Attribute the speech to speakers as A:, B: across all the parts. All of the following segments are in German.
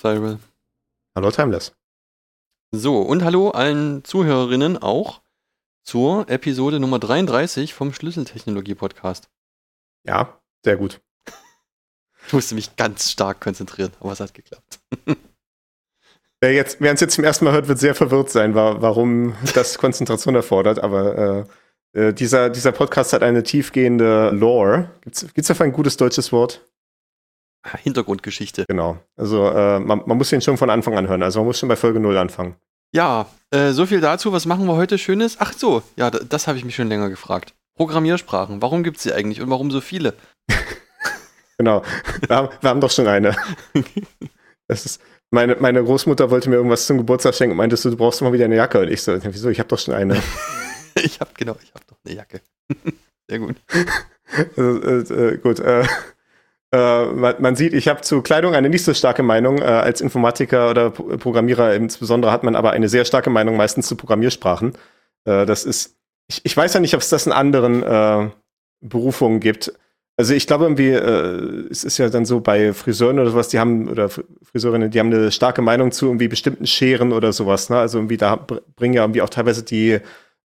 A: Cyril.
B: Hallo, Timeless.
A: So, und hallo allen Zuhörerinnen auch zur Episode Nummer 33 vom Schlüsseltechnologie-Podcast.
B: Ja, sehr gut.
A: Ich musste mich ganz stark konzentrieren, aber es hat geklappt.
B: Wer jetzt, wer uns jetzt zum ersten Mal hört, wird sehr verwirrt sein, warum das Konzentration erfordert, aber äh, äh, dieser, dieser Podcast hat eine tiefgehende Lore. Gibt es dafür ein gutes deutsches Wort?
A: Hintergrundgeschichte.
B: Genau. Also äh, man, man, muss den schon von Anfang an hören. Also man muss schon bei Folge 0 anfangen.
A: Ja, äh, so viel dazu. Was machen wir heute Schönes? Ach so, ja, das habe ich mich schon länger gefragt. Programmiersprachen. Warum gibt es sie eigentlich und warum so viele?
B: genau. Wir haben, wir haben doch schon eine. Das ist, meine, meine Großmutter wollte mir irgendwas zum Geburtstag schenken und meintest du, du brauchst mal wieder eine Jacke. Und ich so, wieso? Ich habe doch schon eine.
A: ich habe genau, ich habe doch eine Jacke. Sehr gut.
B: Also, äh, äh, gut. Äh, äh, man, man, sieht, ich habe zu Kleidung eine nicht so starke Meinung. Äh, als Informatiker oder Programmierer insbesondere hat man aber eine sehr starke Meinung meistens zu Programmiersprachen. Äh, das ist, ich, ich, weiß ja nicht, ob es das in anderen äh, Berufungen gibt. Also ich glaube irgendwie, äh, es ist ja dann so bei Friseuren oder sowas, die haben, oder Friseurinnen, die haben eine starke Meinung zu irgendwie bestimmten Scheren oder sowas. Ne? Also irgendwie da bringen ja irgendwie auch teilweise die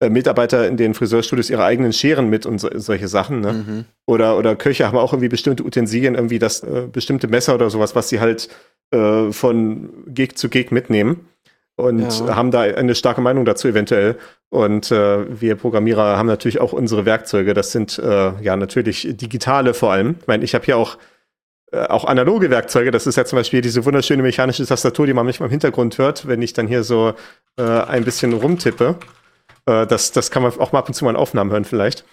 B: Mitarbeiter in den Friseurstudios ihre eigenen Scheren mit und so, solche Sachen. Ne? Mhm. Oder, oder Köche haben auch irgendwie bestimmte Utensilien, irgendwie das äh, bestimmte Messer oder sowas, was sie halt äh, von Gig zu Gig mitnehmen. Und ja. haben da eine starke Meinung dazu eventuell. Und äh, wir Programmierer haben natürlich auch unsere Werkzeuge. Das sind äh, ja natürlich digitale vor allem. Ich meine, ich habe hier auch äh, auch analoge Werkzeuge. Das ist ja zum Beispiel diese wunderschöne mechanische Tastatur, die man manchmal im Hintergrund hört, wenn ich dann hier so äh, ein bisschen rumtippe. Äh, das, das kann man auch mal ab und zu mal in Aufnahmen hören vielleicht.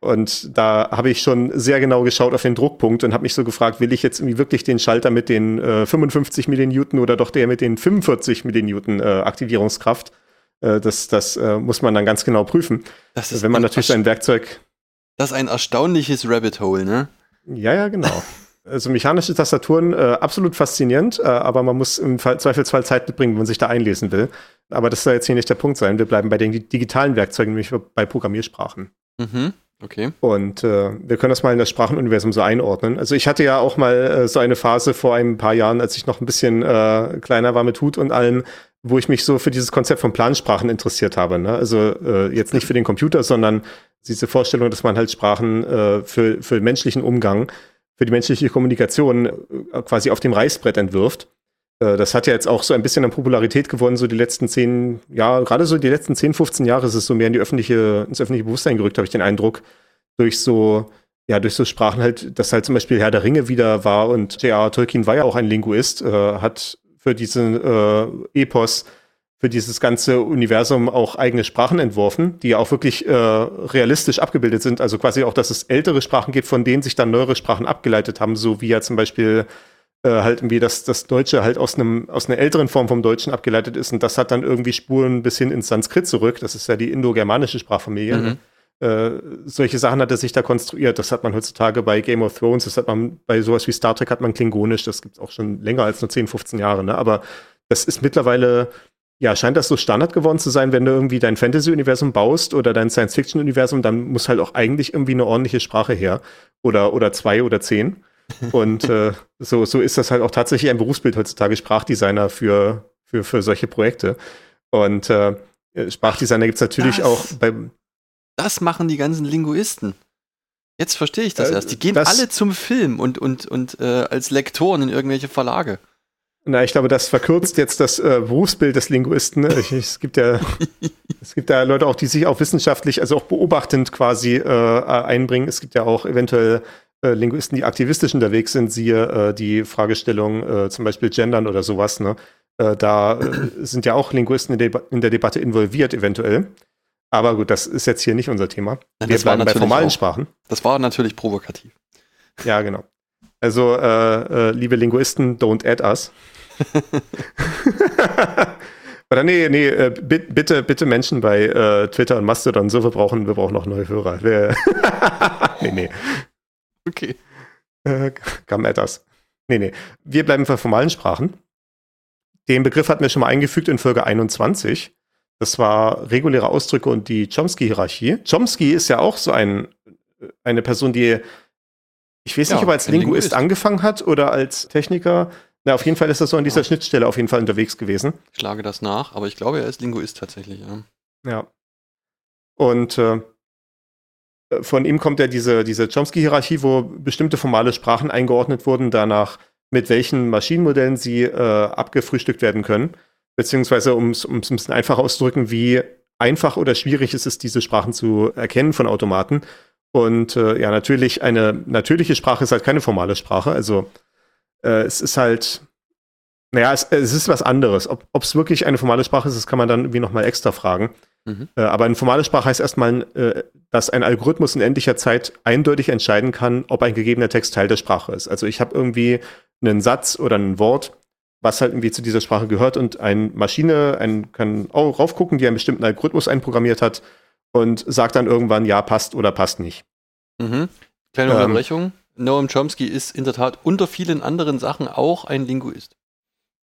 B: Und da habe ich schon sehr genau geschaut auf den Druckpunkt und habe mich so gefragt, will ich jetzt irgendwie wirklich den Schalter mit den äh, 55 Millinewton oder doch der mit den 45 Millinewton äh, Aktivierungskraft? Äh, das das äh, muss man dann ganz genau prüfen.
A: Das ist
B: Wenn man natürlich sein Werkzeug.
A: Das ist ein erstaunliches Rabbit Hole, ne?
B: Ja, ja, genau. Also mechanische Tastaturen äh, absolut faszinierend, äh, aber man muss im Fall, Zweifelsfall Zeit mitbringen, wenn man sich da einlesen will. Aber das soll jetzt hier nicht der Punkt sein. Wir bleiben bei den digitalen Werkzeugen, nämlich bei Programmiersprachen.
A: Mhm. Okay.
B: Und äh, wir können das mal in das Sprachenuniversum so einordnen. Also ich hatte ja auch mal äh, so eine Phase vor ein paar Jahren, als ich noch ein bisschen äh, kleiner war mit Hut und allem, wo ich mich so für dieses Konzept von Plansprachen interessiert habe. Ne? Also äh, jetzt nicht für den Computer, sondern diese Vorstellung, dass man halt Sprachen äh, für, für menschlichen Umgang für die menschliche Kommunikation äh, quasi auf dem Reißbrett entwirft. Äh, das hat ja jetzt auch so ein bisschen an Popularität gewonnen, so die letzten zehn Jahre, gerade so die letzten 10, 15 Jahre ist es so mehr in die öffentliche, ins öffentliche Bewusstsein gerückt, habe ich den Eindruck, durch so, ja, durch so Sprachen halt, dass halt zum Beispiel Herr der Ringe wieder war und J.R. Tolkien war ja auch ein Linguist, äh, hat für diesen äh, Epos für dieses ganze Universum auch eigene Sprachen entworfen, die ja auch wirklich äh, realistisch abgebildet sind. Also quasi auch, dass es ältere Sprachen gibt, von denen sich dann neuere Sprachen abgeleitet haben, so wie ja zum Beispiel äh, halt irgendwie das, das Deutsche halt aus einem aus einer älteren Form vom Deutschen abgeleitet ist und das hat dann irgendwie Spuren bis hin ins Sanskrit zurück. Das ist ja die indogermanische Sprachfamilie. Mhm. Äh, solche Sachen hat er sich da konstruiert. Das hat man heutzutage bei Game of Thrones, das hat man bei sowas wie Star Trek hat man Klingonisch, das gibt es auch schon länger als nur 10, 15 Jahre. Ne? Aber das ist mittlerweile ja, scheint das so Standard geworden zu sein, wenn du irgendwie dein Fantasy-Universum baust oder dein Science-Fiction-Universum, dann muss halt auch eigentlich irgendwie eine ordentliche Sprache her. Oder, oder zwei oder zehn. Und äh, so, so ist das halt auch tatsächlich ein Berufsbild heutzutage, Sprachdesigner für, für, für solche Projekte. Und äh, Sprachdesigner gibt es natürlich das, auch bei.
A: Das machen die ganzen Linguisten. Jetzt verstehe ich das äh, erst. Die gehen alle zum Film und, und, und äh, als Lektoren in irgendwelche Verlage.
B: Na, ich glaube, das verkürzt jetzt das äh, Berufsbild des Linguisten. Ich, es gibt ja, es gibt ja Leute auch, die sich auch wissenschaftlich, also auch beobachtend quasi äh, einbringen. Es gibt ja auch eventuell äh, Linguisten, die aktivistisch unterwegs sind, siehe äh, die Fragestellung äh, zum Beispiel Gendern oder sowas. Ne? Äh, da sind ja auch Linguisten in, de in, der Debatte involviert, eventuell. Aber gut, das ist jetzt hier nicht unser Thema.
A: Ja, Wir bleiben bei formalen auch, Sprachen. Das war natürlich provokativ.
B: Ja, genau. Also, liebe Linguisten, don't add us. Oder nee, nee, äh, bitte, bitte Menschen bei äh, Twitter und Mastodon, so wir brauchen, wir brauchen noch neue Hörer. nee, nee.
A: Okay.
B: Äh, come at us. Nee, nee. Wir bleiben bei formalen Sprachen. Den Begriff hatten wir schon mal eingefügt in Folge 21. Das war reguläre Ausdrücke und die Chomsky-Hierarchie. Chomsky ist ja auch so ein, eine Person, die, ich weiß nicht, ja, ob er als Linguist, Linguist angefangen hat oder als Techniker. Na, auf jeden Fall ist er so an dieser ja. Schnittstelle auf jeden Fall unterwegs gewesen.
A: Ich schlage das nach, aber ich glaube, er ist Linguist tatsächlich, ja.
B: Ja. Und äh, von ihm kommt ja diese, diese Chomsky-Hierarchie, wo bestimmte formale Sprachen eingeordnet wurden, danach mit welchen Maschinenmodellen sie äh, abgefrühstückt werden können. Beziehungsweise, um es ein bisschen einfacher auszudrücken, wie einfach oder schwierig ist es, diese Sprachen zu erkennen von Automaten. Und äh, ja, natürlich, eine natürliche Sprache ist halt keine formale Sprache. Also äh, es ist halt, naja, es, es ist was anderes. Ob es wirklich eine formale Sprache ist, das kann man dann irgendwie nochmal extra fragen. Mhm. Äh, aber eine formale Sprache heißt erstmal, äh, dass ein Algorithmus in endlicher Zeit eindeutig entscheiden kann, ob ein gegebener Text Teil der Sprache ist. Also ich habe irgendwie einen Satz oder ein Wort, was halt irgendwie zu dieser Sprache gehört und eine Maschine ein, kann auch raufgucken, die einen bestimmten Algorithmus einprogrammiert hat und sagt dann irgendwann, ja, passt oder passt nicht.
A: Mhm. Kleine ähm, Unterbrechung. Noam Chomsky ist in der Tat unter vielen anderen Sachen auch ein Linguist.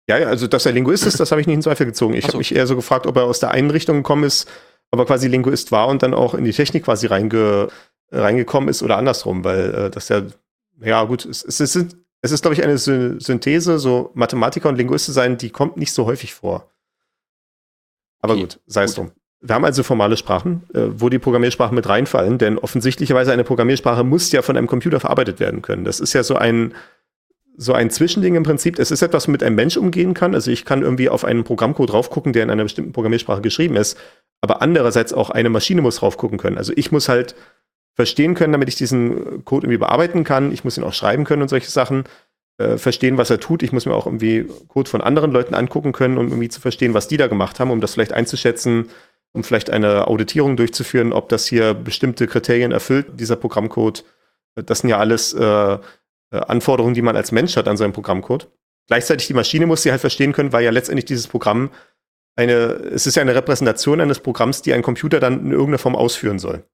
B: Ja, ja, also dass er Linguist ist, das habe ich nicht in Zweifel gezogen. Ich so. habe mich eher so gefragt, ob er aus der einen Richtung gekommen ist, aber quasi Linguist war und dann auch in die Technik quasi reinge, reingekommen ist oder andersrum, weil äh, das ja, ja gut, es, es ist, es ist, glaube ich, eine Synthese, so Mathematiker und Linguiste sein, die kommt nicht so häufig vor. Aber okay. gut, sei es drum. Wir haben also formale Sprachen, äh, wo die Programmiersprachen mit reinfallen, denn offensichtlicherweise eine Programmiersprache muss ja von einem Computer verarbeitet werden können. Das ist ja so ein, so ein Zwischending im Prinzip. Es ist etwas, womit ein Mensch umgehen kann. Also ich kann irgendwie auf einen Programmcode draufgucken, der in einer bestimmten Programmiersprache geschrieben ist. Aber andererseits auch eine Maschine muss draufgucken können. Also ich muss halt verstehen können, damit ich diesen Code irgendwie bearbeiten kann. Ich muss ihn auch schreiben können und solche Sachen. Äh, verstehen, was er tut. Ich muss mir auch irgendwie Code von anderen Leuten angucken können, um irgendwie zu verstehen, was die da gemacht haben, um das vielleicht einzuschätzen, um vielleicht eine Auditierung durchzuführen, ob das hier bestimmte Kriterien erfüllt, dieser Programmcode. Das sind ja alles äh, äh, Anforderungen, die man als Mensch hat an seinem Programmcode. Gleichzeitig die Maschine muss sie halt verstehen können, weil ja letztendlich dieses Programm eine, es ist ja eine Repräsentation eines Programms, die ein Computer dann in irgendeiner Form ausführen soll.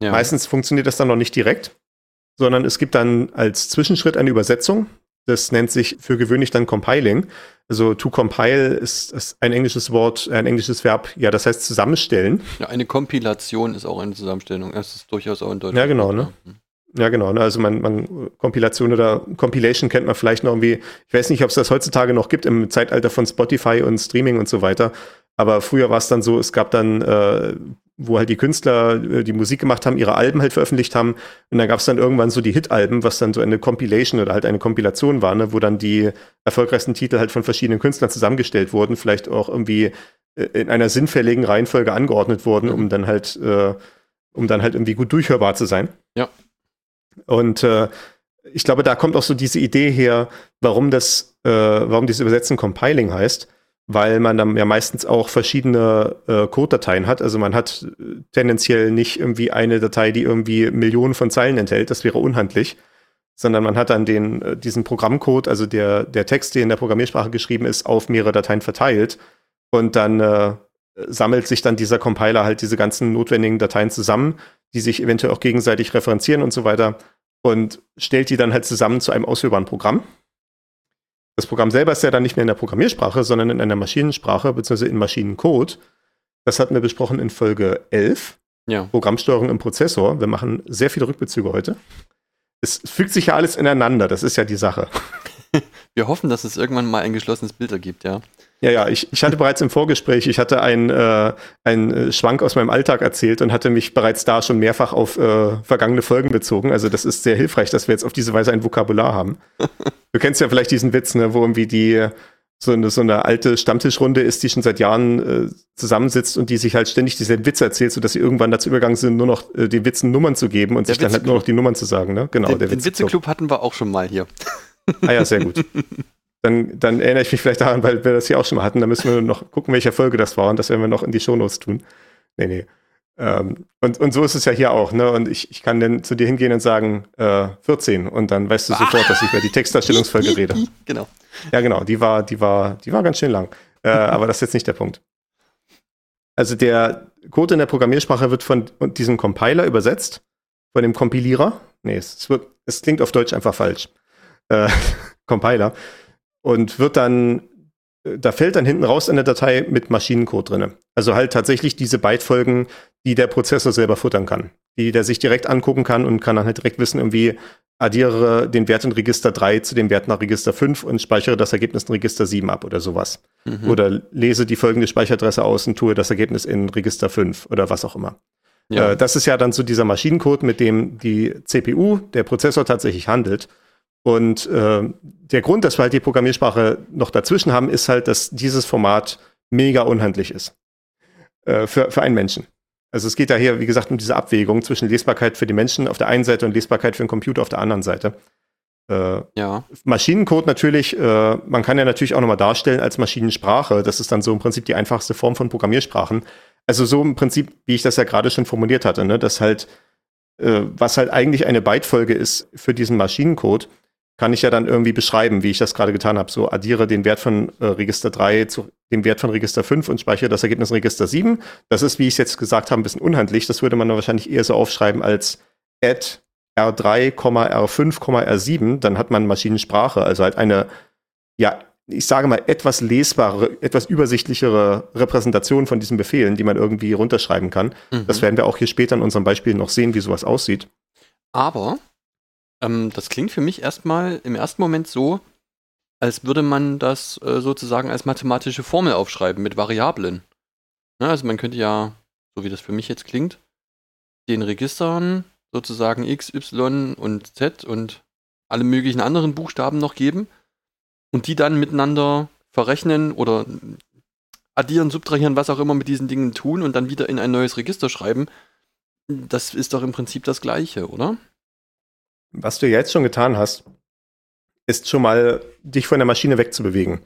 B: Ja. Meistens funktioniert das dann noch nicht direkt, sondern es gibt dann als Zwischenschritt eine Übersetzung. Das nennt sich für gewöhnlich dann Compiling. Also to compile ist, ist ein englisches Wort, ein englisches Verb, ja, das heißt zusammenstellen.
A: Ja, eine Kompilation ist auch eine Zusammenstellung. Das ist durchaus auch in Deutsch.
B: Ja, genau, ne? Mhm. Ja, genau. Ne? Also man, man Kompilation oder Compilation kennt man vielleicht noch irgendwie. Ich weiß nicht, ob es das heutzutage noch gibt im Zeitalter von Spotify und Streaming und so weiter. Aber früher war es dann so, es gab dann, äh, wo halt die Künstler, äh, die Musik gemacht haben, ihre Alben halt veröffentlicht haben. Und dann gab es dann irgendwann so die Hit-Alben, was dann so eine Compilation oder halt eine Kompilation war, ne? wo dann die erfolgreichsten Titel halt von verschiedenen Künstlern zusammengestellt wurden, vielleicht auch irgendwie äh, in einer sinnfälligen Reihenfolge angeordnet wurden, um dann halt, äh, um dann halt irgendwie gut durchhörbar zu sein.
A: Ja.
B: Und äh, ich glaube, da kommt auch so diese Idee her, warum das, äh, warum dieses Übersetzen Compiling heißt, weil man dann ja meistens auch verschiedene äh, Code-Dateien hat. Also man hat äh, tendenziell nicht irgendwie eine Datei, die irgendwie Millionen von Zeilen enthält, das wäre unhandlich, sondern man hat dann den, äh, diesen Programmcode, also der, der Text, der in der Programmiersprache geschrieben ist, auf mehrere Dateien verteilt und dann äh, sammelt sich dann dieser Compiler halt diese ganzen notwendigen Dateien zusammen, die sich eventuell auch gegenseitig referenzieren und so weiter und stellt die dann halt zusammen zu einem ausführbaren Programm. Das Programm selber ist ja dann nicht mehr in der Programmiersprache, sondern in einer Maschinensprache beziehungsweise in Maschinencode. Das hatten wir besprochen in Folge 11. Ja. Programmsteuerung im Prozessor. Wir machen sehr viele Rückbezüge heute. Es fügt sich ja alles ineinander, das ist ja die Sache.
A: Wir hoffen, dass es irgendwann mal ein geschlossenes Bild ergibt, ja.
B: Ja, ja, ich, ich hatte bereits im Vorgespräch, ich hatte einen, äh, einen Schwank aus meinem Alltag erzählt und hatte mich bereits da schon mehrfach auf äh, vergangene Folgen bezogen. Also das ist sehr hilfreich, dass wir jetzt auf diese Weise ein Vokabular haben. du kennst ja vielleicht diesen Witz, ne, wo irgendwie die so eine, so eine alte Stammtischrunde ist, die schon seit Jahren äh, zusammensitzt und die sich halt ständig dieselben Witze erzählt, sodass sie irgendwann dazu übergegangen sind, nur noch äh, den Witzen Nummern zu geben und der sich dann halt nur noch die Nummern zu sagen. Ne?
A: Genau, den, der den Witzeclub hatten wir auch schon mal hier.
B: Ah ja, sehr gut. dann, dann erinnere ich mich vielleicht daran, weil wir das hier auch schon mal hatten. Da müssen wir noch gucken, welche Folge das war und das werden wir noch in die Shownotes tun. Nee, nee. Ähm, und, und so ist es ja hier auch, ne? Und ich, ich kann dann zu dir hingehen und sagen, äh, 14 und dann weißt du sofort, dass ich über die Textdarstellungsfolge rede.
A: Genau.
B: Ja, genau, die war, die war, die war ganz schön lang. Äh, aber das ist jetzt nicht der Punkt. Also der Code in der Programmiersprache wird von diesem Compiler übersetzt, von dem Kompilierer. Nee, es, wird, es klingt auf Deutsch einfach falsch. Äh, Compiler. Und wird dann da fällt dann hinten raus eine Datei mit Maschinencode drin. Also halt tatsächlich diese Bytefolgen, die der Prozessor selber futtern kann. Die der sich direkt angucken kann und kann dann halt direkt wissen, irgendwie addiere den Wert in Register 3 zu dem Wert nach Register 5 und speichere das Ergebnis in Register 7 ab oder sowas. Mhm. Oder lese die folgende Speicheradresse aus und tue das Ergebnis in Register 5 oder was auch immer. Ja. Äh, das ist ja dann so dieser Maschinencode, mit dem die CPU, der Prozessor tatsächlich handelt. Und äh, der Grund, dass wir halt die Programmiersprache noch dazwischen haben, ist halt, dass dieses Format mega unhandlich ist. Äh, für, für einen Menschen. Also es geht da hier, wie gesagt, um diese Abwägung zwischen Lesbarkeit für die Menschen auf der einen Seite und Lesbarkeit für den Computer auf der anderen Seite. Äh, ja. Maschinencode natürlich, äh, man kann ja natürlich auch nochmal darstellen als Maschinensprache. Das ist dann so im Prinzip die einfachste Form von Programmiersprachen. Also so im Prinzip, wie ich das ja gerade schon formuliert hatte, ne, dass halt, äh, was halt eigentlich eine Bytefolge ist für diesen Maschinencode, kann ich ja dann irgendwie beschreiben, wie ich das gerade getan habe. So addiere den Wert von äh, Register 3 zu dem Wert von Register 5 und speichere das Ergebnis in Register 7. Das ist, wie ich es jetzt gesagt habe, ein bisschen unhandlich. Das würde man dann wahrscheinlich eher so aufschreiben als add R3, R5, R7. Dann hat man Maschinensprache, also halt eine, ja, ich sage mal, etwas lesbare, etwas übersichtlichere Repräsentation von diesen Befehlen, die man irgendwie runterschreiben kann. Mhm. Das werden wir auch hier später in unserem Beispiel noch sehen, wie sowas aussieht.
A: Aber ähm, das klingt für mich erstmal im ersten Moment so, als würde man das äh, sozusagen als mathematische Formel aufschreiben mit Variablen. Ja, also man könnte ja, so wie das für mich jetzt klingt, den Registern sozusagen x, y und z und alle möglichen anderen Buchstaben noch geben und die dann miteinander verrechnen oder addieren, subtrahieren, was auch immer mit diesen Dingen tun und dann wieder in ein neues Register schreiben. Das ist doch im Prinzip das Gleiche, oder?
B: Was du jetzt schon getan hast, ist schon mal, dich von der Maschine wegzubewegen.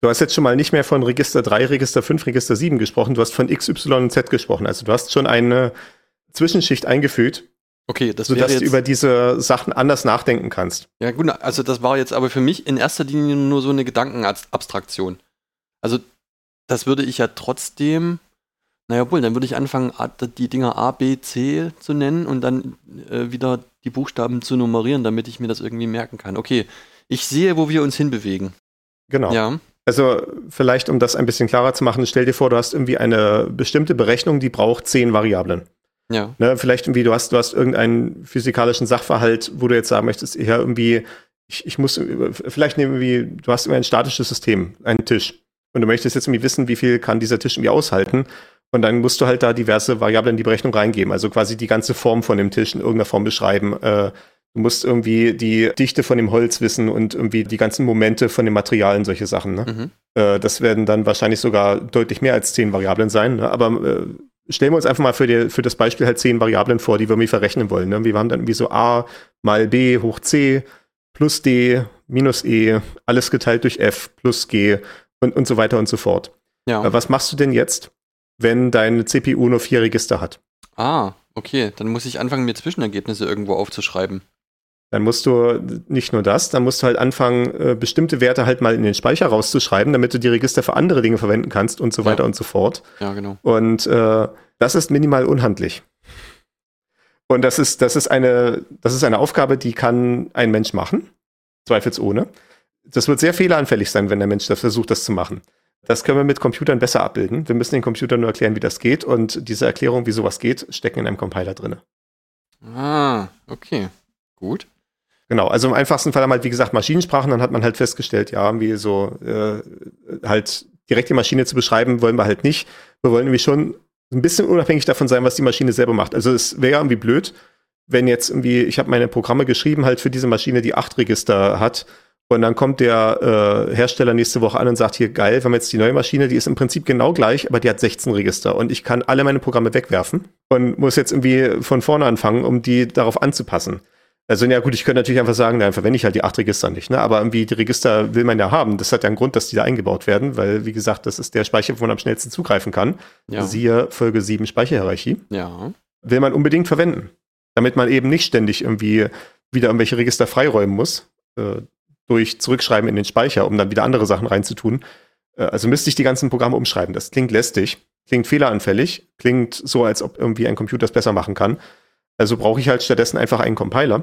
B: Du hast jetzt schon mal nicht mehr von Register 3, Register 5, Register 7 gesprochen, du hast von X, Y und Z gesprochen. Also du hast schon eine Zwischenschicht eingefügt,
A: Okay, das
B: sodass jetzt, du über diese Sachen anders nachdenken kannst.
A: Ja, gut, also das war jetzt aber für mich in erster Linie nur so eine Gedankenabstraktion. Also, das würde ich ja trotzdem naja, wohl, dann würde ich anfangen, die Dinger A, B, C zu nennen und dann äh, wieder die Buchstaben zu nummerieren, damit ich mir das irgendwie merken kann. Okay, ich sehe, wo wir uns hinbewegen.
B: Genau. Ja. Also vielleicht, um das ein bisschen klarer zu machen, stell dir vor, du hast irgendwie eine bestimmte Berechnung, die braucht zehn Variablen. Ja. Ne, vielleicht irgendwie, du hast, du hast irgendeinen physikalischen Sachverhalt, wo du jetzt sagen möchtest, ja, irgendwie, ich, ich muss, vielleicht nehmen wir, du hast immer ein statisches System, einen Tisch. Und du möchtest jetzt irgendwie wissen, wie viel kann dieser Tisch irgendwie aushalten. Und dann musst du halt da diverse Variablen in die Berechnung reingeben. Also quasi die ganze Form von dem Tisch in irgendeiner Form beschreiben. Äh, du musst irgendwie die Dichte von dem Holz wissen und irgendwie die ganzen Momente von dem Material und solche Sachen. Ne? Mhm. Äh, das werden dann wahrscheinlich sogar deutlich mehr als zehn Variablen sein. Ne? Aber äh, stellen wir uns einfach mal für, die, für das Beispiel halt zehn Variablen vor, die wir irgendwie verrechnen wollen. Ne? Wir haben dann irgendwie so A mal B hoch C plus D minus E, alles geteilt durch F plus G und, und so weiter und so fort. Ja. Was machst du denn jetzt? Wenn deine CPU nur vier Register hat.
A: Ah, okay. Dann muss ich anfangen, mir Zwischenergebnisse irgendwo aufzuschreiben.
B: Dann musst du nicht nur das, dann musst du halt anfangen, äh, bestimmte Werte halt mal in den Speicher rauszuschreiben, damit du die Register für andere Dinge verwenden kannst und so weiter und so fort.
A: Ja, genau.
B: Und äh, das ist minimal unhandlich. Und das ist, das ist eine, das ist eine Aufgabe, die kann ein Mensch machen, zweifelsohne. Das wird sehr fehleranfällig sein, wenn der Mensch das versucht, das zu machen. Das können wir mit Computern besser abbilden. Wir müssen den Computern nur erklären, wie das geht. Und diese Erklärung, wie sowas geht, stecken in einem Compiler drin.
A: Ah, okay. Gut.
B: Genau, also im einfachsten Fall haben halt, wie gesagt, Maschinensprachen, dann hat man halt festgestellt, ja, wie so äh, halt direkt die Maschine zu beschreiben, wollen wir halt nicht. Wir wollen nämlich schon ein bisschen unabhängig davon sein, was die Maschine selber macht. Also es wäre ja irgendwie blöd, wenn jetzt irgendwie, ich habe meine Programme geschrieben, halt für diese Maschine, die acht Register hat und dann kommt der äh, Hersteller nächste Woche an und sagt, hier geil, wir haben jetzt die neue Maschine, die ist im Prinzip genau gleich, aber die hat 16 Register und ich kann alle meine Programme wegwerfen und muss jetzt irgendwie von vorne anfangen, um die darauf anzupassen. Also ja gut, ich könnte natürlich einfach sagen, dann verwende ich halt die acht Register nicht, ne? Aber irgendwie die Register will man ja haben. Das hat ja einen Grund, dass die da eingebaut werden, weil, wie gesagt, das ist der Speicher, wo man am schnellsten zugreifen kann.
A: Ja.
B: Siehe Folge 7 Speicherhierarchie.
A: Ja.
B: Will man unbedingt verwenden. Damit man eben nicht ständig irgendwie wieder irgendwelche Register freiräumen muss, äh, durch Zurückschreiben in den Speicher, um dann wieder andere Sachen reinzutun. Äh, also müsste ich die ganzen Programme umschreiben. Das klingt lästig, klingt fehleranfällig, klingt so, als ob irgendwie ein Computer es besser machen kann. Also brauche ich halt stattdessen einfach einen Compiler.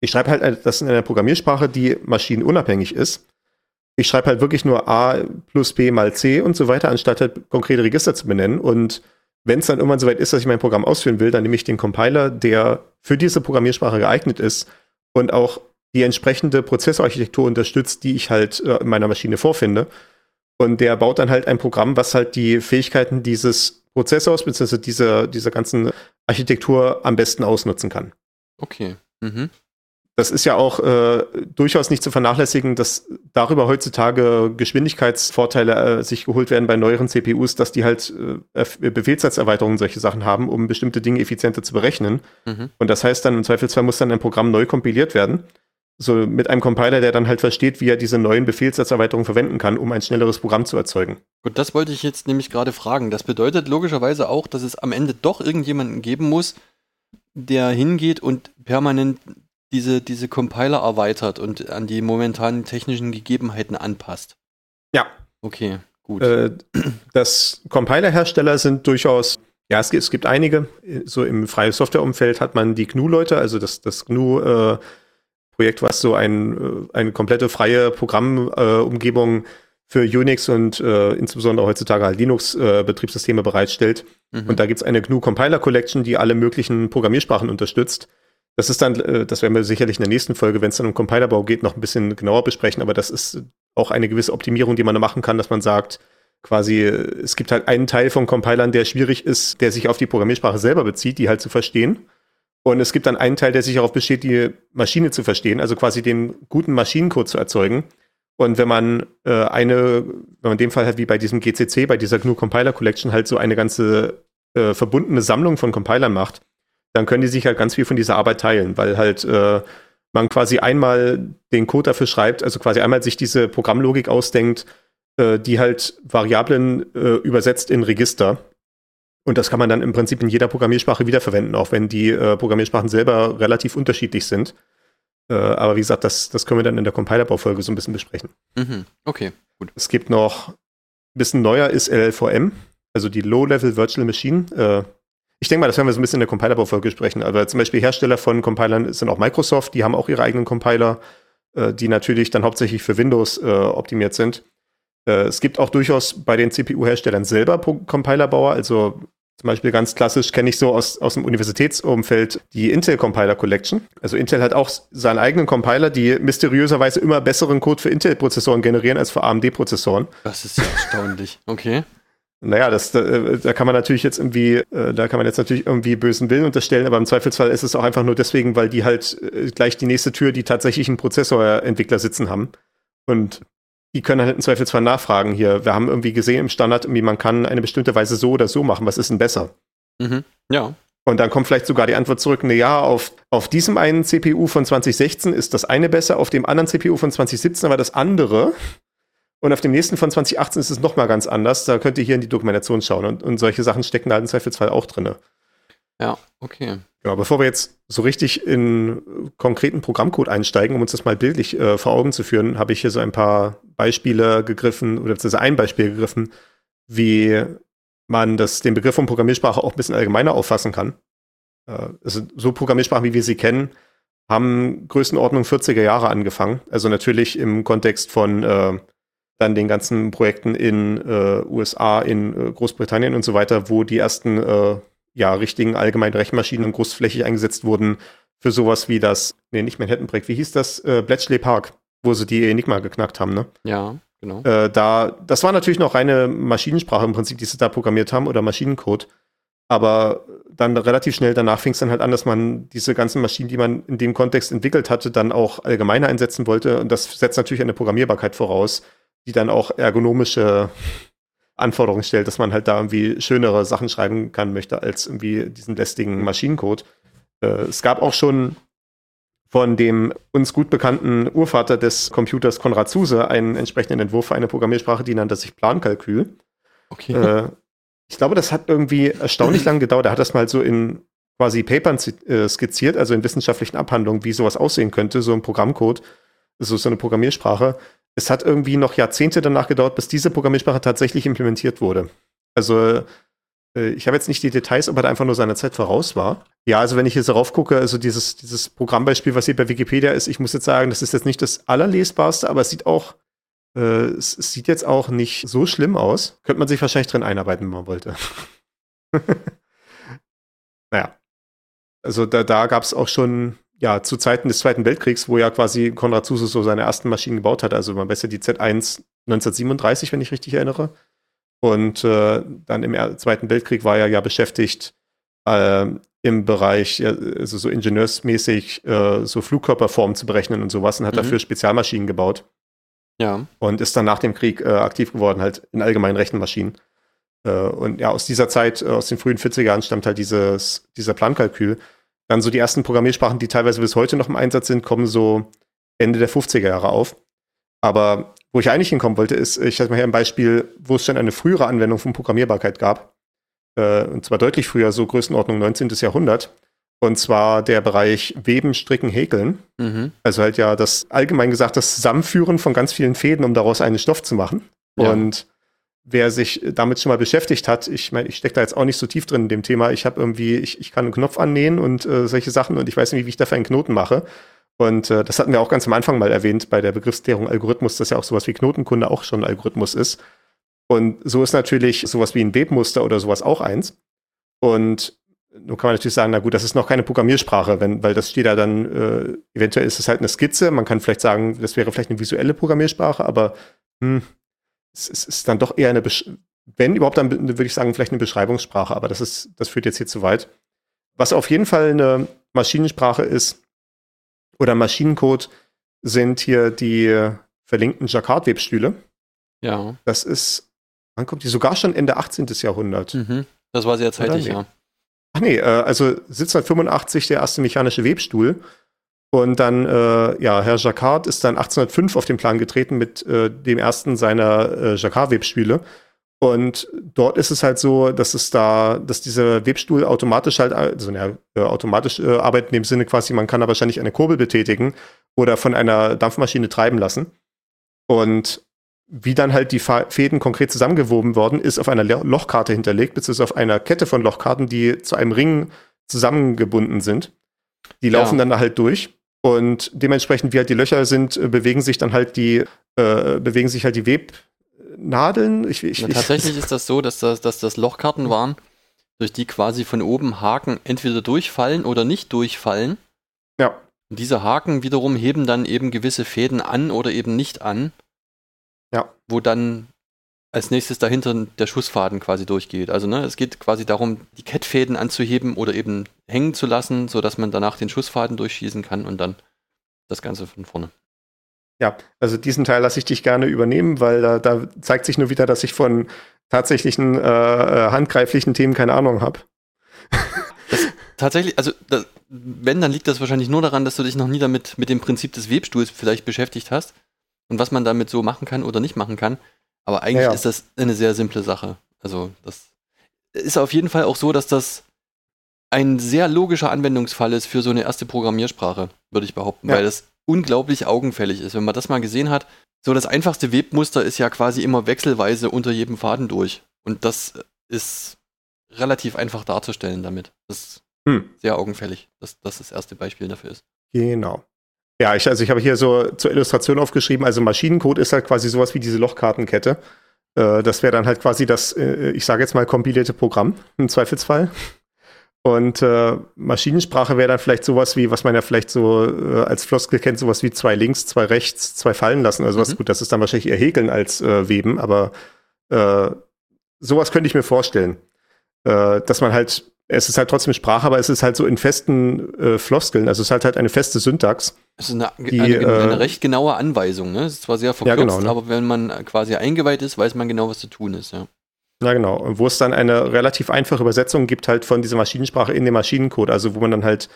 B: Ich schreibe halt das in einer Programmiersprache, die maschinenunabhängig ist. Ich schreibe halt wirklich nur A plus B mal C und so weiter, anstatt halt konkrete Register zu benennen. Und wenn es dann irgendwann soweit ist, dass ich mein Programm ausführen will, dann nehme ich den Compiler, der für diese Programmiersprache geeignet ist und auch die entsprechende Prozessorarchitektur unterstützt, die ich halt äh, in meiner Maschine vorfinde. Und der baut dann halt ein Programm, was halt die Fähigkeiten dieses Prozessors bzw. dieser, dieser ganzen Architektur am besten ausnutzen kann.
A: Okay. Mhm.
B: Das ist ja auch äh, durchaus nicht zu vernachlässigen, dass darüber heutzutage Geschwindigkeitsvorteile äh, sich geholt werden bei neueren CPUs, dass die halt äh, Befehlssatzerweiterungen solche Sachen haben, um bestimmte Dinge effizienter zu berechnen.
A: Mhm.
B: Und das heißt dann im Zweifelsfall muss dann ein Programm neu kompiliert werden. So mit einem Compiler, der dann halt versteht, wie er diese neuen Befehlssatzerweiterungen verwenden kann, um ein schnelleres Programm zu erzeugen.
A: Gut, das wollte ich jetzt nämlich gerade fragen. Das bedeutet logischerweise auch, dass es am Ende doch irgendjemanden geben muss, der hingeht und permanent diese, diese Compiler erweitert und an die momentanen technischen Gegebenheiten anpasst.
B: Ja.
A: Okay, gut.
B: Äh, das Compiler-Hersteller sind durchaus, ja, es gibt, es gibt einige. So im freien Software-Umfeld hat man die GNU-Leute, also das, das GNU äh, Projekt, was so ein, äh, eine komplette freie Programmumgebung äh, für Unix und äh, insbesondere heutzutage halt Linux-Betriebssysteme äh, bereitstellt.
A: Mhm.
B: Und da gibt es eine GNU Compiler Collection, die alle möglichen Programmiersprachen unterstützt. Das ist dann, äh, das werden wir sicherlich in der nächsten Folge, wenn es dann um Compilerbau geht, noch ein bisschen genauer besprechen, aber das ist auch eine gewisse Optimierung, die man da machen kann, dass man sagt, quasi, es gibt halt einen Teil von Compilern, der schwierig ist, der sich auf die Programmiersprache selber bezieht, die halt zu verstehen. Und es gibt dann einen Teil, der sich darauf besteht, die Maschine zu verstehen, also quasi den guten Maschinencode zu erzeugen. Und wenn man äh, eine, wenn man in dem Fall halt wie bei diesem GCC, bei dieser GNU Compiler Collection halt so eine ganze äh, verbundene Sammlung von Compilern macht, dann können die sich halt ganz viel von dieser Arbeit teilen, weil halt äh, man quasi einmal den Code dafür schreibt, also quasi einmal sich diese Programmlogik ausdenkt, äh, die halt Variablen äh, übersetzt in Register und das kann man dann im Prinzip in jeder Programmiersprache wiederverwenden, auch wenn die äh, Programmiersprachen selber relativ unterschiedlich sind. Äh, aber wie gesagt, das, das können wir dann in der Compilerbaufolge so ein bisschen besprechen.
A: Mhm. Okay, gut.
B: Es gibt noch, ein bisschen neuer ist LLVM, also die Low-Level Virtual Machine. Äh, ich denke mal, das werden wir so ein bisschen in der Compilerbaufolge sprechen. Aber zum Beispiel Hersteller von Compilern sind auch Microsoft, die haben auch ihre eigenen Compiler, äh, die natürlich dann hauptsächlich für Windows äh, optimiert sind. Äh, es gibt auch durchaus bei den CPU-Herstellern selber Compilerbauer, also zum Beispiel ganz klassisch kenne ich so aus, aus dem Universitätsumfeld die Intel Compiler Collection. Also Intel hat auch seinen eigenen Compiler, die mysteriöserweise immer besseren Code für Intel-Prozessoren generieren als für AMD-Prozessoren.
A: Das ist ja erstaunlich. Okay.
B: Naja, das, da, da kann man natürlich jetzt irgendwie, äh, da kann man jetzt natürlich irgendwie bösen Willen unterstellen, aber im Zweifelsfall ist es auch einfach nur deswegen, weil die halt äh, gleich die nächste Tür, die tatsächlich einen Prozessorentwickler sitzen haben. Und die können halt im Zweifelsfall nachfragen hier. Wir haben irgendwie gesehen im Standard, irgendwie man kann eine bestimmte Weise so oder so machen. Was ist denn besser?
A: Mhm. Ja.
B: Und dann kommt vielleicht sogar die Antwort zurück, ne ja, auf, auf diesem einen CPU von 2016 ist das eine besser, auf dem anderen CPU von 2017 aber das andere. Und auf dem nächsten von 2018 ist es nochmal ganz anders. Da könnt ihr hier in die Dokumentation schauen. Und, und solche Sachen stecken da im Zweifelsfall auch drin.
A: Ja, okay.
B: Ja, bevor wir jetzt so richtig in konkreten Programmcode einsteigen, um uns das mal bildlich äh, vor Augen zu führen, habe ich hier so ein paar Beispiele gegriffen, oder beziehungsweise ein Beispiel gegriffen, wie man das, den Begriff von Programmiersprache auch ein bisschen allgemeiner auffassen kann. Äh, also so Programmiersprachen, wie wir sie kennen, haben Größenordnung 40er Jahre angefangen. Also natürlich im Kontext von äh, dann den ganzen Projekten in äh, USA, in äh, Großbritannien und so weiter, wo die ersten äh, ja, richtigen allgemeinen Rechenmaschinen großflächig eingesetzt wurden für sowas wie das, nee, nicht Manhattan-Projekt, wie hieß das? Äh, Bletchley Park, wo sie die Enigma geknackt haben, ne?
A: Ja, genau.
B: Äh, da, das war natürlich noch reine Maschinensprache im Prinzip, die sie da programmiert haben oder Maschinencode. Aber dann relativ schnell danach fing es dann halt an, dass man diese ganzen Maschinen, die man in dem Kontext entwickelt hatte, dann auch allgemeiner einsetzen wollte. Und das setzt natürlich eine Programmierbarkeit voraus, die dann auch ergonomische Anforderungen stellt, dass man halt da irgendwie schönere Sachen schreiben kann möchte, als irgendwie diesen lästigen Maschinencode. Äh, es gab auch schon von dem uns gut bekannten Urvater des Computers Konrad Zuse einen entsprechenden Entwurf für eine Programmiersprache, die nannte sich Plankalkül.
A: Okay.
B: Äh, ich glaube, das hat irgendwie erstaunlich lang gedauert. Er hat das mal so in quasi Papern äh, skizziert, also in wissenschaftlichen Abhandlungen, wie sowas aussehen könnte, so ein Programmcode, so, so eine Programmiersprache. Es hat irgendwie noch Jahrzehnte danach gedauert, bis diese Programmiersprache tatsächlich implementiert wurde. Also äh, ich habe jetzt nicht die Details, ob er da einfach nur seiner Zeit voraus war. Ja, also wenn ich jetzt darauf gucke, also dieses, dieses Programmbeispiel, was hier bei Wikipedia ist, ich muss jetzt sagen, das ist jetzt nicht das allerlesbarste, aber es sieht auch, äh, es, sieht jetzt auch nicht so schlimm aus. Könnte man sich wahrscheinlich drin einarbeiten, wenn man wollte. naja. Also da, da gab es auch schon, ja, zu Zeiten des Zweiten Weltkriegs, wo ja quasi Konrad Zuse so seine ersten Maschinen gebaut hat. Also man weiß ja die Z1 1937, wenn ich richtig erinnere. Und äh, dann im Zweiten Weltkrieg war er ja beschäftigt äh, im Bereich, also so ingenieursmäßig, äh, so Flugkörperformen zu berechnen und sowas und hat
A: Mhm.
B: dafür Spezialmaschinen gebaut
A: ja.
B: und ist dann nach dem Krieg äh, aktiv geworden, halt in allgemeinen Rechenmaschinen. Äh, und ja, aus dieser Zeit, äh, aus den frühen 40er Jahren, stammt halt dieses, dieser Plankalkül. Dann so die ersten Programmiersprachen, die teilweise bis heute noch im Einsatz sind, kommen so Ende der 50er Jahre auf. Aber wo ich eigentlich hinkommen wollte, ist, ich hatte mal hier ein Beispiel, wo es schon eine frühere Anwendung von Programmierbarkeit gab. Äh, und zwar deutlich früher, so Größenordnung 19. Jahrhundert. Und zwar der Bereich Weben, Stricken, Häkeln.
A: Mhm.
B: Also halt ja das allgemein gesagt das Zusammenführen von ganz vielen Fäden, um daraus einen Stoff zu machen.
A: Ja.
B: Und wer sich damit schon mal beschäftigt hat, ich meine, ich stecke da jetzt auch nicht so tief drin in dem Thema. Ich habe irgendwie, ich, ich kann einen Knopf annähen und äh, solche Sachen und ich weiß nicht, wie ich dafür einen Knoten mache. Und äh, das hatten wir auch ganz am Anfang mal erwähnt bei der Begriffsklärung Algorithmus, dass ja auch sowas wie Knotenkunde auch schon ein Algorithmus ist. Und so ist natürlich sowas wie ein Webmuster oder sowas auch eins. Und nun kann man natürlich sagen, na gut, das ist noch keine Programmiersprache, wenn, weil das steht da dann, äh, eventuell ist es halt eine Skizze. Man kann vielleicht sagen, das wäre vielleicht eine visuelle Programmiersprache, aber hm, es, es ist dann doch eher eine, Besch wenn überhaupt, dann würde ich sagen, vielleicht eine Beschreibungssprache, aber das ist, das führt jetzt hier zu weit. Was auf jeden Fall eine Maschinensprache ist, oder Maschinencode, sind hier die verlinkten Jacquard-Webstühle.
A: Ja.
B: Das ist, wann kommt die? Sogar schon Ende 18. Jahrhundert.
A: Mhm. Das war sehr zeitig,
B: nee?
A: ja.
B: Ach nee, äh, also 1785 der erste mechanische Webstuhl. Und dann, äh, ja, Herr Jacquard ist dann 1805 auf den Plan getreten mit äh, dem ersten seiner äh, Jacquard-Webstühle. Und dort ist es halt so, dass es da, dass dieser Webstuhl automatisch halt, also ja, äh, automatisch äh, arbeitet in dem Sinne quasi, man kann da wahrscheinlich eine Kurbel betätigen oder von einer Dampfmaschine treiben lassen. Und wie dann halt die Fäden konkret zusammengewoben worden, ist auf einer Lo- Lochkarte hinterlegt, beziehungsweise auf einer Kette von Lochkarten, die zu einem Ring zusammengebunden sind. Die
A: Ja.
B: laufen dann da halt durch. Und dementsprechend, wie halt die Löcher sind, äh, bewegen sich dann halt die, äh, bewegen sich halt die Webnadeln. Ich, ich,
A: Ja,
B: ich-
A: tatsächlich ist das so, dass das, dass das Lochkarten waren, durch die quasi von oben Haken entweder durchfallen oder nicht durchfallen.
B: Ja.
A: Und diese Haken wiederum heben dann eben gewisse Fäden an oder eben nicht an.
B: Ja.
A: Wo dann als nächstes dahinter der Schussfaden quasi durchgeht. Also ne, es geht quasi darum, die Kettfäden anzuheben oder eben hängen zu lassen, sodass man danach den Schussfaden durchschießen kann und dann das Ganze von vorne.
B: Ja, also diesen Teil lasse ich dich gerne übernehmen, weil da, da zeigt sich nur wieder, dass ich von tatsächlichen äh, äh, handgreiflichen Themen keine Ahnung habe.
A: Tatsächlich, also das, wenn, dann liegt das wahrscheinlich nur daran, dass du dich noch nie damit mit dem Prinzip des Webstuhls vielleicht beschäftigt hast und was man damit so machen kann oder nicht machen kann. Aber eigentlich
B: Ja, ja.
A: ist das eine sehr simple Sache. Also das ist auf jeden Fall auch so, dass das ein sehr logischer Anwendungsfall ist für so eine erste Programmiersprache, würde ich behaupten,
B: Ja.
A: weil das unglaublich augenfällig ist. Wenn man das mal gesehen hat, so das einfachste Webmuster ist ja quasi immer wechselweise unter jedem Faden durch. Und das ist relativ einfach darzustellen damit. Das ist
B: Hm.
A: sehr augenfällig, dass das das erste Beispiel dafür ist.
B: Genau. Ja, ich, also ich habe hier so zur Illustration aufgeschrieben, also Maschinencode ist halt quasi sowas wie diese Lochkartenkette. Äh, das wäre dann halt quasi das, äh, ich sage jetzt mal, kompilierte Programm im Zweifelsfall. Und äh, Maschinensprache wäre dann vielleicht sowas wie, was man ja vielleicht so äh, als Floskel kennt, sowas wie zwei links, zwei rechts, zwei fallen lassen. Also was
A: Mhm.
B: gut, das ist dann wahrscheinlich eher Häkeln als äh, Weben, aber äh, sowas könnte ich mir vorstellen. Dass man halt, es ist halt trotzdem Sprache, aber es ist halt so in festen Floskeln, also es ist halt, halt eine feste Syntax.
A: Es ist eine,
B: Die,
A: eine,
B: äh,
A: eine recht genaue Anweisung. Ne? Es ist zwar sehr verkürzt,
B: genau, ne?
A: aber wenn man quasi eingeweiht ist, weiß man genau, was zu tun ist. Ja.
B: Ja, genau. Und wo es dann eine relativ einfache Übersetzung gibt, halt von dieser Maschinensprache in den Maschinencode, also wo man dann halt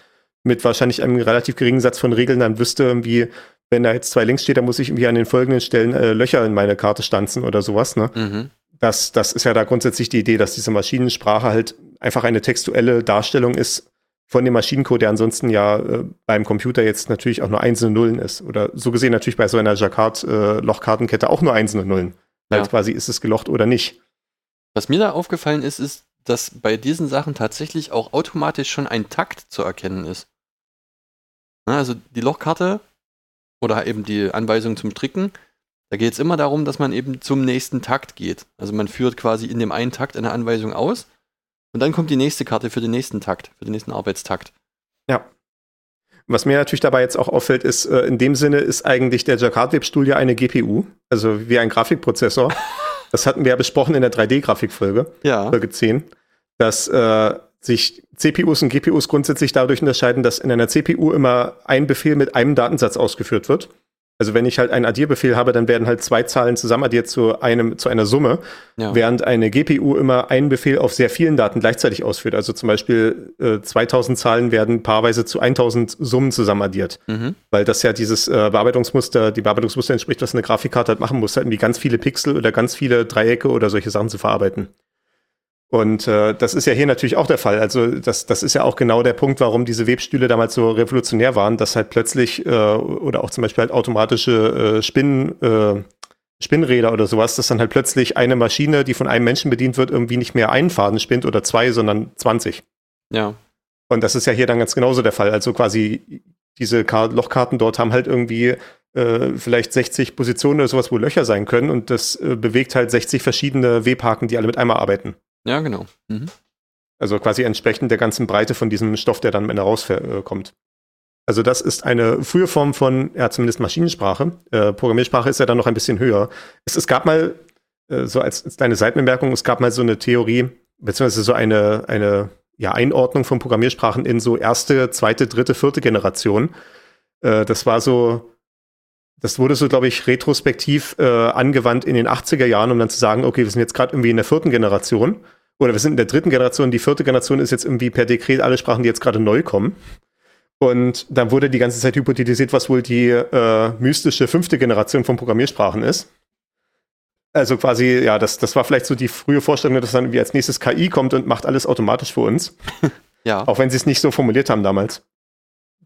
B: mit wahrscheinlich einem relativ geringen Satz von Regeln dann wüsste, irgendwie, wenn da jetzt zwei links steht, dann muss ich irgendwie an den folgenden Stellen äh, Löcher in meine Karte stanzen oder sowas. Ne?
A: Mhm.
B: Das, das ist ja da grundsätzlich die Idee, dass diese Maschinensprache halt einfach eine textuelle Darstellung ist von dem Maschinencode, der ansonsten ja äh, beim Computer jetzt natürlich auch nur einzelne Nullen ist. Oder so gesehen natürlich bei so einer Jacquard-Lochkartenkette äh, auch nur einzelne Nullen. Ja. Halt quasi ist es gelocht oder nicht.
A: Was mir da aufgefallen ist, ist, dass bei diesen Sachen tatsächlich auch automatisch schon ein Takt zu erkennen ist. Also die Lochkarte oder eben die Anweisung zum Stricken, da geht es immer darum, dass man eben zum nächsten Takt geht. Also man führt quasi in dem einen Takt eine Anweisung aus und dann kommt die nächste Karte für den nächsten Takt, für den nächsten Arbeitstakt.
B: Ja. Was mir natürlich dabei jetzt auch auffällt, ist, äh, in dem Sinne ist eigentlich der Jacquard-Webstuhl ja eine GPU, also wie ein Grafikprozessor. das hatten wir ja besprochen in der 3D-Grafikfolge,
A: ja.
B: Folge 10, dass äh, sich CPUs und GPUs grundsätzlich dadurch unterscheiden, dass in einer CPU immer ein Befehl mit einem Datensatz ausgeführt wird. Also wenn ich halt einen Addierbefehl habe, dann werden halt zwei Zahlen zusammenaddiert zu einem zu einer Summe, ja. während eine GPU immer einen Befehl auf sehr vielen Daten gleichzeitig ausführt. Also zum Beispiel äh, 2000 Zahlen werden paarweise zu 1000 Summen zusammenaddiert, mhm. weil das ja dieses äh, Bearbeitungsmuster, die Bearbeitungsmuster entspricht, was eine Grafikkarte halt machen muss, halt irgendwie ganz viele Pixel oder ganz viele Dreiecke oder solche Sachen zu verarbeiten. Und äh, das ist ja hier natürlich auch der Fall. Also das, das ist ja auch genau der Punkt, warum diese Webstühle damals so revolutionär waren, dass halt plötzlich äh, oder auch zum Beispiel halt automatische äh, Spinnen, äh, Spinnräder oder sowas, dass dann halt plötzlich eine Maschine, die von einem Menschen bedient wird, irgendwie nicht mehr einen Faden spinnt oder zwei, sondern 20.
A: Ja.
B: Und das ist ja hier dann ganz genauso der Fall. Also quasi diese Lochkarten dort haben halt irgendwie äh, vielleicht 60 Positionen oder sowas, wo Löcher sein können und das äh, bewegt halt 60 verschiedene Webhaken, die alle mit einmal arbeiten.
A: Ja, genau. Mhm.
B: Also quasi entsprechend der ganzen Breite von diesem Stoff, der dann am Ende rauskommt. Also das ist eine frühe Form von, ja, zumindest Maschinensprache. Äh, Programmiersprache ist ja dann noch ein bisschen höher. Es, es gab mal, äh, so als, als kleine Seitenbemerkung, es gab mal so eine Theorie, beziehungsweise so eine, eine ja, Einordnung von Programmiersprachen in so erste, zweite, dritte, vierte Generation. Äh, das war so, das wurde so, glaube ich, retrospektiv äh, angewandt in den 80er Jahren, um dann zu sagen, okay, wir sind jetzt gerade irgendwie in der vierten Generation oder wir sind in der dritten Generation, die vierte Generation ist jetzt irgendwie per Dekret alle Sprachen, die jetzt gerade neu kommen. Und dann wurde die ganze Zeit hypothetisiert, was wohl die äh, mystische fünfte Generation von Programmiersprachen ist. Also quasi, ja, das, das war vielleicht so die frühe Vorstellung, dass dann irgendwie als nächstes KI kommt und macht alles automatisch für uns.
A: ja.
B: Auch wenn sie es nicht so formuliert haben damals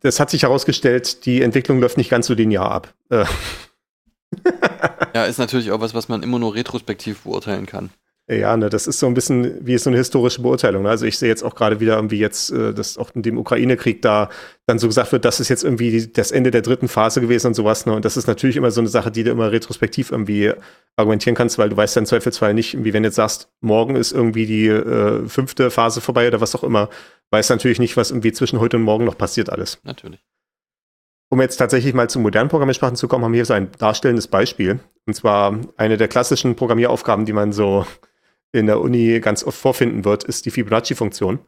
B: das hat sich herausgestellt, die Entwicklung läuft nicht ganz so linear ab. Äh.
A: ja, ist natürlich auch was, was man immer nur retrospektiv beurteilen kann.
B: Ja, ne, das ist so ein bisschen wie so eine historische Beurteilung. Ne? Also ich sehe jetzt auch gerade wieder irgendwie jetzt, äh, dass auch in dem Ukraine-Krieg da dann so gesagt wird, das ist jetzt irgendwie das Ende der dritten Phase gewesen und sowas. Ne? Und das ist natürlich immer so eine Sache, die du immer retrospektiv irgendwie argumentieren kannst, weil du weißt ja im Zweifelsfall nicht, wie wenn du jetzt sagst, morgen ist irgendwie die äh, fünfte Phase vorbei oder was auch immer, weißt natürlich nicht, was irgendwie zwischen heute und morgen noch passiert alles.
A: Natürlich.
B: Um jetzt tatsächlich mal zu modernen Programmiersprachen zu kommen, haben wir hier so ein darstellendes Beispiel. Und zwar eine der klassischen Programmieraufgaben, die man so in der Uni ganz oft vorfinden wird, ist die Fibonacci-Funktion.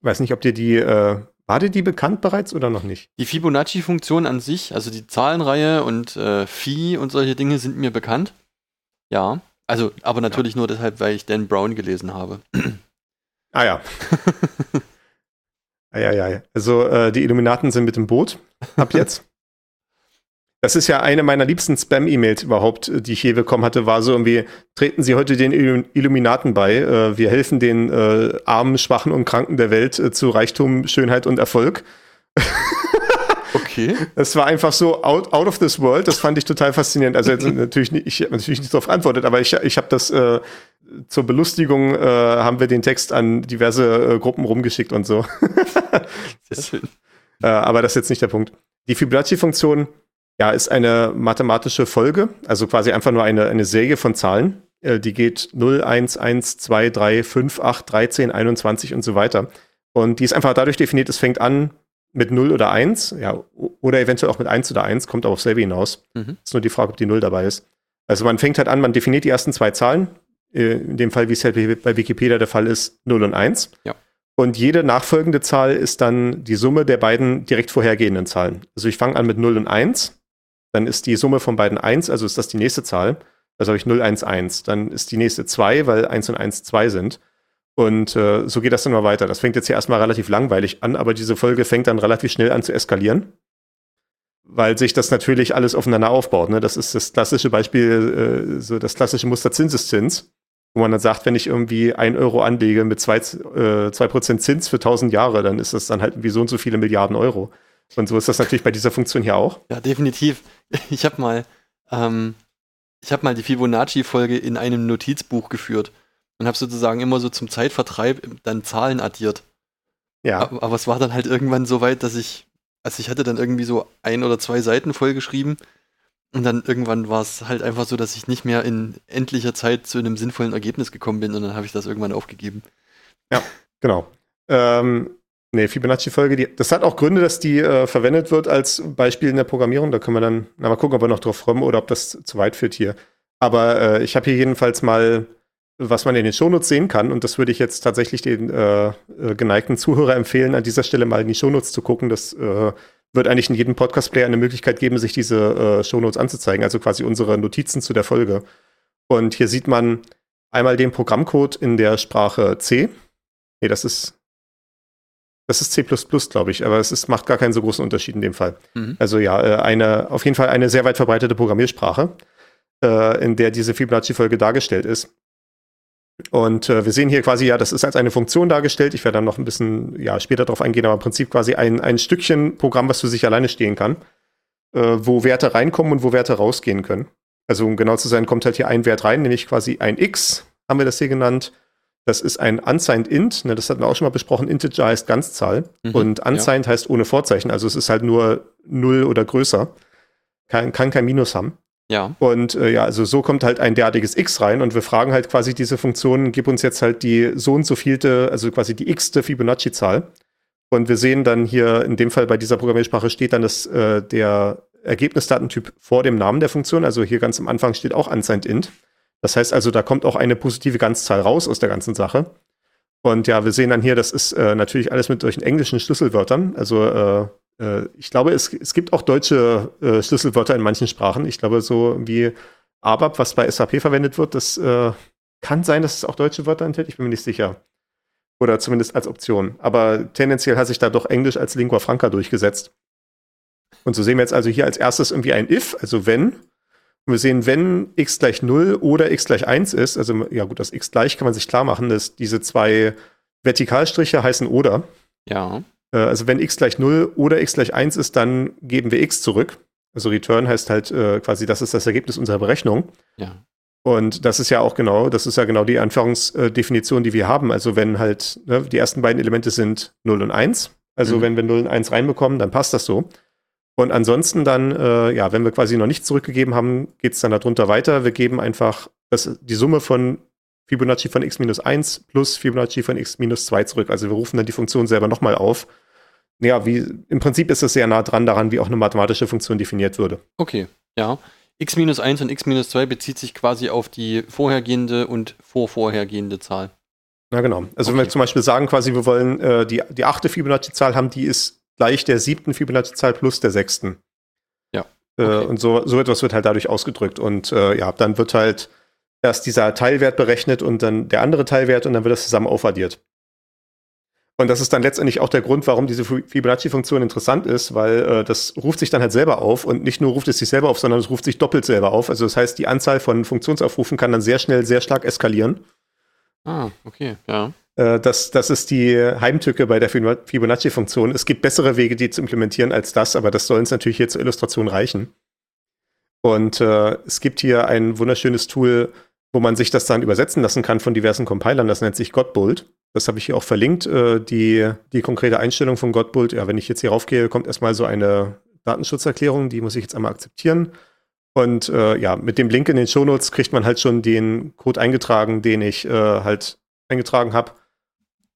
B: Weiß nicht, ob dir die, äh, war dir die bekannt bereits oder noch nicht?
A: Die Fibonacci-Funktion an sich, also die Zahlenreihe und äh, Phi und solche Dinge sind mir bekannt. Ja. Also, aber natürlich ja. nur deshalb, weil ich Dan Brown gelesen habe.
B: Ah ja. ah, ja, ja. Also äh, die Illuminaten sind mit dem Boot ab jetzt. Das ist ja eine meiner liebsten Spam-E-Mails überhaupt, die ich je bekommen hatte, war so irgendwie, treten Sie heute den Illuminaten bei. Äh, wir helfen den äh, Armen, Schwachen und Kranken der Welt äh, zu Reichtum, Schönheit und Erfolg.
A: Okay.
B: Das war einfach so out, out of this world. Das fand ich total faszinierend. Also jetzt natürlich nicht, ich habe natürlich nicht darauf antwortet, aber ich, ich habe das äh, zur Belustigung äh, haben wir den Text an diverse äh, Gruppen rumgeschickt und so. Sehr schön. Äh, aber das ist jetzt nicht der Punkt. Die Fibonacci-Funktion ja, ist eine mathematische Folge, also quasi einfach nur eine, eine Serie von Zahlen. Äh, die geht 0, 1, 1, 2, 3, 5, 8, 13, 21 und so weiter. Und die ist einfach dadurch definiert, es fängt an mit 0 oder 1, ja, oder eventuell auch mit 1 oder 1, kommt auch auf selbe hinaus. Mhm. Ist nur die Frage, ob die 0 dabei ist. Also man fängt halt an, man definiert die ersten zwei Zahlen, äh, in dem Fall, wie es halt bei Wikipedia der Fall ist, 0 und 1.
A: Ja.
B: Und jede nachfolgende Zahl ist dann die Summe der beiden direkt vorhergehenden Zahlen. Also ich fange an mit 0 und 1 dann ist die Summe von beiden 1, also ist das die nächste Zahl. Also habe ich 0, 1, 1. Dann ist die nächste 2, weil 1 und 1 2 sind. Und äh, so geht das dann mal weiter. Das fängt jetzt hier erstmal relativ langweilig an, aber diese Folge fängt dann relativ schnell an zu eskalieren, weil sich das natürlich alles aufeinander aufbaut. Ne? Das ist das klassische Beispiel, äh, so das klassische Muster Zinseszins, wo man dann sagt, wenn ich irgendwie ein Euro anlege mit zwei, äh, zwei Prozent Zins für 1000 Jahre, dann ist das dann halt wie so und so viele Milliarden Euro. Und so ist das natürlich bei dieser Funktion hier auch.
A: Ja, definitiv. Ich habe mal, ähm, ich habe mal die Fibonacci-Folge in einem Notizbuch geführt und habe sozusagen immer so zum Zeitvertreib dann Zahlen addiert.
B: Ja.
A: Aber, aber es war dann halt irgendwann so weit, dass ich, also ich hatte dann irgendwie so ein oder zwei Seiten vollgeschrieben und dann irgendwann war es halt einfach so, dass ich nicht mehr in endlicher Zeit zu einem sinnvollen Ergebnis gekommen bin und dann habe ich das irgendwann aufgegeben.
B: Ja, genau. Ähm, nee, Fibonacci-Folge, das hat auch Gründe, dass die äh, verwendet wird als Beispiel in der Programmierung. Da können wir dann na, mal gucken, ob wir noch drauf kommen oder ob das zu weit führt hier. Aber äh, ich habe hier jedenfalls mal was man in den Shownotes sehen kann, und das würde ich jetzt tatsächlich den äh, äh, geneigten Zuhörer empfehlen, an dieser Stelle mal in die Shownotes zu gucken. Das äh, wird eigentlich in jedem Podcast-Player eine Möglichkeit geben, sich diese äh, Shownotes anzuzeigen, also quasi unsere Notizen zu der Folge. Und hier sieht man einmal den Programmcode in der Sprache C. Nee, das ist das ist C++, glaube ich, aber es ist, macht gar keinen so großen Unterschied in dem Fall. Mhm. Also ja, äh, eine, auf jeden Fall eine sehr weit verbreitete Programmiersprache, äh, in der diese Fibonacci-Folge dargestellt ist. Und äh, wir sehen hier quasi, ja, das ist als eine Funktion dargestellt. Ich werde dann noch ein bisschen ja, später darauf eingehen, aber im Prinzip quasi ein, ein Stückchen Programm, was für sich alleine stehen kann, wo Werte reinkommen und wo Werte rausgehen können. Also um genau zu sein, kommt halt hier ein Wert rein, nämlich quasi ein x, haben wir das hier genannt. Das ist ein unsigned int, ne, das hatten wir auch schon mal besprochen. Integer heißt Ganzzahl mhm, und unsigned ja. heißt ohne Vorzeichen, also es ist halt nur 0 oder größer. Kann, kann kein Minus haben.
A: Ja.
B: Und äh, ja, also so kommt halt ein derartiges x rein und wir fragen halt quasi diese Funktion, gib uns jetzt halt die so und so vielte, also quasi die x-te Fibonacci-Zahl. Und wir sehen dann hier, in dem Fall bei dieser Programmiersprache steht dann das, äh, der Ergebnisdatentyp vor dem Namen der Funktion. Also hier ganz am Anfang steht auch unsigned int. Das heißt also, da kommt auch eine positive Ganzzahl raus aus der ganzen Sache. Und ja, wir sehen dann hier, das ist äh, natürlich alles mit solchen englischen Schlüsselwörtern. Also äh, äh, ich glaube, es, es gibt auch deutsche äh, Schlüsselwörter in manchen Sprachen. Ich glaube, so wie ABAP, was bei SAP verwendet wird, das äh, kann sein, dass es auch deutsche Wörter enthält. Ich bin mir nicht sicher. Oder zumindest als Option. Aber tendenziell hat sich da doch Englisch als Lingua Franca durchgesetzt. Und so sehen wir jetzt also hier als erstes irgendwie ein if, also wenn. Und wir sehen, wenn x gleich 0 oder x gleich 1 ist, also ja gut, das x gleich kann man sich klar machen, dass diese zwei Vertikalstriche heißen oder.
A: Ja.
B: Äh, also wenn x gleich 0 oder x gleich 1 ist, dann geben wir x zurück. Also Return heißt halt äh, quasi, das ist das Ergebnis unserer Berechnung.
A: Ja.
B: Und das ist ja auch genau, das ist ja genau die Anführungsdefinition, die wir haben. Also wenn halt, ne, die ersten beiden Elemente sind 0 und 1. Also mhm. wenn wir 0 und 1 reinbekommen, dann passt das so. Und ansonsten dann, äh, ja, wenn wir quasi noch nichts zurückgegeben haben, geht es dann darunter weiter. Wir geben einfach das, die Summe von Fibonacci von x minus 1 plus Fibonacci von x minus 2 zurück. Also wir rufen dann die Funktion selber nochmal auf ja, wie im Prinzip ist es sehr nah dran daran, wie auch eine mathematische Funktion definiert würde.
A: Okay, ja. x minus 1 und x minus 2 bezieht sich quasi auf die vorhergehende und vorvorhergehende Zahl.
B: Na genau. Also okay. wenn wir zum Beispiel sagen, quasi, wir wollen äh, die, die achte Fibonacci-Zahl haben, die ist gleich der siebten Fibonacci-Zahl plus der sechsten.
A: Ja.
B: Äh, okay. Äh, und so, so etwas wird halt dadurch ausgedrückt. Und äh, ja, dann wird halt erst dieser Teilwert berechnet und dann der andere Teilwert und dann wird das zusammen aufaddiert. Und das ist dann letztendlich auch der Grund, warum diese Fibonacci-Funktion interessant ist, weil äh, das ruft sich dann halt selber auf und nicht nur ruft es sich selber auf, sondern es ruft sich doppelt selber auf. Also das heißt, die Anzahl von Funktionsaufrufen kann dann sehr schnell, sehr stark eskalieren.
A: Ah, okay, ja.
B: Äh, das, das ist die Heimtücke bei der Fibonacci-Funktion. Es gibt bessere Wege, die zu implementieren als das, aber das soll uns natürlich hier zur Illustration reichen. Und äh, es gibt hier ein wunderschönes Tool, wo man sich das dann übersetzen lassen kann von diversen Compilern. Das nennt sich Godbolt. Das habe ich hier auch verlinkt. Äh, die, die konkrete Einstellung von Godbolt, ja, wenn ich jetzt hier raufgehe, kommt erstmal so eine Datenschutzerklärung, die muss ich jetzt einmal akzeptieren. Und äh, ja, mit dem Link in den Shownotes kriegt man halt schon den Code eingetragen, den ich äh, halt eingetragen habe.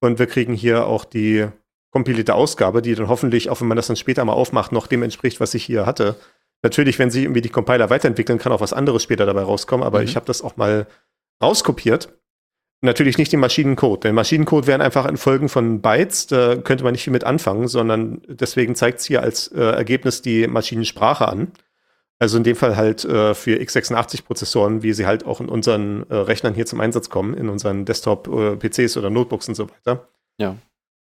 B: Und wir kriegen hier auch die kompilierte Ausgabe, die dann hoffentlich, auch wenn man das dann später mal aufmacht, noch dem entspricht, was ich hier hatte. Natürlich, wenn sich irgendwie die Compiler weiterentwickeln, kann auch was anderes später dabei rauskommen, aber mhm. ich habe das auch mal rauskopiert. Natürlich nicht den Maschinencode. Denn Maschinencode wären einfach in Folgen von Bytes, da könnte man nicht viel mit anfangen, sondern deswegen zeigt es hier als äh, Ergebnis die Maschinensprache an. Also in dem Fall halt äh, für x86-Prozessoren, wie sie halt auch in unseren äh, Rechnern hier zum Einsatz kommen, in unseren Desktop-PCs oder Notebooks und so weiter.
A: Ja.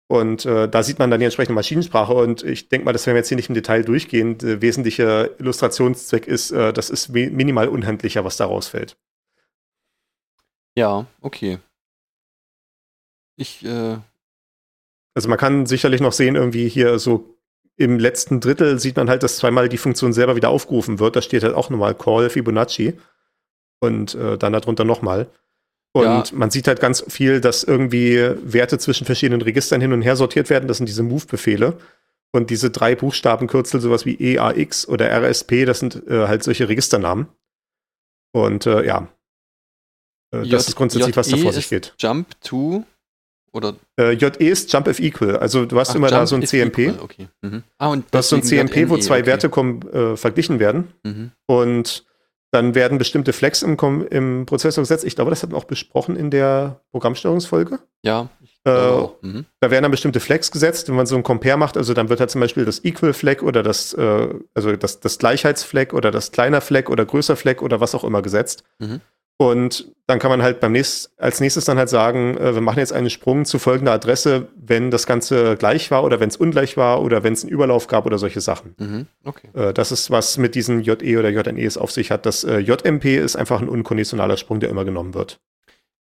B: Und äh, da sieht man dann die entsprechende Maschinensprache. Und ich denke mal, das werden wir jetzt hier nicht im Detail durchgehen. Der wesentliche Illustrationszweck ist, äh, das ist mi- minimal unhandlicher, was da rausfällt.
A: Ja, okay. Ich, äh,
B: Also man kann sicherlich noch sehen, irgendwie hier so im letzten Drittel sieht man halt, dass zweimal die Funktion selber wieder aufgerufen wird. Da steht halt auch nochmal Call Fibonacci und äh, dann darunter nochmal. Und
A: Ja.
B: man sieht halt ganz viel, dass irgendwie Werte zwischen verschiedenen Registern hin und her sortiert werden. Das sind diese Move-Befehle. Und diese drei Buchstabenkürzel, sowas wie EAX oder RSP, das sind äh, halt solche Registernamen. Und äh, ja, äh,
A: J-
B: das ist grundsätzlich, was da vor sich geht.
A: Jump to oder
B: Äh, JE ist Jump if equal. Also du hast
A: ach,
B: immer da
A: Jump
B: so ein CMP.
A: equal, Okay. Mhm. Ah, und
B: Du hast so ein CMP, wo
A: JME,
B: zwei
A: okay.
B: Werte kommen, äh, verglichen werden.
A: Mhm.
B: Und dann werden bestimmte Flex im, im Prozessor gesetzt. Ich glaube, das hatten wir auch besprochen in der Programmsteuerungsfolge.
A: Ja, ich
B: Äh.
A: Mhm.
B: Da werden dann bestimmte Flags gesetzt, wenn man so ein Compare macht. Also dann wird halt zum Beispiel das Equal Flag oder das, äh, also das, das Gleichheitsflag oder das kleiner Flag oder größer Flag oder was auch immer gesetzt.
A: Mhm.
B: Und dann kann man halt beim nächst, als nächstes dann halt sagen, äh, wir machen jetzt einen Sprung zu folgender Adresse, wenn das Ganze gleich war oder wenn es ungleich war oder wenn es einen Überlauf gab oder solche Sachen.
A: Mhm. Okay.
B: Äh, Das ist, was mit diesen JE oder JNEs auf sich hat. Das äh, JMP ist einfach ein unkonditionaler Sprung, der immer genommen wird.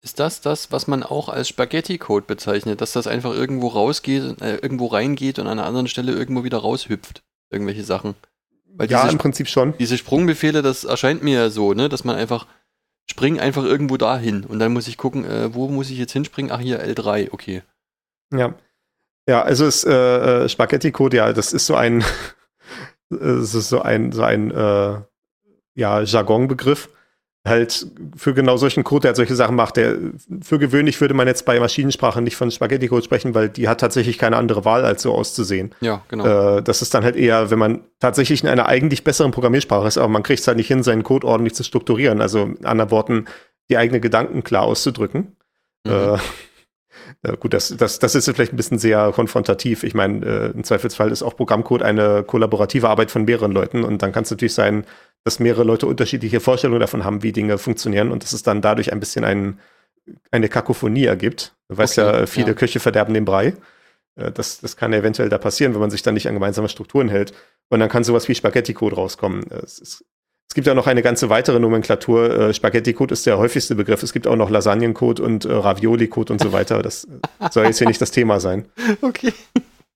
A: Ist das das, was man auch als Spaghetti-Code bezeichnet, dass das einfach irgendwo rausgeht, äh, irgendwo reingeht und an einer anderen Stelle irgendwo wieder raushüpft? Irgendwelche Sachen. Weil
B: ja,
A: diese,
B: im Prinzip schon.
A: diese Sprungbefehle, das erscheint mir ja so, ne, dass man einfach spring einfach irgendwo dahin und dann muss ich gucken, äh, wo muss ich jetzt hinspringen? Ach hier L3, okay.
B: Ja. Ja, also ist äh, äh, Spaghetti-Code, ja, das ist so ein, es ist so ein, so ein äh, ja, Jargon-Begriff. Halt für genau solchen Code, der halt solche Sachen macht. Der, für gewöhnlich würde man jetzt bei Maschinensprache nicht von Spaghetti-Code sprechen, weil die hat tatsächlich keine andere Wahl, als so auszusehen.
A: Ja, genau.
B: Äh, das ist dann halt eher, wenn man tatsächlich in einer eigentlich besseren Programmiersprache ist, aber man kriegt es halt nicht hin, seinen Code ordentlich zu strukturieren. Also in anderen Worten, die eigenen Gedanken klar auszudrücken.
A: Mhm.
B: Äh, ja, gut, das, das, das ist vielleicht ein bisschen sehr konfrontativ. Ich meine, äh, im Zweifelsfall ist auch Programmcode eine kollaborative Arbeit von mehreren Leuten und dann kann es natürlich sein, dass mehrere Leute unterschiedliche Vorstellungen davon haben, wie Dinge funktionieren und dass es dann dadurch ein bisschen ein, eine Kakophonie ergibt. Du weißt
A: Okay,
B: ja, viele
A: ja.
B: Köche verderben den Brei. Äh, Das, das kann eventuell da passieren, wenn man sich dann nicht an gemeinsame Strukturen hält. Und dann kann sowas wie Spaghetti-Code rauskommen. Es, ist, es gibt ja noch eine ganze weitere Nomenklatur. Äh, Spaghetti-Code ist der häufigste Begriff. Es gibt auch noch Lasagnen-Code und äh, Ravioli-Code und so weiter. Das äh, soll jetzt hier nicht das Thema sein.
A: Okay,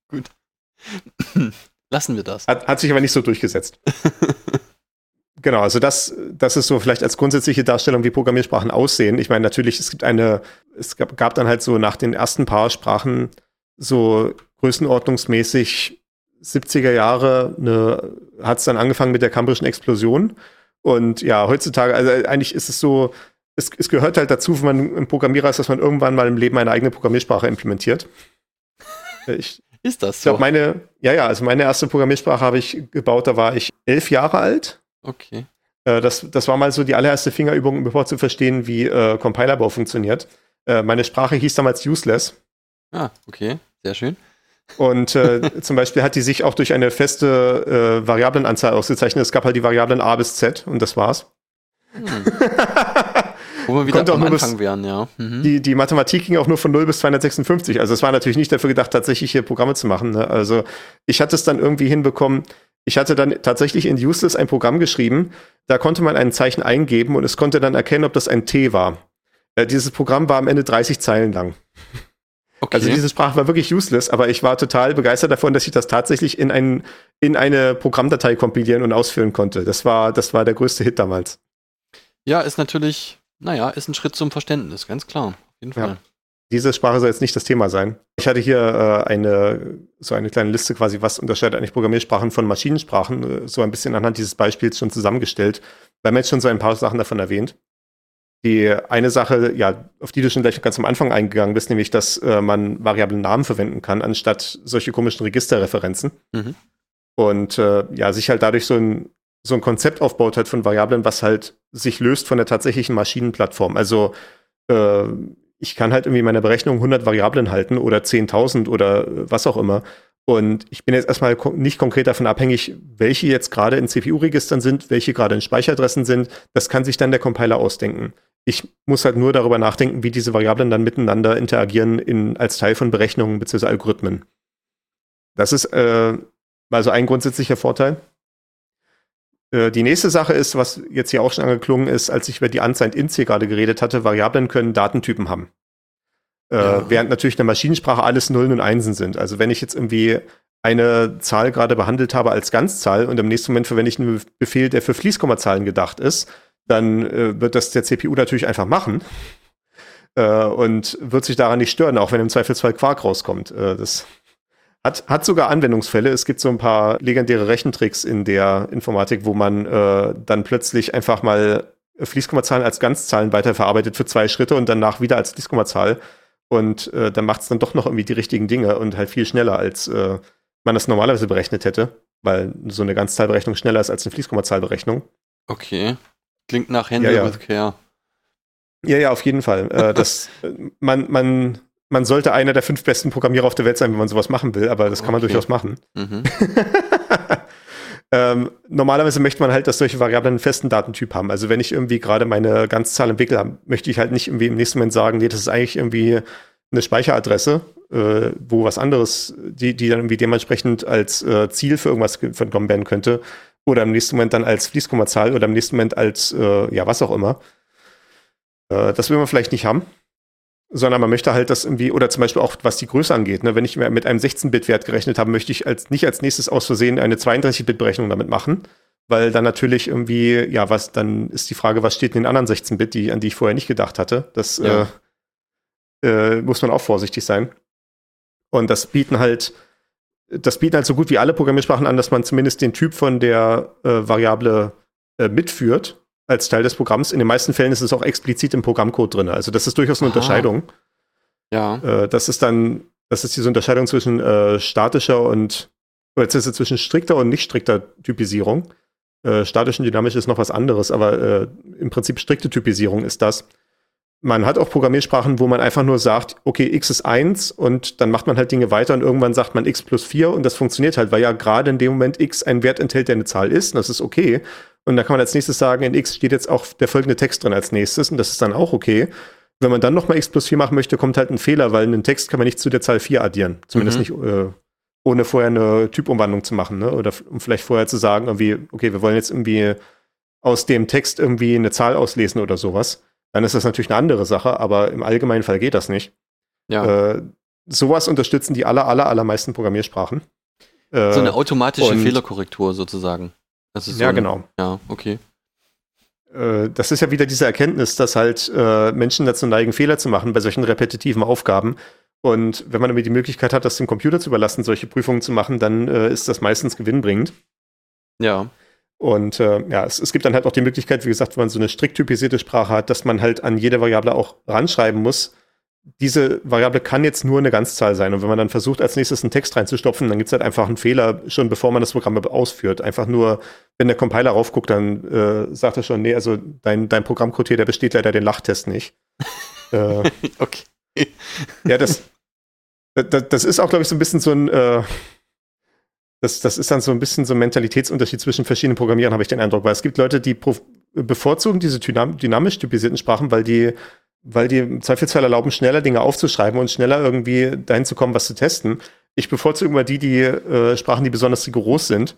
A: gut. Lassen wir das.
B: Hat, hat sich aber nicht so durchgesetzt. Genau, also das, das ist so vielleicht als grundsätzliche Darstellung, wie Programmiersprachen aussehen. Ich meine, natürlich, es gibt eine, es gab, gab dann halt so nach den ersten paar Sprachen so größenordnungsmäßig 70er Jahre eine, hat es dann angefangen mit der kambrischen Explosion. Und ja, heutzutage, also eigentlich ist es so, es, es gehört halt dazu, wenn man ein Programmierer ist, dass man irgendwann mal im Leben eine eigene Programmiersprache implementiert. Ich,
A: Ist das
B: ich
A: so?
B: glaube, meine, ja, ja, also meine erste Programmiersprache habe ich gebaut, da war ich elf Jahre alt.
A: Okay.
B: Äh, das, das war mal so die allererste Fingerübung, um überhaupt zu verstehen, wie äh, Compilerbau funktioniert. Äh, meine Sprache hieß damals Useless.
A: Ah, okay. Sehr schön.
B: Und äh, zum Beispiel hat die sich auch durch eine feste äh, Variablenanzahl ausgezeichnet. Es gab halt die Variablen A bis Z und das war's.
A: Hm. Wo wir wieder
B: Konnte auch
A: am
B: nur bis-
A: Anfang wären, ja. Mhm.
B: Die, die Mathematik ging auch nur von 0 bis 256. Also es war natürlich nicht dafür gedacht, tatsächlich hier Programme zu machen. Ne? Also ich hatte es dann irgendwie hinbekommen. Ich hatte dann tatsächlich in Useless ein Programm geschrieben. Da konnte man ein Zeichen eingeben und es konnte dann erkennen, ob das ein T war. Äh, dieses Programm war am Ende 30 Zeilen lang.
A: okay.
B: Also diese Sprache war wirklich useless, aber ich war total begeistert davon, dass ich das tatsächlich in, ein, in eine Programmdatei kompilieren und ausführen konnte. Das war, das war der größte Hit damals.
A: ja, ist natürlich, naja, ist ein Schritt zum Verständnis, ganz klar. Auf jeden
B: Ja.
A: Fall.
B: Diese Sprache soll jetzt nicht das Thema sein. Ich hatte hier äh, eine, so eine kleine Liste quasi, was unterscheidet eigentlich Programmiersprachen von Maschinensprachen, äh, so ein bisschen anhand dieses Beispiels schon zusammengestellt. Wir haben jetzt schon so ein paar Sachen davon erwähnt. Die eine Sache, ja, auf die du schon gleich ganz am Anfang eingegangen bist, nämlich, dass äh, man variablen Namen verwenden kann, anstatt solche komischen Registerreferenzen.
A: Mhm.
B: Und äh, ja, sich halt dadurch so ein, so ein Konzept aufbaut halt von Variablen, was halt sich löst von der tatsächlichen Maschinenplattform. Also äh, ich kann halt irgendwie in meiner Berechnung 100 Variablen halten oder 10.000 oder äh, was auch immer. Und ich bin jetzt erstmal nicht konkret davon abhängig, welche jetzt gerade in CPU-Registern sind, welche gerade in Speicheradressen sind. Das kann sich dann der Compiler ausdenken. Ich muss halt nur darüber nachdenken, wie diese Variablen dann miteinander interagieren in, als Teil von Berechnungen bzw. Algorithmen. Das ist äh, also ein grundsätzlicher Vorteil. Äh, die nächste Sache ist, was jetzt hier auch schon angeklungen ist, als ich über die Unsigned Ints hier gerade geredet hatte, Variablen können Datentypen haben. Äh, ja. Während natürlich in der Maschinensprache alles Nullen und Einsen sind. Also wenn ich jetzt irgendwie eine Zahl gerade behandelt habe als Ganzzahl und im nächsten Moment verwende ich einen Befehl, der für Fließkommazahlen gedacht ist, dann äh, wird das der CPU natürlich einfach machen äh, und wird sich daran nicht stören, auch wenn im Zweifelsfall Quark rauskommt. Äh, das hat, hat sogar Anwendungsfälle. Es gibt so ein paar legendäre Rechentricks in der Informatik, wo man äh, dann plötzlich einfach mal Fließkommazahlen als Ganzzahlen weiterverarbeitet für zwei Schritte und danach wieder als Fließkommazahl. Und äh, dann macht es dann doch noch irgendwie die richtigen Dinge und halt viel schneller, als äh, man das normalerweise berechnet hätte, weil so eine Ganzzahlberechnung schneller ist als eine Fließkommazahlberechnung.
A: Okay. Klingt nach Handle
B: Ja, ja.
A: with Care.
B: Ja, ja, auf jeden Fall. äh, das, äh, man, man, man sollte einer der fünf besten Programmierer auf der Welt sein, wenn man sowas machen will, aber das kann man
A: Okay.
B: durchaus machen.
A: Mhm.
B: ähm, normalerweise möchte man halt, dass solche Variablen einen festen Datentyp haben. Also wenn ich irgendwie gerade meine Ganzzahl entwickle, möchte ich halt nicht irgendwie im nächsten Moment sagen, nee, das ist eigentlich irgendwie eine Speicheradresse, äh, wo was anderes, die, die dann irgendwie dementsprechend als äh, Ziel für irgendwas ge- genommen werden könnte. Oder im nächsten Moment dann als Fließkommazahl oder im nächsten Moment als, äh, ja, was auch immer. Äh, das will man vielleicht nicht haben. Sondern man möchte halt das irgendwie, oder zum Beispiel auch was die Größe angeht. Ne? Wenn ich mir mit einem 16-Bit-Wert gerechnet habe, möchte ich als, nicht als nächstes aus Versehen eine 32-Bit-Berechnung damit machen. Weil dann natürlich irgendwie, ja, was, dann ist die Frage, was steht in den anderen 16-Bit, die, an die ich vorher nicht gedacht hatte. Das
A: Ja.
B: äh, äh, muss man auch vorsichtig sein. Und das bieten halt, das bieten halt so gut wie alle Programmiersprachen an, dass man zumindest den Typ von der äh, Variable äh, mitführt als Teil des Programms. In den meisten Fällen ist es auch explizit im Programmcode drin. Also das ist durchaus eine
A: Aha.
B: Unterscheidung.
A: Ja.
B: Äh, das ist dann, das ist diese Unterscheidung zwischen äh, statischer und, oder jetzt ist es zwischen strikter und nicht strikter Typisierung. Äh, statisch und dynamisch ist noch was anderes, aber äh, im Prinzip strikte Typisierung ist das. Man hat auch Programmiersprachen, wo man einfach nur sagt, okay, x ist 1 und dann macht man halt Dinge weiter und irgendwann sagt man x plus 4 und das funktioniert halt, weil ja gerade in dem Moment x einen Wert enthält, der eine Zahl ist und das ist okay. Und dann kann man als nächstes sagen, in x steht jetzt auch der folgende Text drin als nächstes und das ist dann auch okay. Wenn man dann nochmal x plus 4 machen möchte, kommt halt ein Fehler, weil einen Text kann man nicht zu der Zahl 4 addieren. Zumindest
A: Mhm.
B: nicht äh, ohne vorher eine Typumwandlung zu machen. Ne? Oder um vielleicht vorher zu sagen, irgendwie, okay, wir wollen jetzt irgendwie aus dem Text irgendwie eine Zahl auslesen oder sowas. Dann ist das natürlich eine andere Sache, aber im allgemeinen Fall geht das nicht.
A: Ja.
B: Äh, sowas unterstützen die aller, aller, allermeisten Programmiersprachen. Äh,
A: so eine automatische
B: und-
A: Fehlerkorrektur sozusagen. Das ist so
B: ja,
A: ein-
B: genau.
A: Ja, okay.
B: Äh, das ist ja wieder diese Erkenntnis, dass halt äh, Menschen dazu neigen, Fehler zu machen bei solchen repetitiven Aufgaben. Und wenn man irgendwie die Möglichkeit hat, das dem Computer zu überlassen, solche Prüfungen zu machen, dann äh, ist das meistens gewinnbringend.
A: Ja.
B: Und äh, ja, es, es gibt dann halt auch die Möglichkeit, wie gesagt, wenn man so eine strikt typisierte Sprache hat, dass man halt an jede Variable auch ranschreiben muss. Diese Variable kann jetzt nur eine Ganzzahl sein. Und wenn man dann versucht, als nächstes einen Text reinzustopfen, dann gibt es halt einfach einen Fehler, schon bevor man das Programm ausführt. Einfach nur, wenn der Compiler raufguckt, dann äh, sagt er schon, nee, also dein, dein Programmcode hier, der besteht leider den Lachtest nicht. äh,
A: Okay.
B: ja, das, das, das ist auch, glaube ich, so ein bisschen so ein, äh, das, das ist dann so ein bisschen so ein Mentalitätsunterschied zwischen verschiedenen Programmierern, habe ich den Eindruck, weil es gibt Leute, die bevorzugen diese dynam dynamisch typisierten Sprachen, weil die, weil die im Zweifelsfall erlauben, schneller Dinge aufzuschreiben und schneller irgendwie dahin zu kommen, was zu testen. Ich bevorzuge immer die, die äh, Sprachen, die besonders rigoros sind,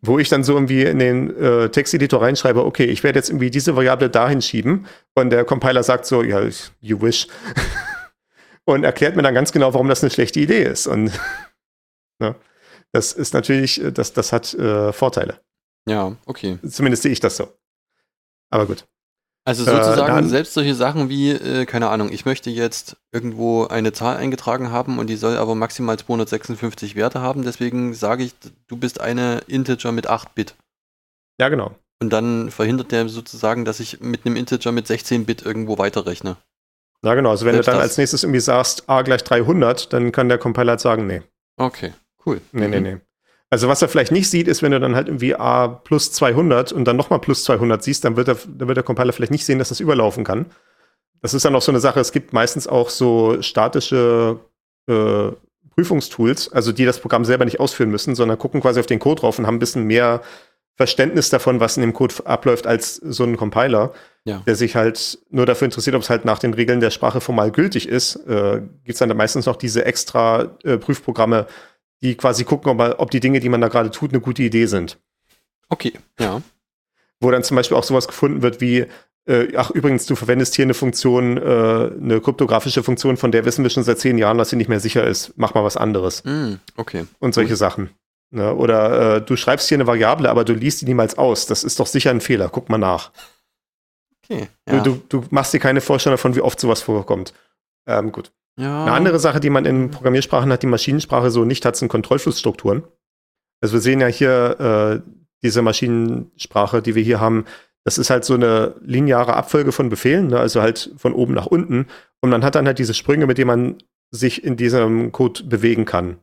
B: wo ich dann so irgendwie in den äh, Texteditor reinschreibe, okay, ich werde jetzt irgendwie diese Variable dahin schieben und der Compiler sagt so, ja, you wish. und erklärt mir dann ganz genau, warum das eine schlechte Idee ist. Und ne, das ist natürlich, äh, das, das hat äh, Vorteile.
A: Ja, okay.
B: Zumindest sehe ich das so. Aber gut.
A: Also
B: Äh,
A: sozusagen
B: dann-
A: selbst solche Sachen wie, äh, keine Ahnung, ich möchte jetzt irgendwo eine Zahl eingetragen haben und die soll aber maximal 256 Werte haben, deswegen sage ich, du bist eine Integer mit 8 Bit.
B: Ja, genau.
A: Und dann verhindert der sozusagen, dass ich mit einem Integer mit 16 Bit irgendwo weiterrechne.
B: Ja, genau. Also wenn
A: Selbst
B: du dann
A: das.
B: als nächstes irgendwie sagst, a gleich 300, dann kann der Compiler halt sagen, nee,
A: Okay, cool.
B: nee, nee,
A: Mhm.
B: nee. Also was er vielleicht nicht sieht, ist, wenn du dann halt irgendwie a plus 200 und dann nochmal plus 200 siehst, dann wird, der, dann wird der Compiler vielleicht nicht sehen, dass das überlaufen kann. Das ist dann auch so eine Sache, es gibt meistens auch so statische äh, Prüfungstools, also die das Programm selber nicht ausführen müssen, sondern gucken quasi auf den Code drauf und haben ein bisschen mehr Verständnis davon, was in dem Code abläuft, als so ein Compiler,
A: Ja.
B: der sich halt nur dafür interessiert, ob es halt nach den Regeln der Sprache formal gültig ist. Äh, Gibt es dann meistens noch diese extra äh, Prüfprogramme, die quasi gucken, ob, ob die Dinge, die man da gerade tut, eine gute Idee sind.
A: Okay, ja.
B: Wo dann zum Beispiel auch sowas gefunden wird wie, äh, ach übrigens, du verwendest hier eine Funktion, äh, eine kryptografische Funktion, von der wissen wir schon seit zehn Jahren, dass sie nicht mehr sicher ist. Mach mal was anderes.
A: Mm, okay.
B: Und solche Sachen. Ne? Oder äh, du schreibst hier eine Variable, aber du liest die niemals aus. Das ist doch sicher ein Fehler. Guck mal nach.
A: Okay. Ja.
B: Du, du machst dir keine Vorstellung davon, wie oft sowas vorkommt. Ähm, gut.
A: Ja.
B: Eine andere Sache, die man in Programmiersprachen hat, die Maschinensprache so nicht hat, sind Kontrollflussstrukturen. Also wir sehen ja hier äh, diese Maschinensprache, die wir hier haben, das ist halt so eine lineare Abfolge von Befehlen, ne? also halt von oben nach unten. Und man hat dann halt diese Sprünge, mit denen man sich in diesem Code bewegen kann.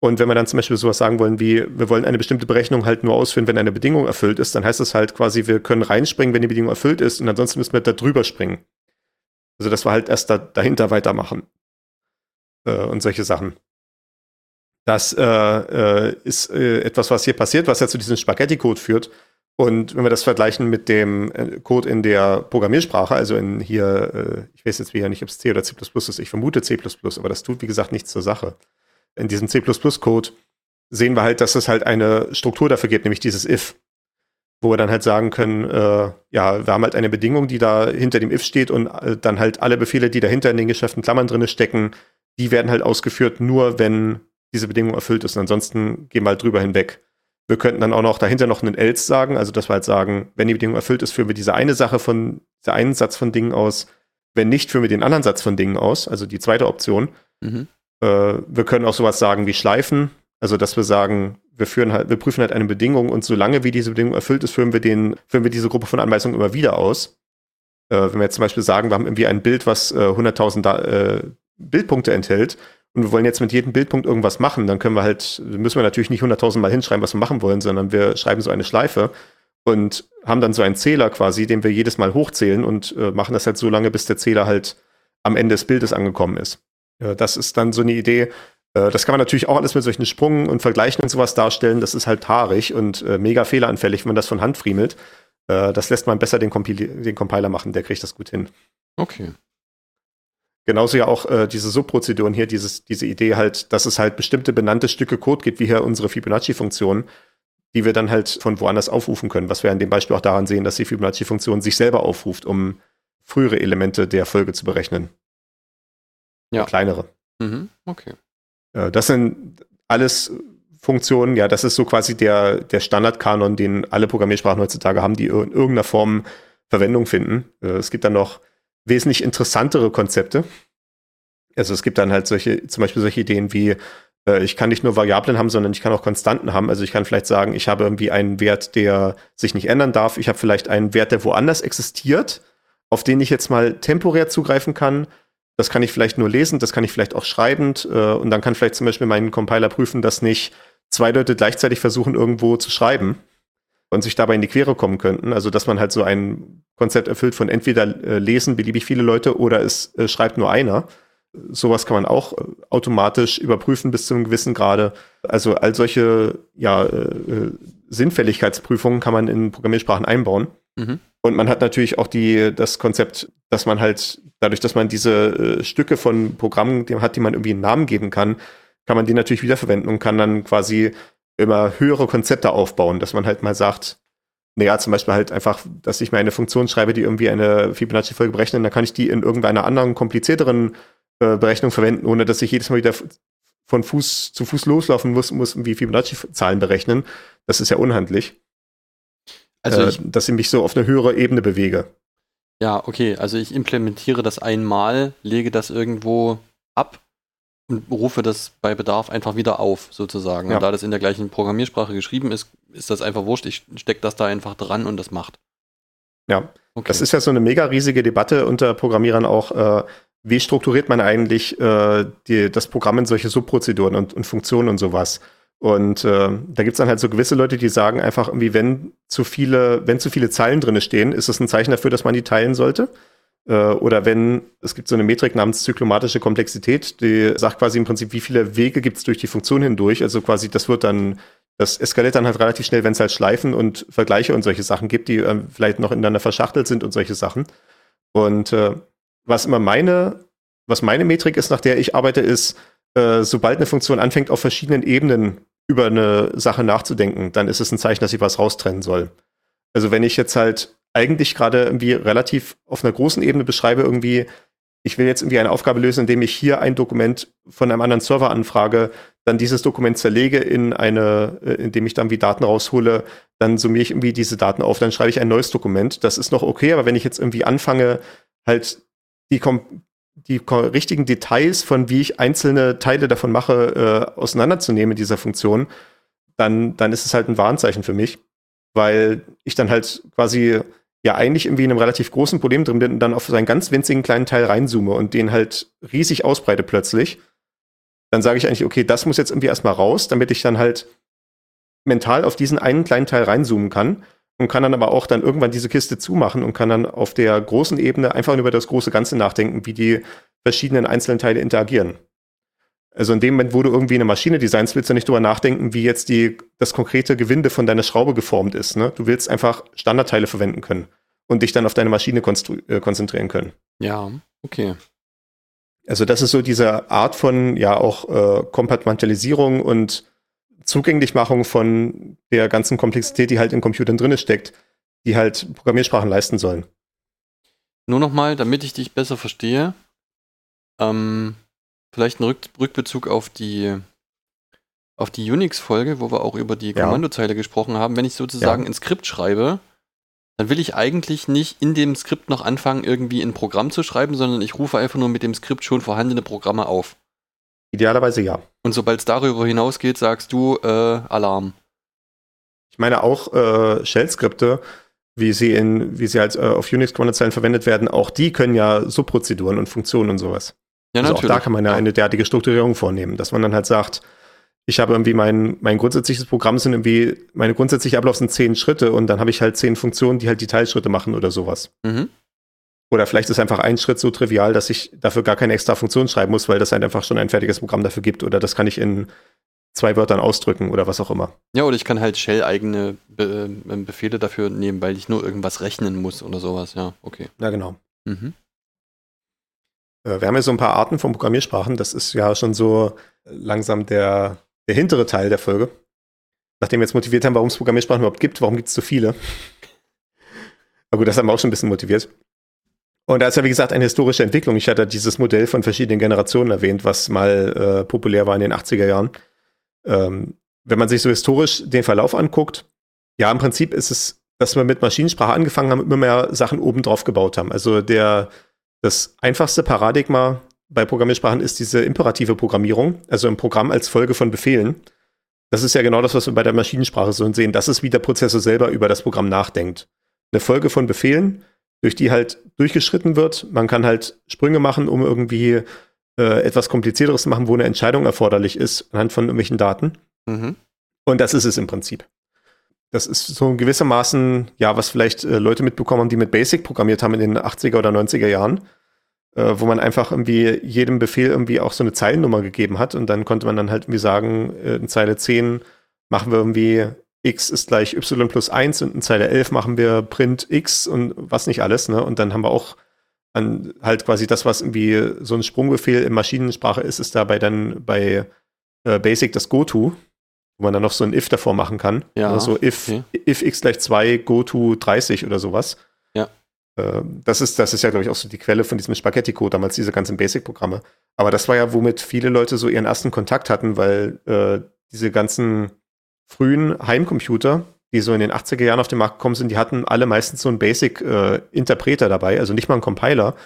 B: Und wenn wir dann zum Beispiel sowas sagen wollen wie, wir wollen eine bestimmte Berechnung halt nur ausführen, wenn eine Bedingung erfüllt ist, dann heißt das halt quasi, wir können reinspringen, wenn die Bedingung erfüllt ist und ansonsten müssen wir da drüber springen. Also dass wir halt erst da, dahinter weitermachen. Äh, und solche Sachen. Das äh, äh, ist äh, etwas, was hier passiert, was ja zu diesem Spaghetti-Code führt. Und wenn wir das vergleichen mit dem äh, Code in der Programmiersprache, also in hier, ich weiß jetzt wieder nicht, ob es C oder C ist, ich vermute C, aber das tut, wie gesagt, nichts zur Sache. In diesem C-Code sehen wir halt, dass es halt eine Struktur dafür gibt, nämlich dieses if, wo wir dann halt sagen können, äh, ja, wir haben halt eine Bedingung, die da hinter dem if steht und äh, dann halt alle Befehle, die dahinter in den Geschäften Klammern drinne stecken, die werden halt ausgeführt, nur wenn diese Bedingung erfüllt ist. Und ansonsten gehen wir halt drüber hinweg. Wir könnten dann auch noch dahinter noch einen else sagen, also dass wir halt sagen, wenn die Bedingung erfüllt ist, führen wir diese eine Sache von, dieser einen Satz von Dingen aus. Wenn nicht, führen wir den anderen Satz von Dingen aus, also die zweite Option.
A: Mhm.
B: Äh, wir können auch sowas sagen wie Schleifen, also dass wir sagen, wir führen halt, wir prüfen halt eine Bedingung und solange wie diese Bedingung erfüllt ist, führen wir den, führen wir diese Gruppe von Anweisungen immer wieder aus. Äh, wenn wir jetzt zum Beispiel sagen, wir haben irgendwie ein Bild, was äh, 100.000 Da- äh, Bildpunkte enthält und wir wollen jetzt mit jedem Bildpunkt irgendwas machen, dann können wir halt, müssen wir natürlich nicht 100.000 Mal hinschreiben, was wir machen wollen, sondern wir schreiben so eine Schleife und haben dann so einen Zähler quasi, den wir jedes Mal hochzählen und äh, machen das halt so lange, bis der Zähler halt am Ende des Bildes angekommen ist. Ja, das ist dann so eine Idee. Äh, das kann man natürlich auch alles mit solchen Sprungen und Vergleichen und sowas darstellen. Das ist halt haarig und äh, mega fehleranfällig, wenn man das von Hand friemelt. Äh, das lässt man besser den, den Compiler machen, der kriegt das gut hin.
A: Okay.
B: Genauso ja auch äh, diese Subprozeduren hier, dieses, diese Idee halt, dass es halt bestimmte benannte Stücke Code gibt, wie hier unsere Fibonacci-Funktion, die wir dann halt von woanders aufrufen können. Was wir an dem Beispiel auch daran sehen, dass die Fibonacci-Funktion sich selber aufruft, um frühere Elemente der Folge zu berechnen.
A: Ja.
B: Kleinere.
A: Mhm. Okay.
B: Äh, Das sind alles Funktionen, ja, das ist so quasi der, der Standardkanon, den alle Programmiersprachen heutzutage haben, die in irgendeiner Form Verwendung finden. Äh, Es gibt dann noch wesentlich interessantere Konzepte. Also es gibt dann halt solche, zum Beispiel solche Ideen wie, äh, ich kann nicht nur Variablen haben, sondern ich kann auch Konstanten haben. Also ich kann vielleicht sagen, ich habe irgendwie einen Wert, der sich nicht ändern darf. Ich habe vielleicht einen Wert, der woanders existiert, auf den ich jetzt mal temporär zugreifen kann. Das kann ich vielleicht nur lesen, das kann ich vielleicht auch schreibend. Äh, und dann kann vielleicht zum Beispiel mein Compiler prüfen, dass nicht zwei Leute gleichzeitig versuchen, irgendwo zu schreiben und sich dabei in die Quere kommen könnten. Also dass man halt so ein Konzept erfüllt von entweder äh, lesen beliebig viele Leute oder es äh, schreibt nur einer. Sowas kann man auch äh, automatisch überprüfen bis zu einem gewissen Grade. Also all solche ja, äh, äh, Sinnfälligkeitsprüfungen kann man in Programmiersprachen einbauen.
A: Mhm.
B: Und man hat natürlich auch die, das Konzept, dass man halt, dadurch, dass man diese äh, Stücke von Programmen die hat, die man irgendwie einen Namen geben kann, kann man die natürlich wiederverwenden und kann dann quasi immer höhere Konzepte aufbauen, dass man halt mal sagt, naja, zum Beispiel halt einfach, dass ich mir eine Funktion schreibe, die irgendwie eine Fibonacci-Folge berechnet, dann kann ich die in irgendeiner anderen, komplizierteren äh, Berechnung verwenden, ohne dass ich jedes Mal wieder von Fuß zu Fuß loslaufen muss, muss irgendwie Fibonacci-Zahlen berechnen. Das ist ja unhandlich.
A: Also
B: äh,
A: ich,
B: dass ich mich so auf eine höhere Ebene bewege.
A: ja, okay, also ich implementiere das einmal, lege das irgendwo ab und rufe das bei Bedarf einfach wieder auf, sozusagen.
B: Ja.
A: Und da das in der gleichen Programmiersprache geschrieben ist, ist das einfach wurscht. Ich stecke das da einfach dran und das macht.
B: Ja,
A: Okay.
B: das ist ja so eine mega riesige Debatte unter Programmierern auch. Äh, wie strukturiert man eigentlich äh, die, das Programm in solche Subprozeduren und, und Funktionen und sowas? Und äh, da gibt's dann halt so gewisse Leute, die sagen einfach irgendwie, wenn zu viele, wenn zu viele Zeilen drinne stehen, ist es ein Zeichen dafür, dass man die teilen sollte. Äh, oder wenn, es gibt so eine Metrik namens zyklomatische Komplexität, die sagt quasi im Prinzip, wie viele Wege gibt es durch die Funktion hindurch. Also quasi, das wird dann, das eskaliert dann halt relativ schnell, wenn es halt Schleifen und Vergleiche und solche Sachen gibt, die äh, vielleicht noch ineinander verschachtelt sind und solche Sachen. Und äh, was immer meine, was meine Metrik ist, nach der ich arbeite, ist, äh, sobald eine Funktion anfängt, auf verschiedenen Ebenen über eine Sache nachzudenken, dann ist es ein Zeichen, dass sie was raustrennen soll. Also wenn ich jetzt halt eigentlich gerade irgendwie relativ auf einer großen Ebene beschreibe, irgendwie, ich will jetzt irgendwie eine Aufgabe lösen, indem ich hier ein Dokument von einem anderen Server anfrage, dann dieses Dokument zerlege in eine, äh, indem ich dann wie Daten raushole, dann summiere ich irgendwie diese Daten auf, dann schreibe ich ein neues Dokument. Das ist noch okay, aber wenn ich jetzt irgendwie anfange, halt die, die richtigen Details von wie ich einzelne Teile davon mache, äh, auseinanderzunehmen in dieser Funktion, dann, dann ist es halt ein Warnzeichen für mich, weil ich dann halt quasi ja eigentlich irgendwie in einem relativ großen Problem drin bin und dann auf so einen ganz winzigen kleinen Teil reinzoome und den halt riesig ausbreite plötzlich, dann sage ich eigentlich, okay, das muss jetzt irgendwie erstmal raus, damit ich dann halt mental auf diesen einen kleinen Teil reinzoomen kann und kann dann aber auch dann irgendwann diese Kiste zumachen und kann dann auf der großen Ebene einfach über das große Ganze nachdenken, wie die verschiedenen einzelnen Teile interagieren. Also in dem Moment, wo du irgendwie eine Maschine designst, willst du nicht drüber nachdenken, wie jetzt die, das konkrete Gewinde von deiner Schraube geformt ist. Ne? Du willst einfach Standardteile verwenden können und dich dann auf deine Maschine äh, konzentrieren können.
A: Ja, okay.
B: Also das ist so diese Art von ja auch äh, Kompartmentalisierung und Zugänglichmachung von der ganzen Komplexität, die halt in Computern drin steckt, die halt Programmiersprachen leisten sollen.
A: Nur nochmal, damit ich dich besser verstehe. Ähm, Vielleicht ein Rück Rückbezug auf die, auf die Unix-Folge, wo wir auch über die ja. Kommandozeile gesprochen haben. Wenn ich sozusagen ja. ein Skript schreibe, dann will ich eigentlich nicht in dem Skript noch anfangen, irgendwie ein Programm zu schreiben, sondern ich rufe einfach nur mit dem Skript schon vorhandene Programme auf.
B: Idealerweise ja.
A: Und sobald es darüber hinausgeht, sagst du äh, Alarm.
B: Ich meine auch äh, Shell-Skripte, wie sie in, wie sie halt äh, auf Unix-Kommandozeilen verwendet werden, auch die können ja Subprozeduren und Funktionen und sowas. Ja, also natürlich. Auch da kann man ja eine derartige Strukturierung vornehmen, dass man dann halt sagt, ich habe irgendwie mein, mein grundsätzliches Programm sind irgendwie, meine grundsätzliche Ablauf sind zehn Schritte und dann habe ich halt zehn Funktionen, die halt die Teilschritte machen oder sowas. Mhm. Oder vielleicht ist einfach ein Schritt so trivial, dass ich dafür gar keine extra Funktion schreiben muss, weil das halt einfach schon ein fertiges Programm dafür gibt. Oder das kann ich in zwei Wörtern ausdrücken oder was auch immer.
A: Ja, oder ich kann halt Shell-eigene Be äh, Befehle dafür nehmen, weil ich nur irgendwas rechnen muss oder sowas. Ja, okay.
B: Ja, genau. Mhm. Äh, wir haben ja so ein paar Arten von Programmiersprachen. Das ist ja schon so langsam der, der hintere Teil der Folge. Nachdem wir jetzt motiviert haben, warum es Programmiersprachen überhaupt gibt, warum gibt es so viele? Aber gut, das haben wir auch schon ein bisschen motiviert. Und da ist ja, wie gesagt, eine historische Entwicklung. Ich hatte dieses Modell von verschiedenen Generationen erwähnt, was mal äh, populär war in den 80er Jahren. Ähm, wenn man sich so historisch den Verlauf anguckt, ja, im Prinzip ist es, dass wir mit Maschinensprache angefangen haben, immer mehr Sachen oben drauf gebaut haben. Also der das einfachste Paradigma bei Programmiersprachen ist diese imperative Programmierung, also ein Programm als Folge von Befehlen. Das ist ja genau das, was wir bei der Maschinensprache so sehen. Das ist, wie der Prozessor selber über das Programm nachdenkt. Eine Folge von Befehlen, durch die halt durchgeschritten wird. Man kann halt Sprünge machen, um irgendwie äh, etwas komplizierteres zu machen, wo eine Entscheidung erforderlich ist, anhand von irgendwelchen Daten. Mhm. Und das ist es im Prinzip. Das ist so gewissermaßen, ja, was vielleicht äh, Leute mitbekommen haben, die mit Basic programmiert haben in den 80er oder 90er Jahren, äh, wo man einfach irgendwie jedem Befehl irgendwie auch so eine Zeilennummer gegeben hat und dann konnte man dann halt irgendwie sagen, äh, in Zeile 10 machen wir irgendwie x ist gleich y plus 1 und in Zeile 11 machen wir print x und was nicht alles, ne? Und dann haben wir auch an halt quasi das, was irgendwie so ein Sprungbefehl in Maschinensprache ist, ist dabei dann bei äh, Basic das GoTo wo man dann noch so ein if davor machen kann. Ja. Also if, okay. if x gleich 2, go to 30 oder sowas.
A: Ja.
B: Äh, das ist, das ist ja, glaube ich, auch so die Quelle von diesem Spaghetti-Code, damals diese ganzen Basic-Programme. Aber das war ja, womit viele Leute so ihren ersten Kontakt hatten, weil äh, diese ganzen frühen Heimcomputer, die so in den 80er Jahren auf den Markt gekommen sind, die hatten alle meistens so einen Basic-Interpreter äh, dabei, also nicht mal einen Compiler,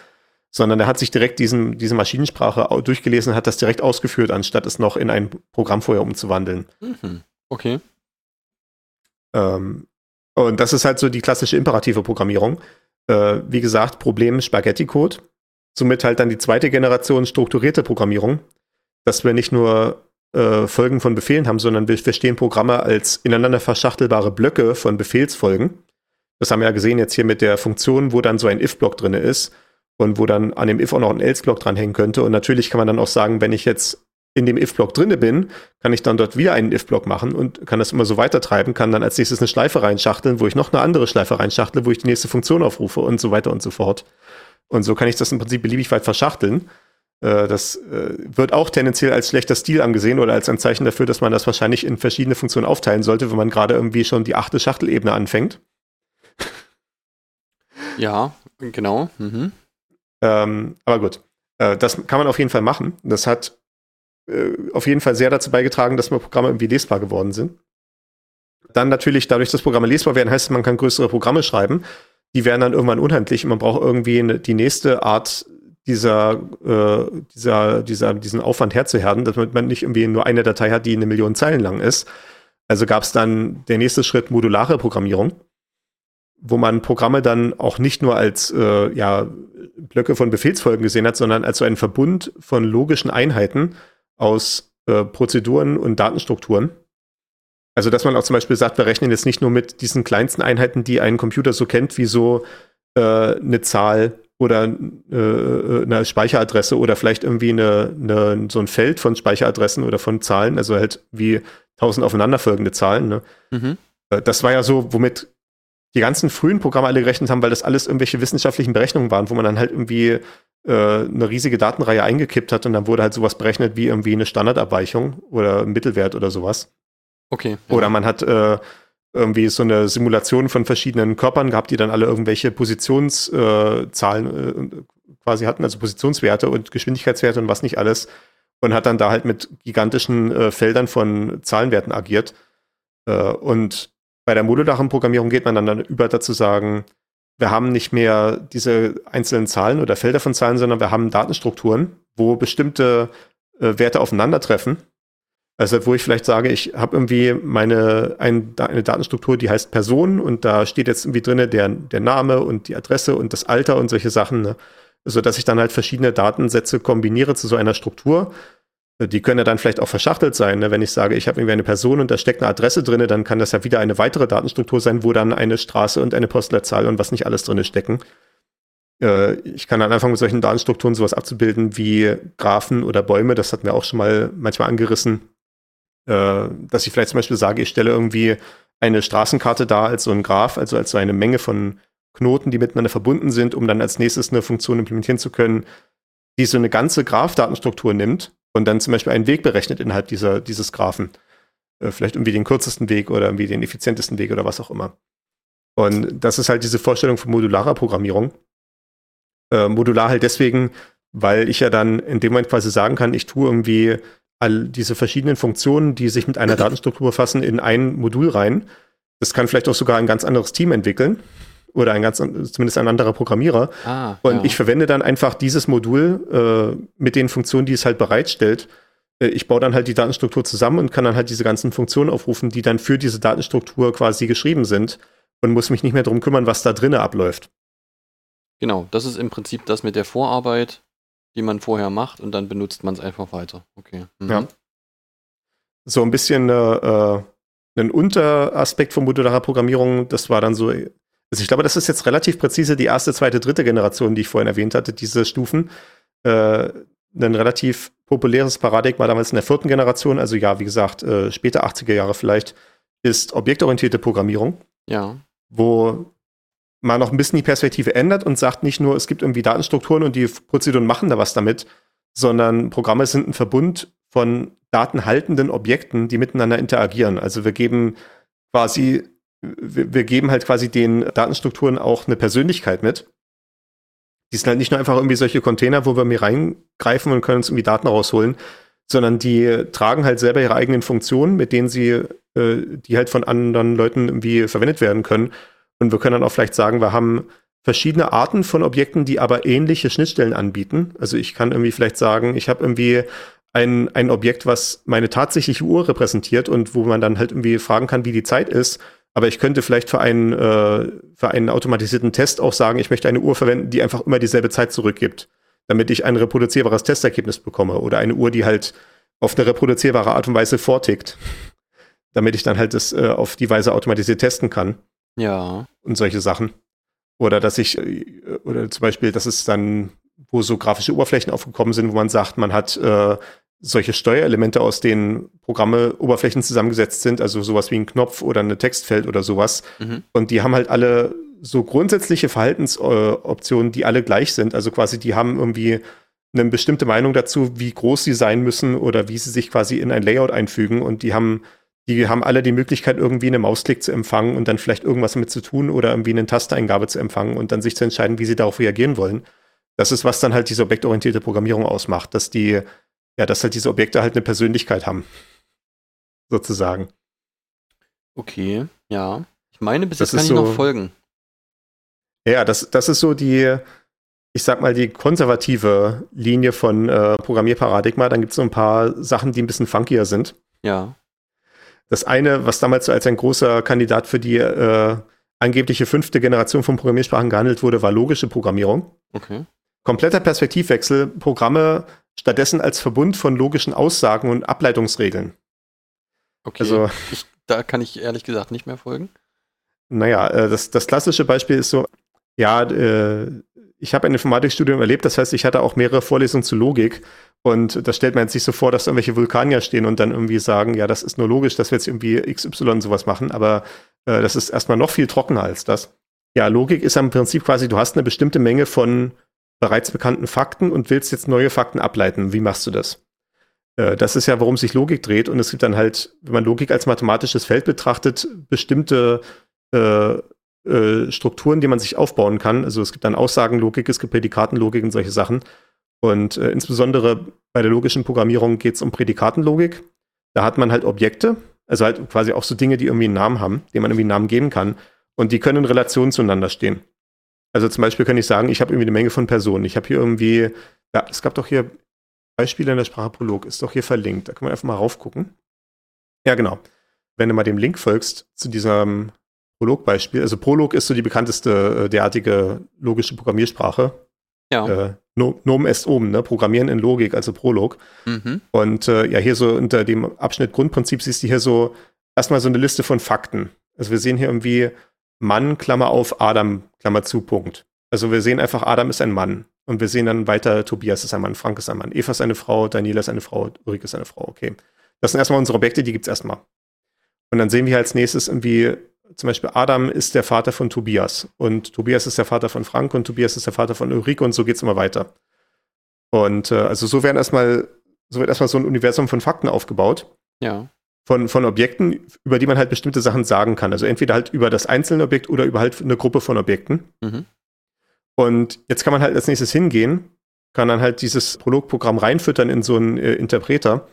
B: sondern er hat sich direkt diesen, diese Maschinensprache durchgelesen und hat das direkt ausgeführt, anstatt es noch in ein Programm vorher umzuwandeln.
A: Mhm. Okay.
B: Ähm, und das ist halt so die klassische imperative Programmierung. Äh, wie gesagt, Problem Spaghetti-Code. Somit halt dann die zweite Generation strukturierte Programmierung, dass wir nicht nur äh, Folgen von Befehlen haben, sondern wir verstehen Programme als ineinander verschachtelbare Blöcke von Befehlsfolgen. Das haben wir ja gesehen jetzt hier mit der Funktion, wo dann so ein if-Block drin ist und wo dann an dem if auch noch ein else-Block dranhängen könnte. Und natürlich kann man dann auch sagen, wenn ich jetzt in dem if-Block drinne bin, kann ich dann dort wieder einen if-Block machen und kann das immer so weiter treiben, kann dann als nächstes eine Schleife reinschachteln, wo ich noch eine andere Schleife reinschachtle, wo ich die nächste Funktion aufrufe und so weiter und so fort. Und so kann ich das im Prinzip beliebig weit verschachteln. Äh, das äh, wird auch tendenziell als schlechter Stil angesehen oder als ein Zeichen dafür, dass man das wahrscheinlich in verschiedene Funktionen aufteilen sollte, wenn man gerade irgendwie schon die achte Schachtelebene anfängt.
A: Ja, genau. Mhm.
B: Ähm, aber gut, äh, das kann man auf jeden Fall machen. Das hat auf jeden Fall sehr dazu beigetragen, dass Programme irgendwie lesbar geworden sind. Dann natürlich, dadurch, dass Programme lesbar werden, heißt es, man kann größere Programme schreiben. Die werden dann irgendwann unhandlich und man braucht irgendwie die nächste Art dieser, äh, dieser, dieser, diesen Aufwand herzuherden, damit man nicht irgendwie nur eine Datei hat, die eine Million Zeilen lang ist. Also gab es dann der nächste Schritt modulare Programmierung wo man Programme dann auch nicht nur als äh, ja, Blöcke von Befehlsfolgen gesehen hat, sondern als so einen Verbund von logischen Einheiten aus äh, Prozeduren und Datenstrukturen. Also, dass man auch zum Beispiel sagt, wir rechnen jetzt nicht nur mit diesen kleinsten Einheiten, die ein Computer so kennt, wie so äh, eine Zahl oder äh, eine Speicheradresse oder vielleicht irgendwie eine, eine, so ein Feld von Speicheradressen oder von Zahlen, also halt wie tausend aufeinanderfolgende Zahlen. Ne? Mhm. Äh, das war ja so, womit die ganzen frühen Programme alle gerechnet haben, weil das alles irgendwelche wissenschaftlichen Berechnungen waren, wo man dann halt irgendwie äh, eine riesige Datenreihe eingekippt hat und dann wurde halt sowas berechnet wie irgendwie eine Standardabweichung oder Mittelwert oder sowas.
A: Okay.
B: Ja. Oder man hat äh, irgendwie so eine Simulation von verschiedenen Körpern gehabt, die dann alle irgendwelche Positionszahlen äh, quasi hatten, also Positionswerte und Geschwindigkeitswerte und was nicht alles. Und hat dann da halt mit gigantischen äh, Feldern von Zahlenwerten agiert. Äh, und bei der modularen Programmierung geht man dann, dann über dazu sagen, wir haben nicht mehr diese einzelnen Zahlen oder Felder von Zahlen, sondern wir haben Datenstrukturen, wo bestimmte äh, Werte aufeinandertreffen. Also wo ich vielleicht sage, ich habe irgendwie meine ein, eine Datenstruktur, die heißt Person und da steht jetzt irgendwie drin der, der Name und die Adresse und das Alter und solche Sachen, ne? so dass ich dann halt verschiedene Datensätze kombiniere zu so einer Struktur die können ja dann vielleicht auch verschachtelt sein. Ne? Wenn ich sage, ich habe irgendwie eine Person und da steckt eine Adresse drin, dann kann das ja wieder eine weitere Datenstruktur sein, wo dann eine Straße und eine Postleitzahl und was nicht alles drin stecken. Äh, ich kann dann anfangen, mit solchen Datenstrukturen sowas abzubilden wie Graphen oder Bäume. Das hatten wir auch schon mal manchmal angerissen. Äh, dass ich vielleicht zum Beispiel sage, ich stelle irgendwie eine Straßenkarte dar als so ein Graph, also als so eine Menge von Knoten, die miteinander verbunden sind, um dann als nächstes eine Funktion implementieren zu können, die so eine ganze Graph-Datenstruktur nimmt und dann zum Beispiel einen Weg berechnet innerhalb dieser, dieses Graphen. Äh, vielleicht irgendwie den kürzesten Weg oder irgendwie den effizientesten Weg oder was auch immer. Und das ist halt diese Vorstellung von modularer Programmierung. Äh, modular halt deswegen, weil ich ja dann in dem Moment quasi sagen kann, ich tue irgendwie all diese verschiedenen Funktionen, die sich mit einer Datenstruktur befassen, in ein Modul rein. Das kann vielleicht auch sogar ein ganz anderes Team entwickeln oder ein ganz, zumindest ein anderer Programmierer. Ah, und ja. ich verwende dann einfach dieses Modul äh, mit den Funktionen, die es halt bereitstellt. Äh, ich baue dann halt die Datenstruktur zusammen und kann dann halt diese ganzen Funktionen aufrufen, die dann für diese Datenstruktur quasi geschrieben sind und muss mich nicht mehr darum kümmern, was da drinnen abläuft.
A: Genau, das ist im Prinzip das mit der Vorarbeit, die man vorher macht und dann benutzt man es einfach weiter. Okay. Mhm. Ja.
B: So ein bisschen äh, ein Unteraspekt von modularer Programmierung, das war dann so also ich glaube, das ist jetzt relativ präzise die erste, zweite, dritte Generation, die ich vorhin erwähnt hatte, diese Stufen. Äh, ein relativ populäres Paradigma damals in der vierten Generation, also ja, wie gesagt, äh, später 80er Jahre vielleicht, ist objektorientierte Programmierung.
A: Ja.
B: Wo man noch ein bisschen die Perspektive ändert und sagt nicht nur, es gibt irgendwie Datenstrukturen und die Prozeduren machen da was damit, sondern Programme sind ein Verbund von datenhaltenden Objekten, die miteinander interagieren. Also wir geben quasi wir, wir geben halt quasi den Datenstrukturen auch eine Persönlichkeit mit. Die sind halt nicht nur einfach irgendwie solche Container, wo wir mir reingreifen und können uns irgendwie Daten rausholen, sondern die tragen halt selber ihre eigenen Funktionen, mit denen sie, äh, die halt von anderen Leuten irgendwie verwendet werden können. Und wir können dann auch vielleicht sagen, wir haben verschiedene Arten von Objekten, die aber ähnliche Schnittstellen anbieten. Also ich kann irgendwie vielleicht sagen, ich habe irgendwie ein, ein Objekt, was meine tatsächliche Uhr repräsentiert und wo man dann halt irgendwie fragen kann, wie die Zeit ist. Aber ich könnte vielleicht für einen, äh, für einen automatisierten Test auch sagen, ich möchte eine Uhr verwenden, die einfach immer dieselbe Zeit zurückgibt, damit ich ein reproduzierbares Testergebnis bekomme. Oder eine Uhr, die halt auf eine reproduzierbare Art und Weise vortickt, damit ich dann halt das äh, auf die Weise automatisiert testen kann.
A: Ja.
B: Und solche Sachen. Oder dass ich, äh, oder zum Beispiel, dass es dann, wo so grafische Oberflächen aufgekommen sind, wo man sagt, man hat äh, solche Steuerelemente, aus denen Programme Oberflächen zusammengesetzt sind, also sowas wie ein Knopf oder ein Textfeld oder sowas.
A: Mhm.
B: Und die haben halt alle so grundsätzliche Verhaltensoptionen, die alle gleich sind. Also quasi, die haben irgendwie eine bestimmte Meinung dazu, wie groß sie sein müssen oder wie sie sich quasi in ein Layout einfügen. Und die haben, die haben alle die Möglichkeit, irgendwie eine Mausklick zu empfangen und dann vielleicht irgendwas damit zu tun oder irgendwie eine Tasteeingabe zu empfangen und dann sich zu entscheiden, wie sie darauf reagieren wollen. Das ist, was dann halt diese objektorientierte Programmierung ausmacht, dass die, ja, dass halt diese Objekte halt eine Persönlichkeit haben. Sozusagen.
A: Okay, ja. Ich meine, bis
B: Das
A: jetzt kann ich noch
B: so-
A: folgen.
B: Ja, das, das ist so die, ich sag mal, die konservative Linie von äh, Programmierparadigma. Dann gibt es so ein paar Sachen, die ein bisschen funkier sind.
A: Ja.
B: Das eine, was damals so als ein großer Kandidat für die äh, angebliche fünfte Generation von Programmiersprachen gehandelt wurde, war logische Programmierung.
A: Okay.
B: Kompletter Perspektivwechsel, Programme stattdessen als Verbund von logischen Aussagen und Ableitungsregeln.
A: Okay.
B: Also,
A: ich, da kann ich ehrlich gesagt nicht mehr folgen.
B: naja, äh, das, das klassische Beispiel ist so, ja, äh, ich habe ein Informatikstudium erlebt, das heißt, ich hatte auch mehrere Vorlesungen zu Logik und da stellt man sich so vor, dass da irgendwelche Vulkanier stehen und dann irgendwie sagen, ja, das ist nur logisch, dass wir jetzt irgendwie XY sowas machen, aber äh, das ist erstmal noch viel trockener als das. Ja, Logik ist im Prinzip quasi, du hast eine bestimmte Menge von bereits bekannten Fakten und willst jetzt neue Fakten ableiten. Wie machst du das? Äh, Das ist ja, worum sich Logik dreht. Und es gibt dann halt, wenn man Logik als mathematisches Feld betrachtet, bestimmte äh, äh, Strukturen, die man sich aufbauen kann. Also es gibt dann Aussagenlogik, es gibt Prädikatenlogik und solche Sachen. Und äh, insbesondere bei der logischen Programmierung geht es um Prädikatenlogik. Da hat man halt Objekte, also halt quasi auch so Dinge, die irgendwie einen Namen haben, denen man irgendwie einen Namen geben kann. Und die können in Relation zueinander stehen. Also zum Beispiel kann ich sagen, ich habe irgendwie eine Menge von Personen. Ich habe hier irgendwie, ja, es gab doch hier Beispiele in der Sprache Prolog, ist doch hier verlinkt. Da kann man einfach mal raufgucken. Ja, genau. Wenn du mal dem Link folgst zu diesem Prolog-Beispiel, also Prolog ist so die bekannteste äh, derartige logische Programmiersprache.
A: Ja.
B: Äh, No- Nom est oben, ne? Programmieren in Logik, also Prolog.
A: Mhm.
B: Und äh, ja, hier so unter dem Abschnitt Grundprinzip siehst du hier so erstmal so eine Liste von Fakten. Also wir sehen hier irgendwie Mann, Klammer auf, Adam, Klammer zu, Punkt. Also wir sehen einfach, Adam ist ein Mann. Und wir sehen dann weiter, Tobias ist ein Mann, Frank ist ein Mann, Eva ist eine Frau, Daniela ist eine Frau, Ulrike ist eine Frau, okay. Das sind erstmal unsere Objekte, die gibt's erstmal. Und dann sehen wir als nächstes irgendwie, zum Beispiel Adam ist der Vater von Tobias und Tobias ist der Vater von Frank und Tobias ist der Vater von Ulrike und so geht's immer weiter. Und äh, also so werden erstmal, so wird erstmal so ein Universum von Fakten aufgebaut
A: Ja.
B: von, von Objekten, über die man halt bestimmte Sachen sagen kann. Also entweder halt über das einzelne Objekt oder über halt eine Gruppe von Objekten.
A: Mhm.
B: Und jetzt kann man halt als nächstes hingehen, kann dann halt dieses Prologprogramm reinfüttern in so einen äh, Interpreter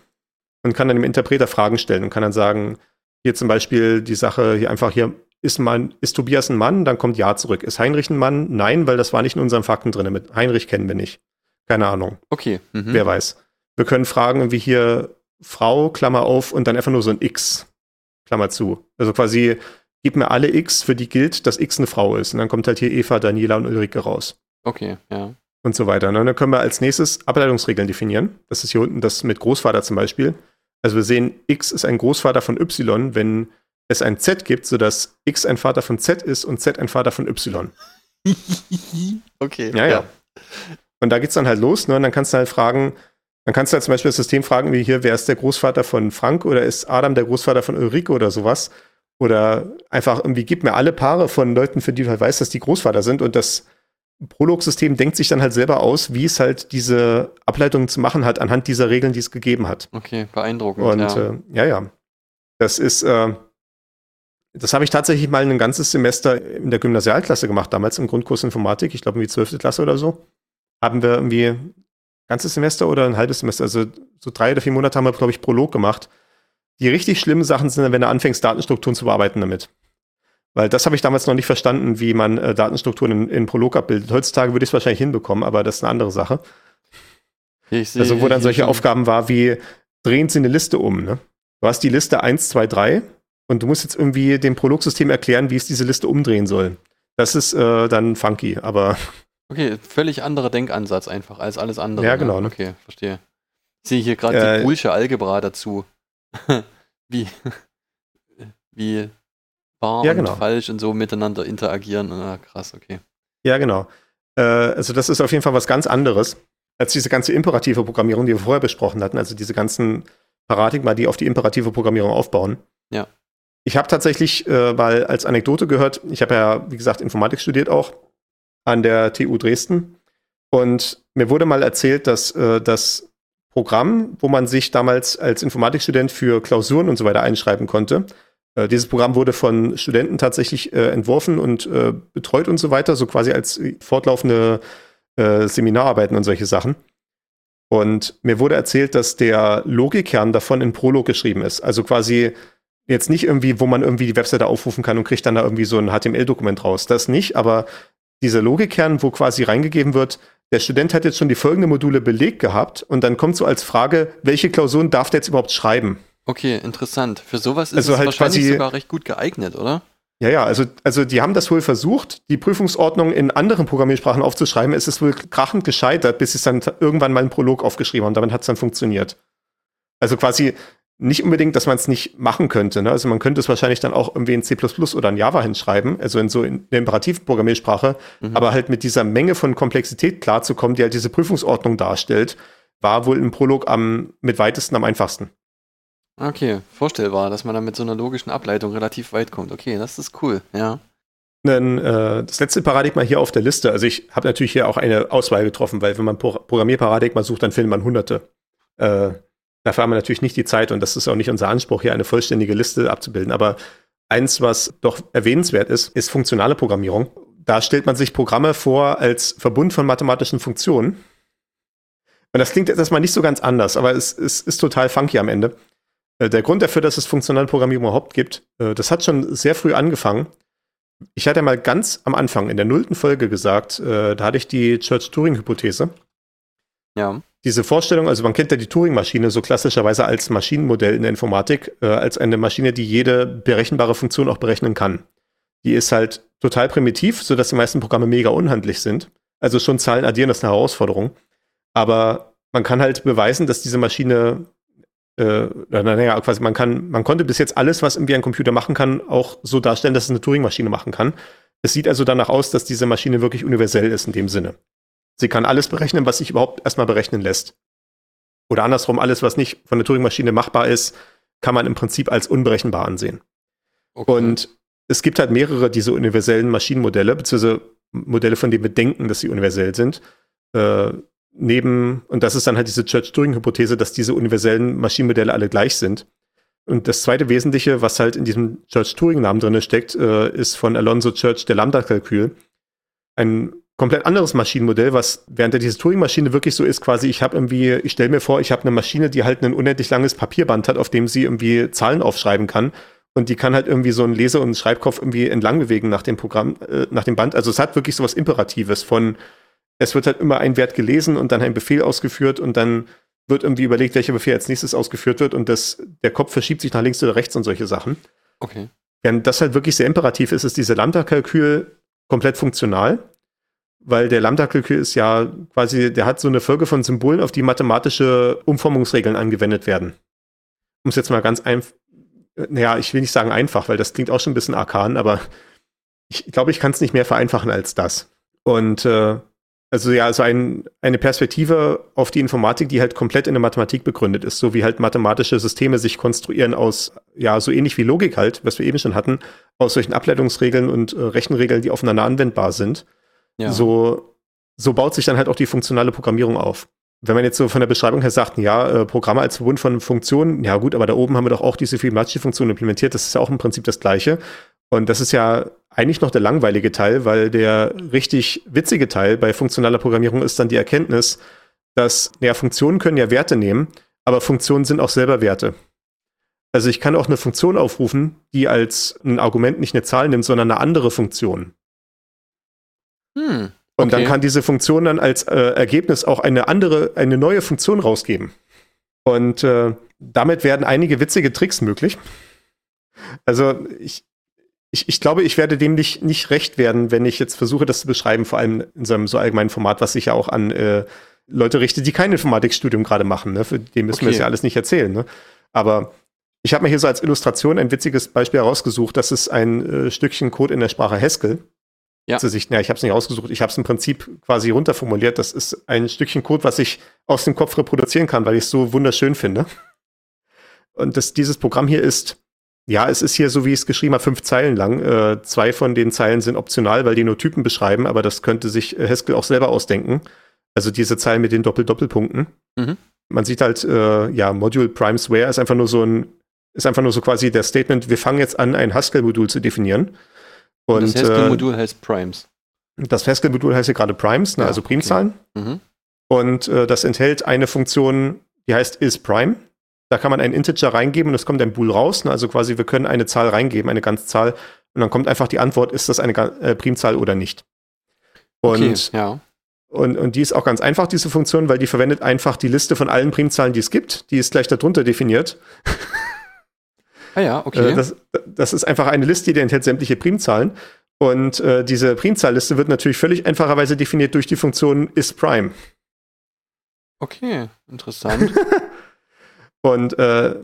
B: und kann dann dem Interpreter Fragen stellen und kann dann sagen, hier zum Beispiel die Sache hier einfach hier, ist, man, ist Tobias ein Mann? Dann kommt Ja zurück. Ist Heinrich ein Mann? Nein, weil das war nicht in unseren Fakten drin. Mit Heinrich kennen wir nicht. Keine Ahnung.
A: Okay. Mhm.
B: Wer weiß. Wir können fragen, wie hier Frau, Klammer auf, und dann einfach nur so ein X, Klammer zu. Also quasi, gib mir alle X, für die gilt, dass X eine Frau ist. Und dann kommt halt hier Eva, Daniela und Ulrike raus.
A: Okay, ja.
B: Und so weiter. Und dann können wir als nächstes Ableitungsregeln definieren. Das ist hier unten das mit Großvater zum Beispiel. Also wir sehen, X ist ein Großvater von Y, wenn es ein Z gibt, sodass X ein Vater von Z ist und Z ein Vater von Y.
A: okay.
B: Ja, ja. Und da geht's dann halt los, ne? Und dann kannst du halt fragen, dann kannst du halt zum Beispiel das System fragen, wie hier, wer ist der Großvater von Frank oder ist Adam der Großvater von Ulrike oder sowas? Oder einfach irgendwie, gib mir alle Paare von Leuten, für die du halt weißt, dass die Großvater sind. Und das Prolog-System denkt sich dann halt selber aus, wie es halt diese Ableitung zu machen hat, anhand dieser Regeln, die es gegeben hat.
A: Okay, beeindruckend.
B: Und
A: ja.
B: äh, ja, ja. Das ist, äh, das habe ich tatsächlich mal ein ganzes Semester in der Gymnasialklasse gemacht, damals im Grundkurs Informatik, ich glaube irgendwie 12. Klasse oder so. Haben wir irgendwie ein ganzes Semester oder ein halbes Semester, also so drei oder vier Monate haben wir, glaube ich, Prolog gemacht. Die richtig schlimmen Sachen sind, wenn du anfängst, Datenstrukturen zu bearbeiten damit. Weil das habe ich damals noch nicht verstanden, wie man äh, Datenstrukturen in, in Prolog abbildet. Heutzutage würde ich es wahrscheinlich hinbekommen, aber das ist eine andere Sache.
A: Ich sehe
B: Also wo dann solche
A: schon-
B: Aufgaben war wie, drehen Sie eine Liste um. Ne? Du hast die Liste 1, 2, 3 und du musst jetzt irgendwie dem Prologsystem erklären, wie es diese Liste umdrehen soll. Das ist äh, dann funky, aber
A: Okay, völlig anderer Denkansatz einfach als alles andere.
B: Ja, genau, ne?
A: Okay, verstehe. Ich sehe hier gerade
B: Äh,
A: die Boolsche Algebra dazu. wie, wie wahr
B: Ja,
A: und
B: genau.
A: falsch und so miteinander interagieren. Ah, krass, okay.
B: Ja, genau. Äh, also das ist auf jeden Fall was ganz anderes als diese ganze imperative Programmierung, die wir vorher besprochen hatten, also diese ganzen Paradigma, die auf die imperative Programmierung aufbauen.
A: Ja.
B: Ich habe tatsächlich äh, mal als Anekdote gehört, ich habe ja, wie gesagt, Informatik studiert auch an der TU Dresden. Und mir wurde mal erzählt, dass äh, das Programm, wo man sich damals als Informatikstudent für Klausuren und so weiter einschreiben konnte, dieses Programm wurde von Studenten tatsächlich äh, entworfen und äh, betreut und so weiter, so quasi als fortlaufende äh, Seminararbeiten und solche Sachen. Und mir wurde erzählt, dass der Logikkern davon in Prolog geschrieben ist. Also quasi jetzt nicht irgendwie, wo man irgendwie die Webseite aufrufen kann und kriegt dann da irgendwie so ein HTML-Dokument raus. Das nicht, aber dieser Logikkern, wo quasi reingegeben wird, der Student hat jetzt schon die folgenden Module belegt gehabt und dann kommt so als Frage, welche Klausuren darf der jetzt überhaupt schreiben?
A: Okay, interessant. Für sowas ist
B: Also
A: es
B: halt
A: wahrscheinlich
B: quasi-
A: sogar recht gut geeignet, oder?
B: Ja, ja, also, also die haben das wohl versucht, die Prüfungsordnung in anderen Programmiersprachen aufzuschreiben. Es ist wohl krachend gescheitert, bis sie es dann irgendwann mal einen Prolog aufgeschrieben haben und damit hat es dann funktioniert. Also quasi nicht unbedingt, dass man es nicht machen könnte. Ne? Also man könnte es wahrscheinlich dann auch irgendwie in C oder in Java hinschreiben, also in so in der imperativen Programmiersprache,
A: Mhm.
B: aber halt mit dieser Menge von Komplexität klarzukommen, die halt diese Prüfungsordnung darstellt, war wohl im Prolog am mit weitesten am einfachsten.
A: Okay, vorstellbar, dass man dann mit so einer logischen Ableitung relativ weit kommt. Okay, das ist cool, ja.
B: Dann, äh, das letzte Paradigma hier auf der Liste. Also ich habe natürlich hier auch eine Auswahl getroffen, weil wenn man Pro Programmierparadigma sucht, dann findet man hunderte. Äh, dafür haben wir natürlich nicht die Zeit und das ist auch nicht unser Anspruch, hier eine vollständige Liste abzubilden. Aber eins, was doch erwähnenswert ist, ist funktionale Programmierung. Da stellt man sich Programme vor als Verbund von mathematischen Funktionen. Und das klingt jetzt erstmal nicht so ganz anders, aber es, es ist total funky am Ende. Äh, Der Grund dafür, dass es funktionale Programmierung überhaupt gibt, äh, das hat schon sehr früh angefangen. Ich hatte mal ganz am Anfang in der nullten Folge gesagt, äh, da hatte ich die Church-Turing-Hypothese.
A: Ja.
B: Diese Vorstellung, also man kennt ja die Turing-Maschine so klassischerweise als Maschinenmodell in der Informatik, als eine Maschine, die jede berechenbare Funktion auch berechnen kann. Die ist halt total primitiv, sodass die meisten Programme mega unhandlich sind. Also schon Zahlen addieren, das ist eine Herausforderung. Aber man kann halt beweisen, dass diese Maschine, äh, naja, quasi man kann, man konnte bis jetzt alles, was irgendwie ein Computer machen kann, auch so darstellen, dass es eine Turing-Maschine machen kann. Es sieht also danach aus, dass diese Maschine wirklich universell ist in dem Sinne. Sie kann alles berechnen, was sich überhaupt erstmal berechnen lässt. Oder andersrum, alles, was nicht von der Turing-Maschine machbar ist, kann man im Prinzip als unberechenbar ansehen.
A: Okay.
B: Und es gibt halt mehrere diese universellen Maschinenmodelle, beziehungsweise Modelle, von denen wir denken, dass sie universell sind. Äh, neben, und das ist dann halt diese Church-Turing-Hypothese, dass diese universellen Maschinenmodelle alle gleich sind. Und das zweite Wesentliche, was halt in diesem Church-Turing-Namen drin steckt, äh, ist von Alonso Church der Lambda-Kalkül. Ein komplett anderes Maschinenmodell, was während der diese Turing-Maschine wirklich so ist, quasi, ich habe irgendwie, ich stelle mir vor, ich habe eine Maschine, die halt ein unendlich langes Papierband hat, auf dem sie irgendwie Zahlen aufschreiben kann. Und die kann halt irgendwie so einen Lese- und Schreibkopf irgendwie entlang bewegen nach dem Programm, äh, nach dem Band. Also es hat wirklich so was Imperatives von, es wird halt immer ein Wert gelesen und dann ein Befehl ausgeführt und dann wird irgendwie überlegt, welcher Befehl als nächstes ausgeführt wird und das, der Kopf verschiebt sich nach links oder rechts und solche Sachen.
A: okay.
B: Während das halt wirklich sehr imperativ ist, ist diese Lambda-Kalkül komplett funktional, weil der Lambda-Kalkül ist ja quasi, der hat so eine Folge von Symbolen, auf die mathematische Umformungsregeln angewendet werden. Um es jetzt mal ganz einfach, naja, ich will nicht sagen einfach, weil das klingt auch schon ein bisschen arkan, aber ich glaube, ich kann es nicht mehr vereinfachen als das. Und äh, also ja, also ein, eine Perspektive auf die Informatik, die halt komplett in der Mathematik begründet ist, so wie halt mathematische Systeme sich konstruieren aus, ja, so ähnlich wie Logik halt, was wir eben schon hatten, aus solchen Ableitungsregeln und äh, Rechenregeln, die aufeinander anwendbar sind.
A: Ja.
B: So, so baut sich dann halt auch die funktionale Programmierung auf. Wenn man jetzt so von der Beschreibung her sagt, ja, äh, Programme als Verbund von Funktionen, ja gut, aber da oben haben wir doch auch diese Fibonacci-Funktion implementiert, das ist ja auch im Prinzip das Gleiche. Und das ist ja eigentlich noch der langweilige Teil, weil der richtig witzige Teil bei funktionaler Programmierung ist dann die Erkenntnis, dass, ja, Funktionen können ja Werte nehmen, aber Funktionen sind auch selber Werte. Also ich kann auch eine Funktion aufrufen, die als ein Argument nicht eine Zahl nimmt, sondern eine andere Funktion.
A: Hm.
B: Und dann
A: Okay.
B: kann diese Funktion dann als äh, Ergebnis auch eine andere, eine neue Funktion rausgeben. Und äh, damit werden einige witzige Tricks möglich. Also ich, ich, ich glaube, ich werde dem nicht, nicht recht werden, wenn ich jetzt versuche, das zu beschreiben, vor allem in so einem so allgemeinen Format, was sich ja auch an äh, Leute richtet, die kein Informatikstudium gerade machen. Ne? Für die müssen wir
A: Okay.
B: das ja alles nicht erzählen. Ne? Aber ich habe mir hier so als Illustration ein witziges Beispiel herausgesucht. Das ist ein äh, Stückchen Code in der Sprache Haskell.
A: Ja.
B: Zu sich, ja, ich habe es nicht ausgesucht, ich habe es im Prinzip quasi runterformuliert. Das ist ein Stückchen Code, was ich aus dem Kopf reproduzieren kann, weil ich es so wunderschön finde. Und das, dieses Programm hier ist, ja, es ist hier so, wie ich es geschrieben habe, fünf Zeilen lang. Äh, zwei von den Zeilen sind optional, weil die nur Typen beschreiben, aber das könnte sich äh, Haskell auch selber ausdenken. Also diese Zeilen mit den Doppel-Doppelpunkten.
A: Mhm.
B: Man sieht halt, äh, ja, Module Primes Where ist einfach nur so ein, ist einfach nur so quasi der Statement, wir fangen jetzt an, ein Haskell-Modul zu definieren.
A: Und,
B: Und,
A: das
B: äh,
A: Haskell-Modul heißt Primes.
B: das Haskell-Modul heißt ja gerade Primes, ne,
A: Ja,
B: also Primzahlen.
A: Mhm.
B: Und äh, das enthält eine Funktion, die heißt isPrime. Da kann man einen Integer reingeben und es kommt ein Bool raus. Ne? Also quasi, wir können eine Zahl reingeben, eine Ganzzahl. Und dann kommt einfach die Antwort, ist das eine äh, Primzahl oder nicht. Und,
A: Okay, ja.
B: und, und die ist auch ganz einfach, diese Funktion, weil die verwendet einfach die Liste von allen Primzahlen, die es gibt. Die ist gleich darunter definiert.
A: Ah ja, okay.
B: Äh, das, das ist einfach eine Liste, die enthält sämtliche Primzahlen. Und äh, diese Primzahlliste wird natürlich völlig einfacherweise definiert durch die Funktion isPrime.
A: okay, interessant.
B: Und äh,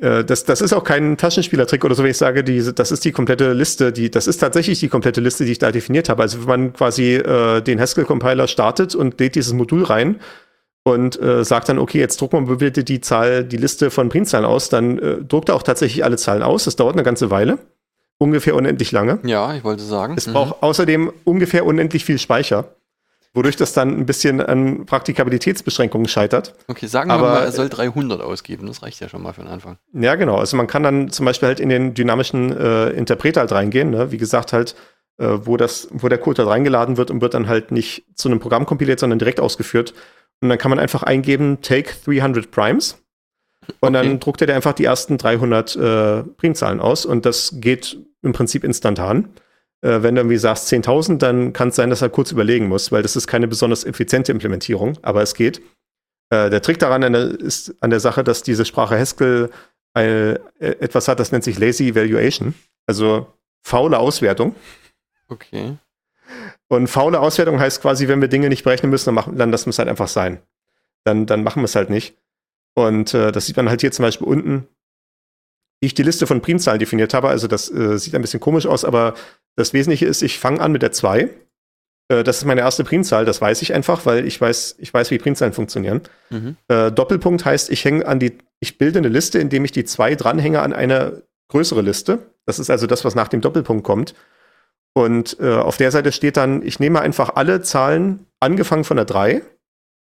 B: äh, das, das ist auch kein Taschenspielertrick oder so, wenn ich sage, diese, das ist die komplette Liste, die, das ist tatsächlich die komplette Liste, die ich da definiert habe. Also wenn man quasi äh, den Haskell-Compiler startet und lädt dieses Modul rein und äh, sagt dann, okay, jetzt druck mal bitte die Zahl, die Liste von Primzahlen aus, dann äh, druckt er auch tatsächlich alle Zahlen aus. Das dauert eine ganze Weile. Ungefähr unendlich lange.
A: ja, ich wollte sagen.
B: Es
A: mhm.
B: braucht außerdem ungefähr unendlich viel Speicher, wodurch das dann ein bisschen an Praktikabilitätsbeschränkungen scheitert.
A: Okay, sagen wir
B: aber-
A: mal, er soll 300 ausgeben. Das reicht ja schon mal für den Anfang.
B: Ja, genau. Also man kann dann zum Beispiel halt in den dynamischen äh, Interpreter halt reingehen, ne? wie gesagt, halt, äh, wo das, wo der Code halt reingeladen wird und wird dann halt nicht zu einem Programm kompiliert, sondern direkt ausgeführt. Und dann kann man einfach eingeben, take 300 Primes. Und
A: Okay.
B: dann druckt er dir einfach die ersten 300 äh, Primzahlen aus und das geht im Prinzip instantan. Äh, wenn du irgendwie sagst 10.000, dann kann es sein, dass er kurz überlegen muss, weil das ist keine besonders effiziente Implementierung, aber es geht. Äh, der Trick daran ist an der Sache, dass diese Sprache Haskell eine, äh, etwas hat, das nennt sich Lazy Evaluation, also faule Auswertung.
A: Okay.
B: Und faule Auswertung heißt quasi, wenn wir Dinge nicht berechnen müssen, dann, machen, dann lassen wir es halt einfach sein. Dann, dann machen wir es halt nicht. Und äh, das sieht man halt hier zum Beispiel unten, wie ich die Liste von Primzahlen definiert habe. Also das äh, sieht ein bisschen komisch aus, aber das Wesentliche ist, ich fange an mit der 2. Äh, das ist meine erste Primzahl, das weiß ich einfach, weil ich weiß, ich weiß, wie Primzahlen funktionieren.
A: Mhm.
B: Äh, Doppelpunkt heißt, ich hänge an die, ich bilde eine Liste, indem ich die 2 dranhänge an eine größere Liste. Das ist also das, was nach dem Doppelpunkt kommt. Und äh, auf der Seite steht dann, ich nehme einfach alle Zahlen, angefangen von der 3.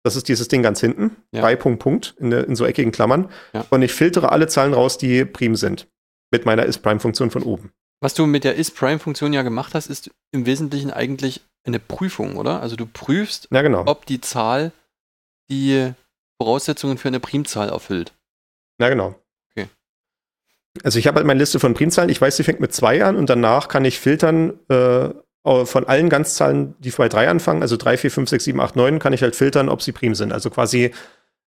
B: Das ist dieses Ding ganz hinten.
A: Ja.
B: 3 Punkt, Punkt, in, der- in so eckigen Klammern.
A: Ja.
B: Und ich filtere alle Zahlen raus, die prim sind. Mit meiner isPrime-Funktion von oben.
A: Was du mit der isPrime-Funktion ja gemacht hast, ist im Wesentlichen eigentlich eine Prüfung, oder? Also du prüfst,
B: Ja, genau.
A: ob die Zahl die Voraussetzungen für eine Primzahl erfüllt.
B: Ja, genau.
A: Okay.
B: Also ich habe halt meine Liste von Primzahlen. Ich weiß, sie fängt mit 2 an und danach kann ich filtern äh, von allen Ganzzahlen, die bei 3 anfangen, also 3, 4, 5, 6, 7, 8, 9, kann ich halt filtern, ob sie prim sind. Also quasi,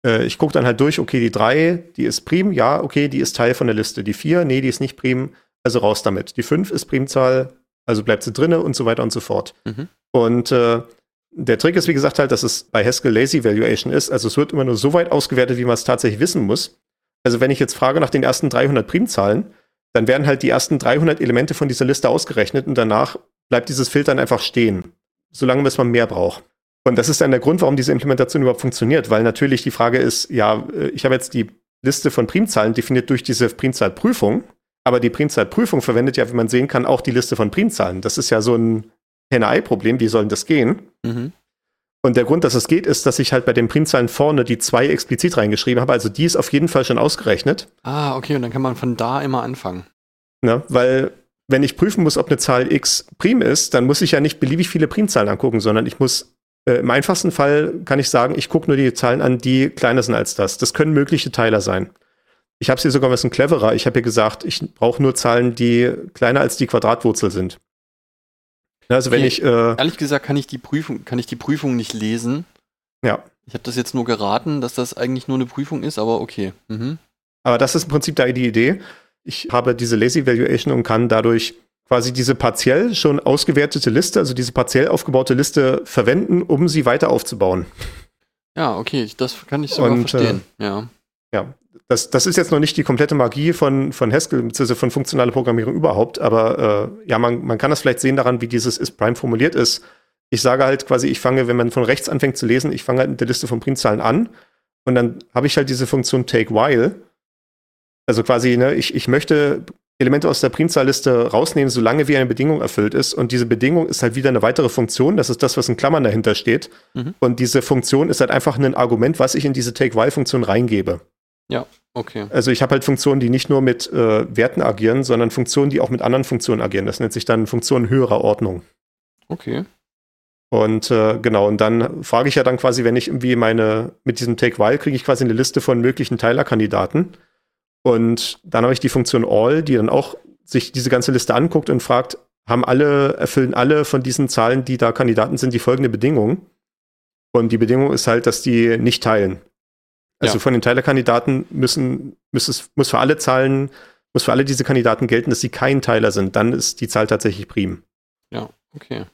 B: äh, ich gucke dann halt durch, okay, die 3, die ist prim, ja, okay, die ist Teil von der Liste. Die 4, nee, die ist nicht prim, also raus damit. Die 5 ist Primzahl, also bleibt sie drinne und so weiter und so fort.
A: Mhm.
B: Und äh, der Trick ist, wie gesagt, halt, dass es bei Haskell Lazy Valuation ist. Also es wird immer nur so weit ausgewertet, wie man es tatsächlich wissen muss. Also wenn ich jetzt frage nach den ersten 300 Primzahlen, dann werden halt die ersten 300 Elemente von dieser Liste ausgerechnet und danach bleibt dieses Filtern einfach stehen, solange bis man mehr braucht. Und das ist dann der Grund, warum diese Implementation überhaupt funktioniert, weil natürlich die Frage ist, ja, äh, ich habe jetzt die Liste von Primzahlen definiert durch diese Primzahlprüfung, aber die Primzahlprüfung verwendet ja, wie man sehen kann, auch die Liste von Primzahlen. Das ist ja so ein Henne-Ei-Problem, wie soll denn das gehen?
A: Mhm.
B: Und der Grund, dass es geht, ist, dass ich halt bei den Primzahlen vorne die zwei explizit reingeschrieben habe. Also die ist auf jeden Fall schon ausgerechnet.
A: Ah, okay, und dann kann man von da immer anfangen.
B: Ne? Weil, wenn ich prüfen muss, ob eine Zahl x prim ist, dann muss ich ja nicht beliebig viele Primzahlen angucken, sondern ich muss, äh, im einfachsten Fall kann ich sagen, ich gucke nur die Zahlen an, die kleiner sind als das. Das können mögliche Teiler sein. Ich habe es hier sogar ein bisschen cleverer. Ich habe hier gesagt, ich brauche nur Zahlen, die kleiner als die Quadratwurzel sind. Also wenn
A: Okay.
B: ich, äh,
A: Ehrlich gesagt kann ich die Prüfung, kann ich die Prüfung nicht lesen.
B: ja,
A: Ich habe das jetzt nur geraten, dass das eigentlich nur eine Prüfung ist, aber okay. Mhm.
B: Aber das ist im Prinzip da die Idee. Ich habe diese Lazy Valuation und kann dadurch quasi diese partiell schon ausgewertete Liste, also diese partiell aufgebaute Liste verwenden, um sie weiter aufzubauen.
A: Ja, okay, das kann ich sogar
B: Und,
A: verstehen. ja.
B: das, das ist jetzt noch nicht die komplette Magie von, von Haskell, beziehungsweise von funktionaler Programmierung überhaupt, aber äh, ja, man, man kann das vielleicht sehen daran, wie dieses is-prime formuliert ist. Ich sage halt quasi, ich fange, wenn man von rechts anfängt zu lesen, ich fange halt mit der Liste von Primzahlen an und dann habe ich halt diese Funktion take while. Also quasi, ne, ich, ich möchte Elemente aus der Primzahlliste rausnehmen, solange wie eine Bedingung erfüllt ist. Und diese Bedingung ist halt wieder eine weitere Funktion. Das ist das, was in Klammern dahinter steht. Mhm. Und diese Funktion ist halt einfach ein Argument, was ich in diese Take-While-Funktion reingebe.
A: Ja, okay.
B: Also ich habe halt Funktionen, die nicht nur mit äh, Werten agieren, sondern Funktionen, die auch mit anderen Funktionen agieren. Das nennt sich dann Funktionen höherer Ordnung.
A: Okay.
B: Und äh, genau, und dann frage ich ja dann quasi, wenn ich irgendwie meine, mit diesem Take-While kriege ich quasi eine Liste von möglichen Teilerkandidaten. Und dann habe ich die Funktion all, die dann auch sich diese ganze Liste anguckt und fragt, haben alle, erfüllen alle von diesen Zahlen, die da Kandidaten sind, die folgende Bedingung. Und die Bedingung ist halt, dass die nicht teilen. Also ja. von den Teilerkandidaten müssen, muss, es, muss für alle Zahlen, muss für alle diese Kandidaten gelten, dass sie kein Teiler sind. Dann ist die Zahl tatsächlich prim.
A: Ja, okay.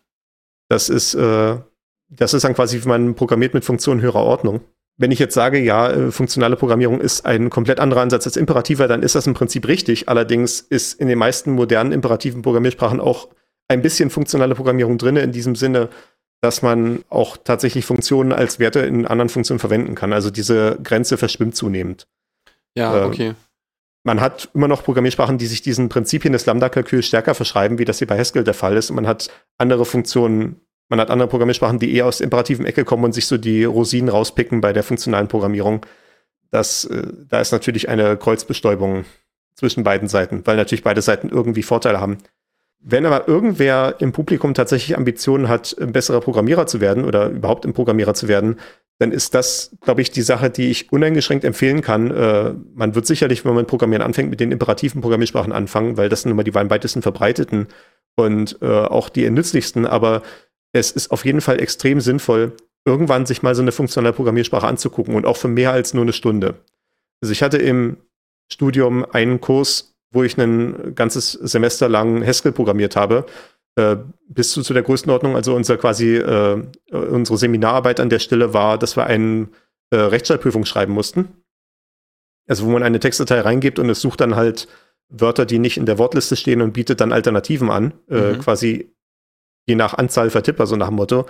B: Das ist, äh, das ist dann quasi, wie man programmiert mit Funktionen höherer Ordnung wenn ich jetzt sage, ja, äh, funktionale Programmierung ist ein komplett anderer Ansatz als imperativer, dann ist das im Prinzip richtig. Allerdings ist in den meisten modernen imperativen Programmiersprachen auch ein bisschen funktionale Programmierung drin, in diesem Sinne, dass man auch tatsächlich Funktionen als Werte in anderen Funktionen verwenden kann. Also diese Grenze verschwimmt zunehmend.
A: Ja, äh, okay.
B: Man hat immer noch Programmiersprachen, die sich diesen Prinzipien des Lambda-Kalküls stärker verschreiben, wie das hier bei Haskell der Fall ist. Und man hat andere Funktionen man hat andere Programmiersprachen, die eher aus der imperativen Ecke kommen und sich so die Rosinen rauspicken bei der funktionalen Programmierung. Das, äh, da ist natürlich eine Kreuzbestäubung zwischen beiden Seiten, weil natürlich beide Seiten irgendwie Vorteile haben. Wenn aber irgendwer im Publikum tatsächlich Ambitionen hat, ein besserer Programmierer zu werden oder überhaupt ein Programmierer zu werden, dann ist das, glaube ich, die Sache, die ich uneingeschränkt empfehlen kann. Äh, man wird sicherlich, wenn man Programmieren anfängt, mit den imperativen Programmiersprachen anfangen, weil das sind immer die am weitesten verbreiteten und äh, auch die nützlichsten. Aber es ist auf jeden Fall extrem sinnvoll, irgendwann sich mal so eine funktionale Programmiersprache anzugucken und auch für mehr als nur eine Stunde. Also ich hatte im Studium einen Kurs, wo ich ein ganzes Semester lang Haskell programmiert habe, äh, bis zu, zu der Größenordnung. Also unser quasi äh, unsere Seminararbeit an der Stelle war, dass wir eine äh, Rechtschreibprüfung schreiben mussten. Also wo man eine Textdatei reingibt und es sucht dann halt Wörter, die nicht in der Wortliste stehen und bietet dann Alternativen an, äh, mhm. quasi je nach Anzahl vertippt, also nach dem Motto,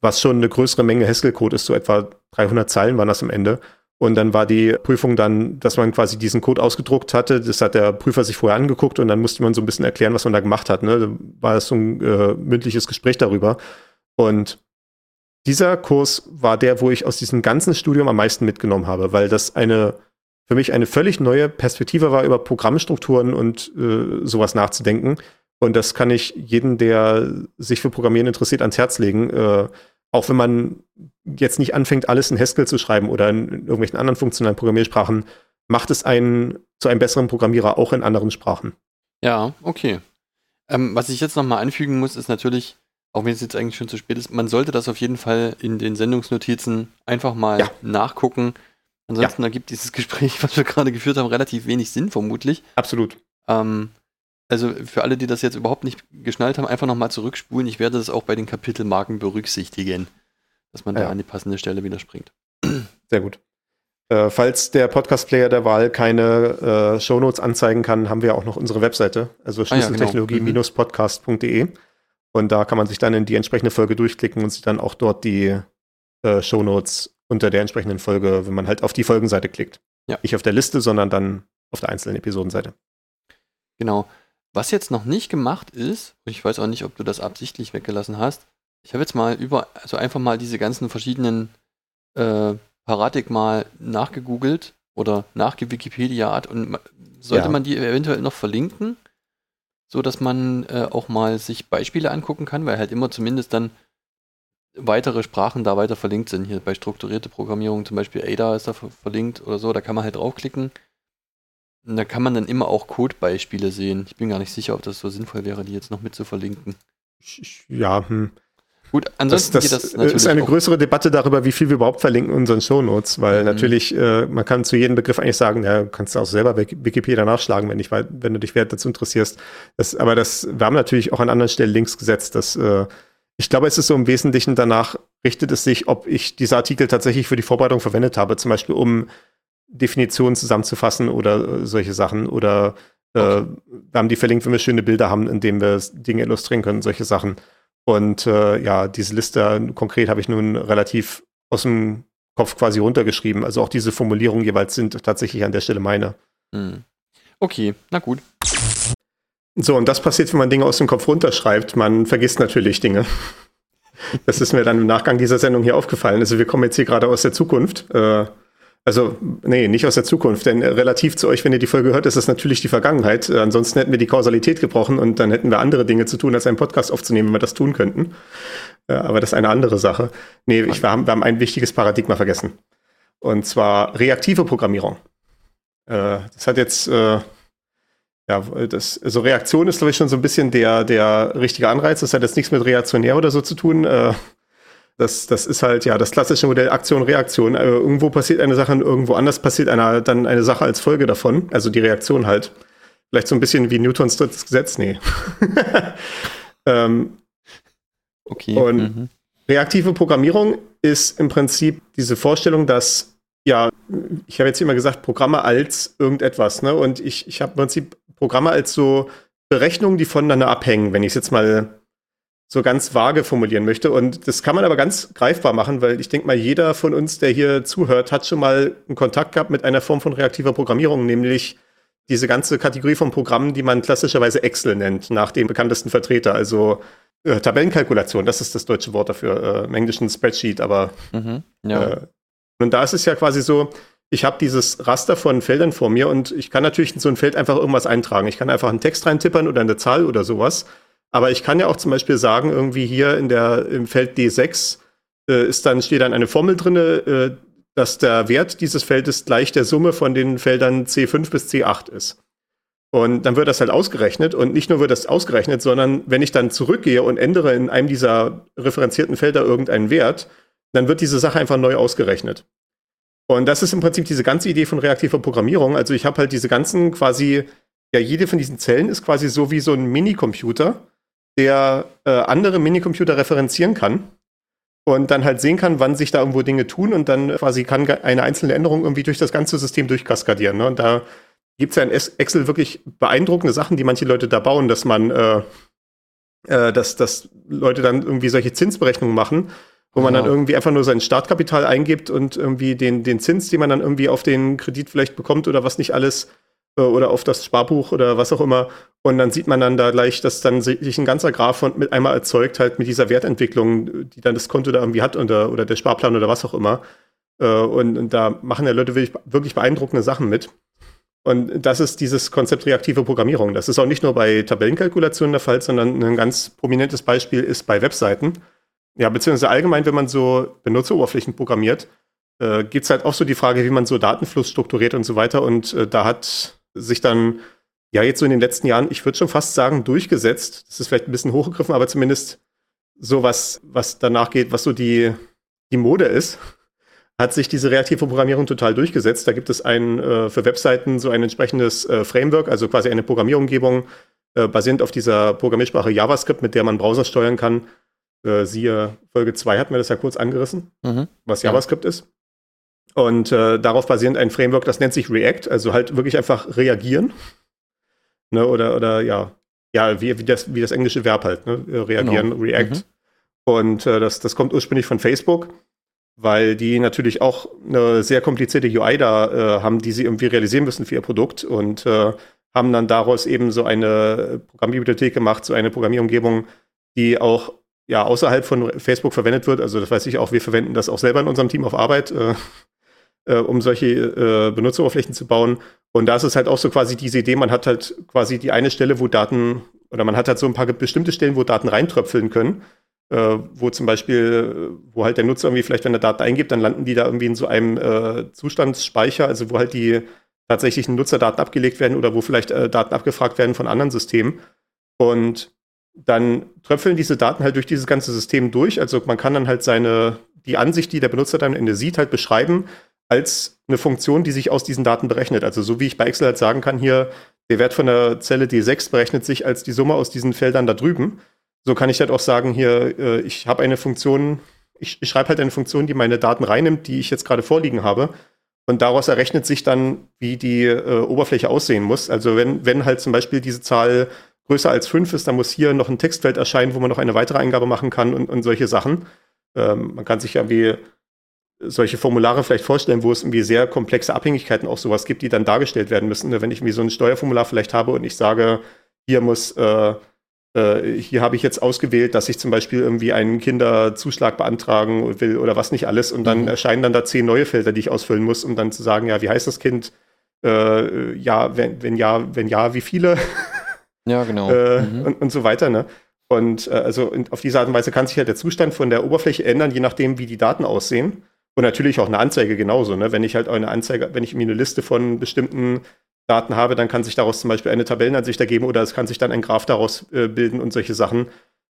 B: was schon eine größere Menge Haskell-Code ist, so etwa 300 Zeilen waren das am Ende. Und dann war die Prüfung dann, dass man quasi diesen Code ausgedruckt hatte. Das hat der Prüfer sich vorher angeguckt und dann musste man so ein bisschen erklären, was man da gemacht hat. Ne? Da war das so ein äh, mündliches Gespräch darüber. Und dieser Kurs war der, wo ich aus diesem ganzen Studium am meisten mitgenommen habe, weil das eine für mich eine völlig neue Perspektive war, über Programmstrukturen und äh, sowas nachzudenken. Und das kann ich jeden, der sich für Programmieren interessiert, ans Herz legen. Äh, auch wenn man jetzt nicht anfängt, alles in Haskell zu schreiben oder in, irgendwelchen anderen funktionalen Programmiersprachen, macht es einen zu einem besseren Programmierer auch in anderen Sprachen.
A: Ja, okay. Ähm, was ich jetzt nochmal anfügen muss, ist natürlich, auch wenn es jetzt eigentlich schon zu spät ist, man sollte das auf jeden Fall in den Sendungsnotizen einfach mal ja. nachgucken. Ansonsten ja. ergibt dieses Gespräch, was wir gerade geführt haben, relativ wenig Sinn, vermutlich.
B: Absolut.
A: Ähm, also für alle, die das jetzt überhaupt nicht geschnallt haben, einfach nochmal zurückspulen. Ich werde das auch bei den Kapitelmarken berücksichtigen, dass man ja. da an die passende Stelle wieder springt.
B: Sehr gut. Äh, falls der Podcast-Player der Wahl keine äh, Shownotes anzeigen kann, haben wir auch noch unsere Webseite, also schlüsseltechnologie-podcast.de. Mhm. Und da kann man sich dann in die entsprechende Folge durchklicken und sich dann auch dort die äh, Shownotes unter der entsprechenden Folge, wenn man halt auf die Folgenseite klickt. Ja. Nicht auf der Liste, sondern dann auf der einzelnen Episodenseite.
A: Genau. Was jetzt noch nicht gemacht ist, ich weiß auch nicht, ob du das absichtlich weggelassen hast, ich habe jetzt mal über, also einfach mal diese ganzen verschiedenen äh, Paradik mal nachgegoogelt oder nachgewikipediat und sollte ja. man die eventuell noch verlinken, so dass man äh, auch mal sich Beispiele angucken kann, weil halt immer zumindest dann weitere Sprachen da weiter verlinkt sind. Hier bei strukturierte Programmierung zum Beispiel Ada ist da verlinkt oder so, da kann man halt draufklicken da kann man dann immer auch Codebeispiele sehen. Ich bin gar nicht sicher, ob das so sinnvoll wäre, die jetzt noch mit zu verlinken.
B: Ja, hm.
A: Gut, ansonsten
B: das, das, das ist eine größere Debatte darüber, wie viel wir überhaupt verlinken in unseren Shownotes, weil mhm. natürlich, äh, man kann zu jedem Begriff eigentlich sagen, ja, du kannst auch selber Wikipedia nachschlagen, wenn, ich, wenn du dich wert dazu interessierst. Das, aber das, wir haben natürlich auch an anderen Stellen Links gesetzt, dass äh, ich glaube, es ist so im Wesentlichen danach richtet es sich, ob ich diese Artikel tatsächlich für die Vorbereitung verwendet habe, zum Beispiel um Definitionen zusammenzufassen oder äh, solche Sachen. Oder äh, okay. wir haben die verlinkt, wenn wir schöne Bilder haben, in denen wir Dinge illustrieren können, solche Sachen. Und äh, ja, diese Liste konkret habe ich nun relativ aus dem Kopf quasi runtergeschrieben. Also auch diese Formulierungen jeweils sind tatsächlich an der Stelle meine. Hm.
A: Okay, na gut.
B: So, und das passiert, wenn man Dinge aus dem Kopf runterschreibt. Man vergisst natürlich Dinge. Das ist mir dann im Nachgang dieser Sendung hier aufgefallen. Also wir kommen jetzt hier gerade aus der Zukunft. Äh, also, nee, nicht aus der Zukunft, denn relativ zu euch, wenn ihr die Folge hört, ist das natürlich die Vergangenheit. Äh, ansonsten hätten wir die Kausalität gebrochen und dann hätten wir andere Dinge zu tun, als einen Podcast aufzunehmen, wenn wir das tun könnten. Äh, aber das ist eine andere Sache. Nee, ich, wir, haben, wir haben ein wichtiges Paradigma vergessen. Und zwar reaktive Programmierung. Äh, das hat jetzt, äh, ja, das, also Reaktion ist, glaube ich, schon so ein bisschen der, der richtige Anreiz. Das hat jetzt nichts mit reaktionär oder so zu tun. Das, das ist halt ja das klassische Modell Aktion-Reaktion. Äh, irgendwo passiert eine Sache und irgendwo anders passiert eine, dann eine Sache als Folge davon. Also die Reaktion halt. Vielleicht so ein bisschen wie Newtons drittes Gesetz. Nee. ähm,
A: okay.
B: Und mhm. reaktive Programmierung ist im Prinzip diese Vorstellung, dass, ja, ich habe jetzt immer gesagt, Programme als irgendetwas. Ne? Und ich, ich habe im Prinzip Programme als so Berechnungen, die voneinander abhängen, wenn ich es jetzt mal so ganz vage formulieren möchte. Und das kann man aber ganz greifbar machen, weil ich denke mal, jeder von uns, der hier zuhört, hat schon mal einen Kontakt gehabt mit einer Form von reaktiver Programmierung, nämlich diese ganze Kategorie von Programmen, die man klassischerweise Excel nennt, nach dem bekanntesten Vertreter. Also äh, Tabellenkalkulation, das ist das deutsche Wort dafür, äh, im Englischen Spreadsheet, aber mhm, ja. äh, und da ist es ja quasi so, ich habe dieses Raster von Feldern vor mir und ich kann natürlich in so ein Feld einfach irgendwas eintragen. Ich kann einfach einen Text reintippern oder eine Zahl oder sowas. Aber ich kann ja auch zum Beispiel sagen, irgendwie hier in der, im Feld D6 äh, ist dann, steht dann eine Formel drin, äh, dass der Wert dieses Feldes gleich der Summe von den Feldern C5 bis C8 ist. Und dann wird das halt ausgerechnet und nicht nur wird das ausgerechnet, sondern wenn ich dann zurückgehe und ändere in einem dieser referenzierten Felder irgendeinen Wert, dann wird diese Sache einfach neu ausgerechnet. Und das ist im Prinzip diese ganze Idee von reaktiver Programmierung. Also ich habe halt diese ganzen quasi, ja, jede von diesen Zellen ist quasi so wie so ein Minicomputer der äh, andere Minicomputer referenzieren kann und dann halt sehen kann, wann sich da irgendwo Dinge tun und dann quasi kann eine einzelne Änderung irgendwie durch das ganze System durchkaskadieren. Ne? Und da gibt es ja in Excel wirklich beeindruckende Sachen, die manche Leute da bauen, dass man, äh, äh, dass, dass Leute dann irgendwie solche Zinsberechnungen machen, wo man dann irgendwie einfach nur sein Startkapital eingibt und irgendwie den, den Zins, den man dann irgendwie auf den Kredit vielleicht bekommt oder was nicht alles, oder auf das Sparbuch oder was auch immer. Und dann sieht man dann da gleich, dass dann sich ein ganzer Graph von, mit einmal erzeugt, halt mit dieser Wertentwicklung, die dann das Konto da irgendwie hat oder, oder der Sparplan oder was auch immer. Äh, und, und da machen ja Leute wirklich, wirklich beeindruckende Sachen mit. Und das ist dieses Konzept reaktive Programmierung. Das ist auch nicht nur bei Tabellenkalkulationen der Fall, sondern ein ganz prominentes Beispiel ist bei Webseiten. Ja, beziehungsweise allgemein, wenn man so Benutzeroberflächen programmiert, äh, gibt es halt auch so die Frage, wie man so Datenfluss strukturiert und so weiter. Und äh, da hat sich dann ja jetzt so in den letzten Jahren, ich würde schon fast sagen, durchgesetzt. Das ist vielleicht ein bisschen hochgegriffen, aber zumindest so was, was danach geht, was so die, die Mode ist, hat sich diese reaktive Programmierung total durchgesetzt. Da gibt es ein äh, für Webseiten so ein entsprechendes äh, Framework, also quasi eine Programmierumgebung äh, basierend auf dieser Programmiersprache JavaScript, mit der man Browser steuern kann. Äh, siehe Folge 2 hatten wir das ja kurz angerissen, mhm. was JavaScript ja. ist. Und äh, darauf basierend ein Framework, das nennt sich React, also halt wirklich einfach reagieren. Ne, oder, oder ja, ja, wie, wie, das, wie das englische Verb halt, ne? Reagieren, genau. React. Mhm. Und äh, das, das kommt ursprünglich von Facebook, weil die natürlich auch eine sehr komplizierte UI da äh, haben, die sie irgendwie realisieren müssen für ihr Produkt und äh, haben dann daraus eben so eine Programmierbibliothek gemacht, so eine Programmierumgebung, die auch ja außerhalb von Facebook verwendet wird. Also das weiß ich auch, wir verwenden das auch selber in unserem Team auf Arbeit. Äh, äh, um solche äh, Benutzeroberflächen zu bauen. Und da ist es halt auch so quasi diese Idee, man hat halt quasi die eine Stelle, wo Daten, oder man hat halt so ein paar bestimmte Stellen, wo Daten reintröpfeln können. Äh, wo zum Beispiel, wo halt der Nutzer irgendwie vielleicht, wenn er Daten eingibt, dann landen die da irgendwie in so einem äh, Zustandsspeicher, also wo halt die tatsächlichen Nutzerdaten abgelegt werden oder wo vielleicht äh, Daten abgefragt werden von anderen Systemen. Und dann tröpfeln diese Daten halt durch dieses ganze System durch. Also man kann dann halt seine, die Ansicht, die der Benutzer dann am Ende sieht, halt beschreiben als eine Funktion, die sich aus diesen Daten berechnet. Also so wie ich bei Excel halt sagen kann, hier der Wert von der Zelle D6 berechnet sich als die Summe aus diesen Feldern da drüben. So kann ich halt auch sagen, hier, äh, ich habe eine Funktion, ich, ich schreibe halt eine Funktion, die meine Daten reinnimmt, die ich jetzt gerade vorliegen habe. Und daraus errechnet sich dann, wie die äh, Oberfläche aussehen muss. Also wenn, wenn halt zum Beispiel diese Zahl größer als 5 ist, dann muss hier noch ein Textfeld erscheinen, wo man noch eine weitere Eingabe machen kann und, und solche Sachen. Ähm, man kann sich ja wie solche Formulare vielleicht vorstellen, wo es irgendwie sehr komplexe Abhängigkeiten auch sowas gibt, die dann dargestellt werden müssen. Wenn ich irgendwie so ein Steuerformular vielleicht habe und ich sage, hier muss, äh, äh, hier habe ich jetzt ausgewählt, dass ich zum Beispiel irgendwie einen Kinderzuschlag beantragen will oder was nicht alles und dann mhm. erscheinen dann da zehn neue Felder, die ich ausfüllen muss, um dann zu sagen, ja, wie heißt das Kind? Äh, ja, wenn, wenn ja, wenn ja, wie viele?
A: Ja, genau.
B: Äh, mhm. und, und so weiter, ne? Und äh, also auf diese Art und Weise kann sich halt der Zustand von der Oberfläche ändern, je nachdem, wie die Daten aussehen. Und natürlich auch eine Anzeige genauso. Ne? Wenn ich halt eine Anzeige, wenn ich mir eine Liste von bestimmten Daten habe, dann kann sich daraus zum Beispiel eine Tabellenansicht ergeben oder es kann sich dann ein Graph daraus äh, bilden und solche Sachen,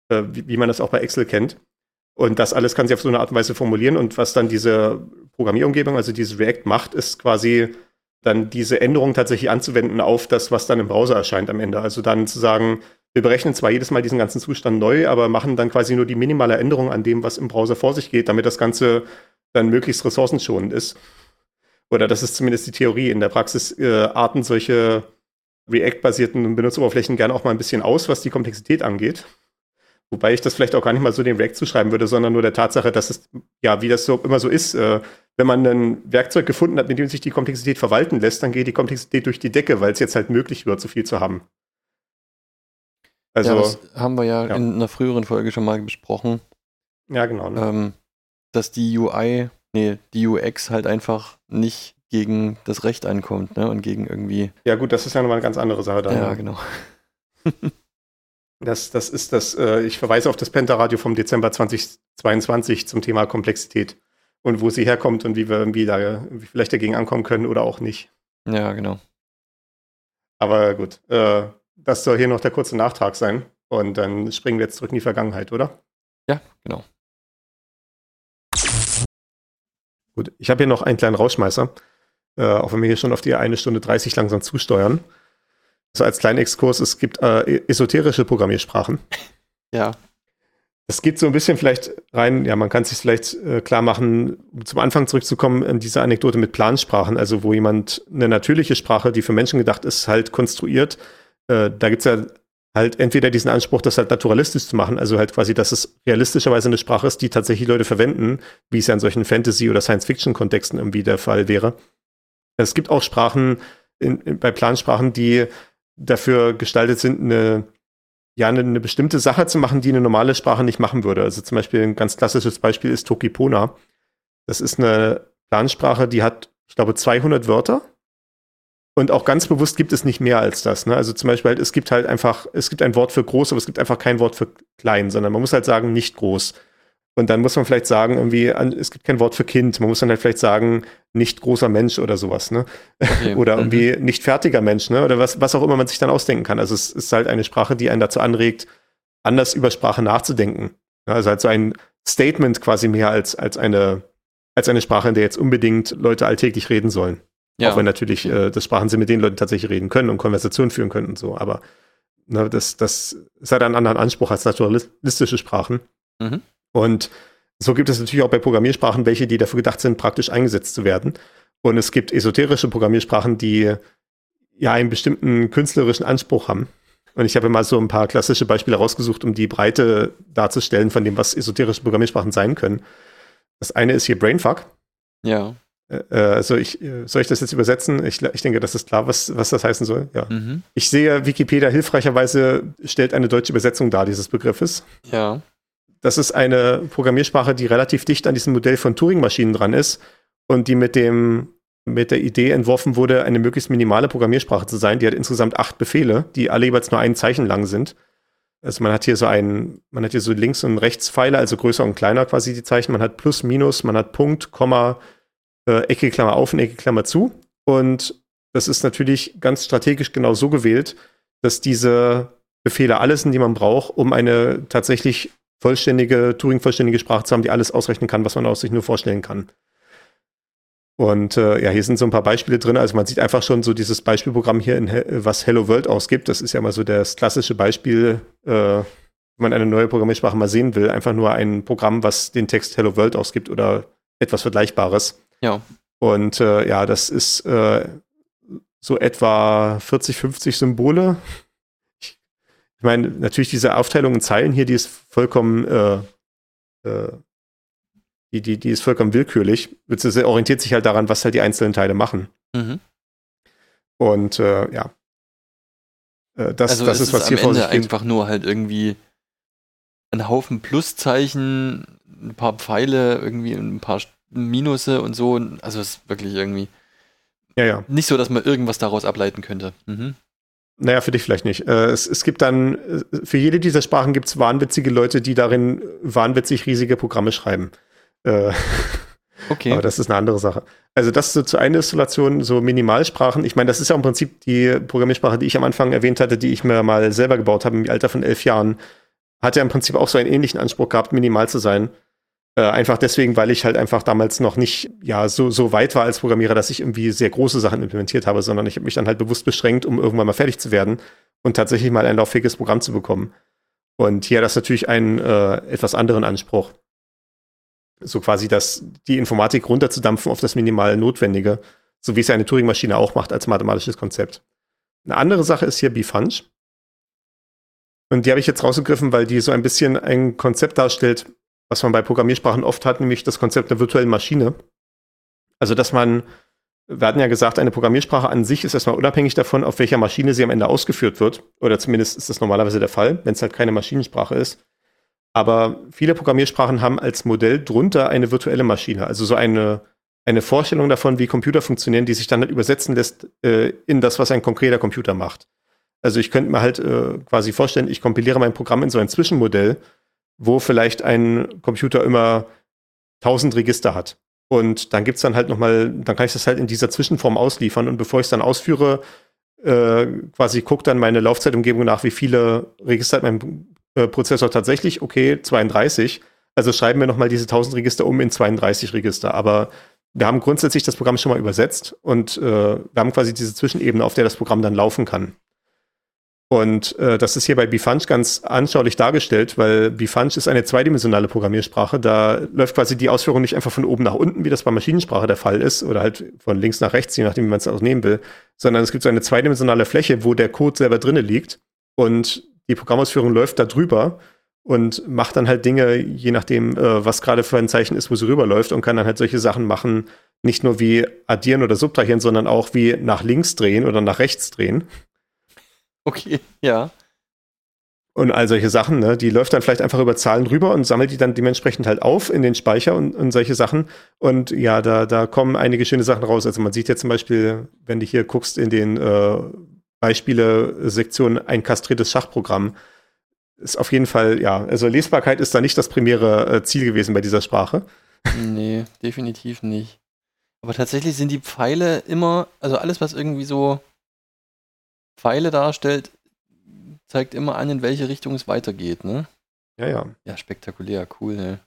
B: äh, wie, wie, man das auch bei Excel kennt. Und das alles kann sich auf so eine Art und Weise formulieren. Und was dann diese Programmierumgebung, also dieses React macht, ist quasi dann diese Änderung tatsächlich anzuwenden auf das, was dann im Browser erscheint am Ende. Also dann zu sagen, wir berechnen zwar jedes Mal diesen ganzen Zustand neu, aber machen dann quasi nur die minimale Änderung an dem, was im Browser vor sich geht, damit das Ganze dann möglichst ressourcenschonend ist. Oder das ist zumindest die Theorie. In der Praxis äh, arten solche React-basierten Benutzeroberflächen gerne auch mal ein bisschen aus, was die Komplexität angeht. Wobei ich das vielleicht auch gar nicht mal so dem React zuschreiben würde, sondern nur der Tatsache, dass es, ja, wie das so immer so ist, äh, wenn man ein Werkzeug gefunden hat, mit dem sich die Komplexität verwalten lässt, dann geht die Komplexität durch die Decke, weil es jetzt halt möglich wird, so viel zu haben.
A: Also, ja, das haben wir ja, ja, in einer früheren Folge schon mal besprochen.
B: Ja, genau. Ne?
A: Ähm, dass die UI, nee, die UX halt einfach nicht gegen das Recht ankommt, ne? Und gegen irgendwie.
B: Ja, gut, das ist ja nochmal eine ganz andere Sache
A: dann. Ja, genau.
B: das, das ist das, äh, ich verweise auf das Penta-Radio vom Dezember 2022 zum Thema Komplexität und wo sie herkommt und wie wir irgendwie da wie vielleicht dagegen ankommen können oder auch nicht.
A: Ja, genau.
B: Aber gut, äh, das soll hier noch der kurze Nachtrag sein. Und dann springen wir jetzt zurück in die Vergangenheit, oder?
A: Ja, genau.
B: Gut, ich habe hier noch einen kleinen Rausschmeißer, äh, auch wenn wir hier schon auf die eine Stunde 30 langsam zusteuern. So als kleinen Exkurs, es gibt äh, esoterische Programmiersprachen.
A: Ja.
B: Das geht so ein bisschen vielleicht rein, ja, man kann es sich vielleicht äh, klar machen, um zum Anfang zurückzukommen, in diese Anekdote mit Plansprachen, also wo jemand eine natürliche Sprache, die für Menschen gedacht ist, halt konstruiert. Äh, da gibt es ja halt entweder diesen Anspruch, das halt naturalistisch zu machen, also halt quasi, dass es realistischerweise eine Sprache ist, die tatsächlich Leute verwenden, wie es ja in solchen Fantasy- oder Science-Fiction-Kontexten irgendwie der Fall wäre. Es gibt auch Sprachen, in, in, bei Plansprachen, die dafür gestaltet sind, eine, ja, eine, eine, bestimmte Sache zu machen, die eine normale Sprache nicht machen würde. Also zum Beispiel ein ganz klassisches Beispiel ist Tokipona. Das ist eine Plansprache, die hat, ich glaube, 200 Wörter und auch ganz bewusst gibt es nicht mehr als das. Ne? Also zum Beispiel, halt, es gibt halt einfach, es gibt ein Wort für groß, aber es gibt einfach kein Wort für klein, sondern man muss halt sagen, nicht groß. Und dann muss man vielleicht sagen, irgendwie, es gibt kein Wort für Kind. Man muss dann halt vielleicht sagen, nicht großer Mensch oder sowas, ne? Okay. oder irgendwie mhm. nicht fertiger Mensch, ne? Oder was, was auch immer man sich dann ausdenken kann. Also es ist halt eine Sprache, die einen dazu anregt, anders über Sprache nachzudenken. Also halt so ein Statement quasi mehr als, als eine, als eine Sprache, in der jetzt unbedingt Leute alltäglich reden sollen. Ja. Auch wenn natürlich äh, das Sprachen sind, mit denen Leute tatsächlich reden können und Konversationen führen können und so. Aber ne, das, das ist halt einen anderen Anspruch als naturalistische Sprachen. Mhm. Und so gibt es natürlich auch bei Programmiersprachen welche, die dafür gedacht sind, praktisch eingesetzt zu werden. Und es gibt esoterische Programmiersprachen, die ja einen bestimmten künstlerischen Anspruch haben. Und ich habe mal so ein paar klassische Beispiele rausgesucht, um die Breite darzustellen von dem, was esoterische Programmiersprachen sein können. Das eine ist hier Brainfuck.
A: Ja.
B: Äh, äh, also ich, äh, soll ich das jetzt übersetzen? Ich, ich denke, das ist klar, was, was das heißen soll. Ja. Mhm. Ich sehe, Wikipedia hilfreicherweise stellt eine deutsche Übersetzung dar dieses Begriffes.
A: Ja.
B: Das ist eine Programmiersprache, die relativ dicht an diesem Modell von Turing-Maschinen dran ist und die mit dem mit der Idee entworfen wurde, eine möglichst minimale Programmiersprache zu sein. Die hat insgesamt acht Befehle, die alle jeweils nur ein Zeichen lang sind. Also man hat hier so einen, man hat hier so links und rechts Pfeile, also größer und kleiner quasi die Zeichen. Man hat Plus, Minus, man hat Punkt, Komma, äh, Ecke Klammer auf und Ecke Klammer zu. Und das ist natürlich ganz strategisch genau so gewählt, dass diese Befehle alles sind, die man braucht, um eine tatsächlich vollständige, Turing-vollständige Sprache zu haben, die alles ausrechnen kann, was man aus sich nur vorstellen kann. Und äh, ja, hier sind so ein paar Beispiele drin. Also man sieht einfach schon so dieses Beispielprogramm hier, in, was Hello World ausgibt. Das ist ja mal so das klassische Beispiel, äh, wenn man eine neue Programmiersprache mal sehen will. Einfach nur ein Programm, was den Text Hello World ausgibt oder etwas Vergleichbares.
A: Ja.
B: Und äh, ja, das ist äh, so etwa 40, 50 Symbole. Ich, ich meine, natürlich diese Aufteilung in Zeilen hier, die ist vollkommen, äh, äh, die, die, die ist vollkommen willkürlich. Beziehungsweise orientiert sich halt daran, was halt die einzelnen Teile machen.
A: Mhm.
B: Und äh, ja. Äh, das,
A: also
B: das
A: es
B: ist, was hier vor
A: Ende
B: sich geht.
A: einfach nur halt irgendwie ein Haufen Pluszeichen, ein paar Pfeile, irgendwie ein paar Minusse und so. Also es ist wirklich irgendwie
B: Ja, ja.
A: nicht so, dass man irgendwas daraus ableiten könnte. Mhm.
B: Naja, für dich vielleicht nicht. Äh, es, es gibt dann, äh, für jede dieser Sprachen gibt es wahnwitzige Leute, die darin wahnwitzig riesige Programme schreiben. Äh,
A: Okay.
B: Aber das ist eine andere Sache. Also das so zur Eininstallation, so Minimalsprachen. Ich meine, das ist ja im Prinzip die Programmiersprache, die ich am Anfang erwähnt hatte, die ich mir mal selber gebaut habe im Alter von elf Jahren. Hat ja im Prinzip auch so einen ähnlichen Anspruch gehabt, minimal zu sein. Äh, einfach deswegen, weil ich halt einfach damals noch nicht ja so, so weit war als Programmierer, dass ich irgendwie sehr große Sachen implementiert habe, sondern ich habe mich dann halt bewusst beschränkt, um irgendwann mal fertig zu werden und tatsächlich mal ein lauffähiges Programm zu bekommen. Und hier hat das natürlich einen äh, etwas anderen Anspruch so quasi das, die Informatik runterzudampfen auf das minimal Notwendige, so wie es ja eine Turing-Maschine auch macht als mathematisches Konzept. Eine andere Sache ist hier Bifunch. Und die habe ich jetzt rausgegriffen, weil die so ein bisschen ein Konzept darstellt, was man bei Programmiersprachen oft hat, nämlich das Konzept der virtuellen Maschine. Also, dass man, wir hatten ja gesagt, eine Programmiersprache an sich ist erstmal unabhängig davon, auf welcher Maschine sie am Ende ausgeführt wird. Oder zumindest ist das normalerweise der Fall, wenn es halt keine Maschinensprache ist. Aber viele Programmiersprachen haben als Modell drunter eine virtuelle Maschine, also so eine, eine Vorstellung davon, wie Computer funktionieren, die sich dann halt übersetzen lässt äh, in das, was ein konkreter Computer macht. Also ich könnte mir halt äh, quasi vorstellen, ich kompiliere mein Programm in so ein Zwischenmodell, wo vielleicht ein Computer immer 1000 Register hat. Und dann gibt's dann halt nochmal, dann kann ich das halt in dieser Zwischenform ausliefern. Und bevor ich es dann ausführe, äh, quasi guckt dann meine Laufzeitumgebung nach, wie viele Register hat mein äh, Prozessor tatsächlich, okay, 32. Also schreiben wir nochmal diese 1000 Register um in 32 Register. Aber wir haben grundsätzlich das Programm schon mal übersetzt und äh, wir haben quasi diese Zwischenebene, auf der das Programm dann laufen kann. Und äh, das ist hier bei Bifunch ganz anschaulich dargestellt, weil Bifunch ist eine zweidimensionale Programmiersprache. Da läuft quasi die Ausführung nicht einfach von oben nach unten, wie das bei Maschinensprache der Fall ist, oder halt von links nach rechts, je nachdem, wie man es auch nehmen will, sondern es gibt so eine zweidimensionale Fläche, wo der Code selber drinne liegt und die Programmausführung läuft da drüber und macht dann halt Dinge, je nachdem, äh, was gerade für ein Zeichen ist, wo sie rüberläuft und kann dann halt solche Sachen machen, nicht nur wie addieren oder subtrahieren, sondern auch wie nach links drehen oder nach rechts drehen.
A: Okay, ja.
B: Und all solche Sachen, ne? Die läuft dann vielleicht einfach über Zahlen rüber und sammelt die dann dementsprechend halt auf in den Speicher und, und solche Sachen. Und ja, da, da kommen einige schöne Sachen raus. Also man sieht ja zum Beispiel, wenn du hier guckst in den äh, Beispiele-Sektion ein kastriertes Schachprogramm, ist auf jeden Fall, ja, also Lesbarkeit ist da nicht das primäre äh, Ziel gewesen bei dieser Sprache.
A: Nee, definitiv nicht. Aber tatsächlich sind die Pfeile immer, also alles, was irgendwie so Pfeile darstellt, zeigt immer an, in welche Richtung es weitergeht, ne?
B: Ja, ja.
A: Ja, spektakulär, cool, ne?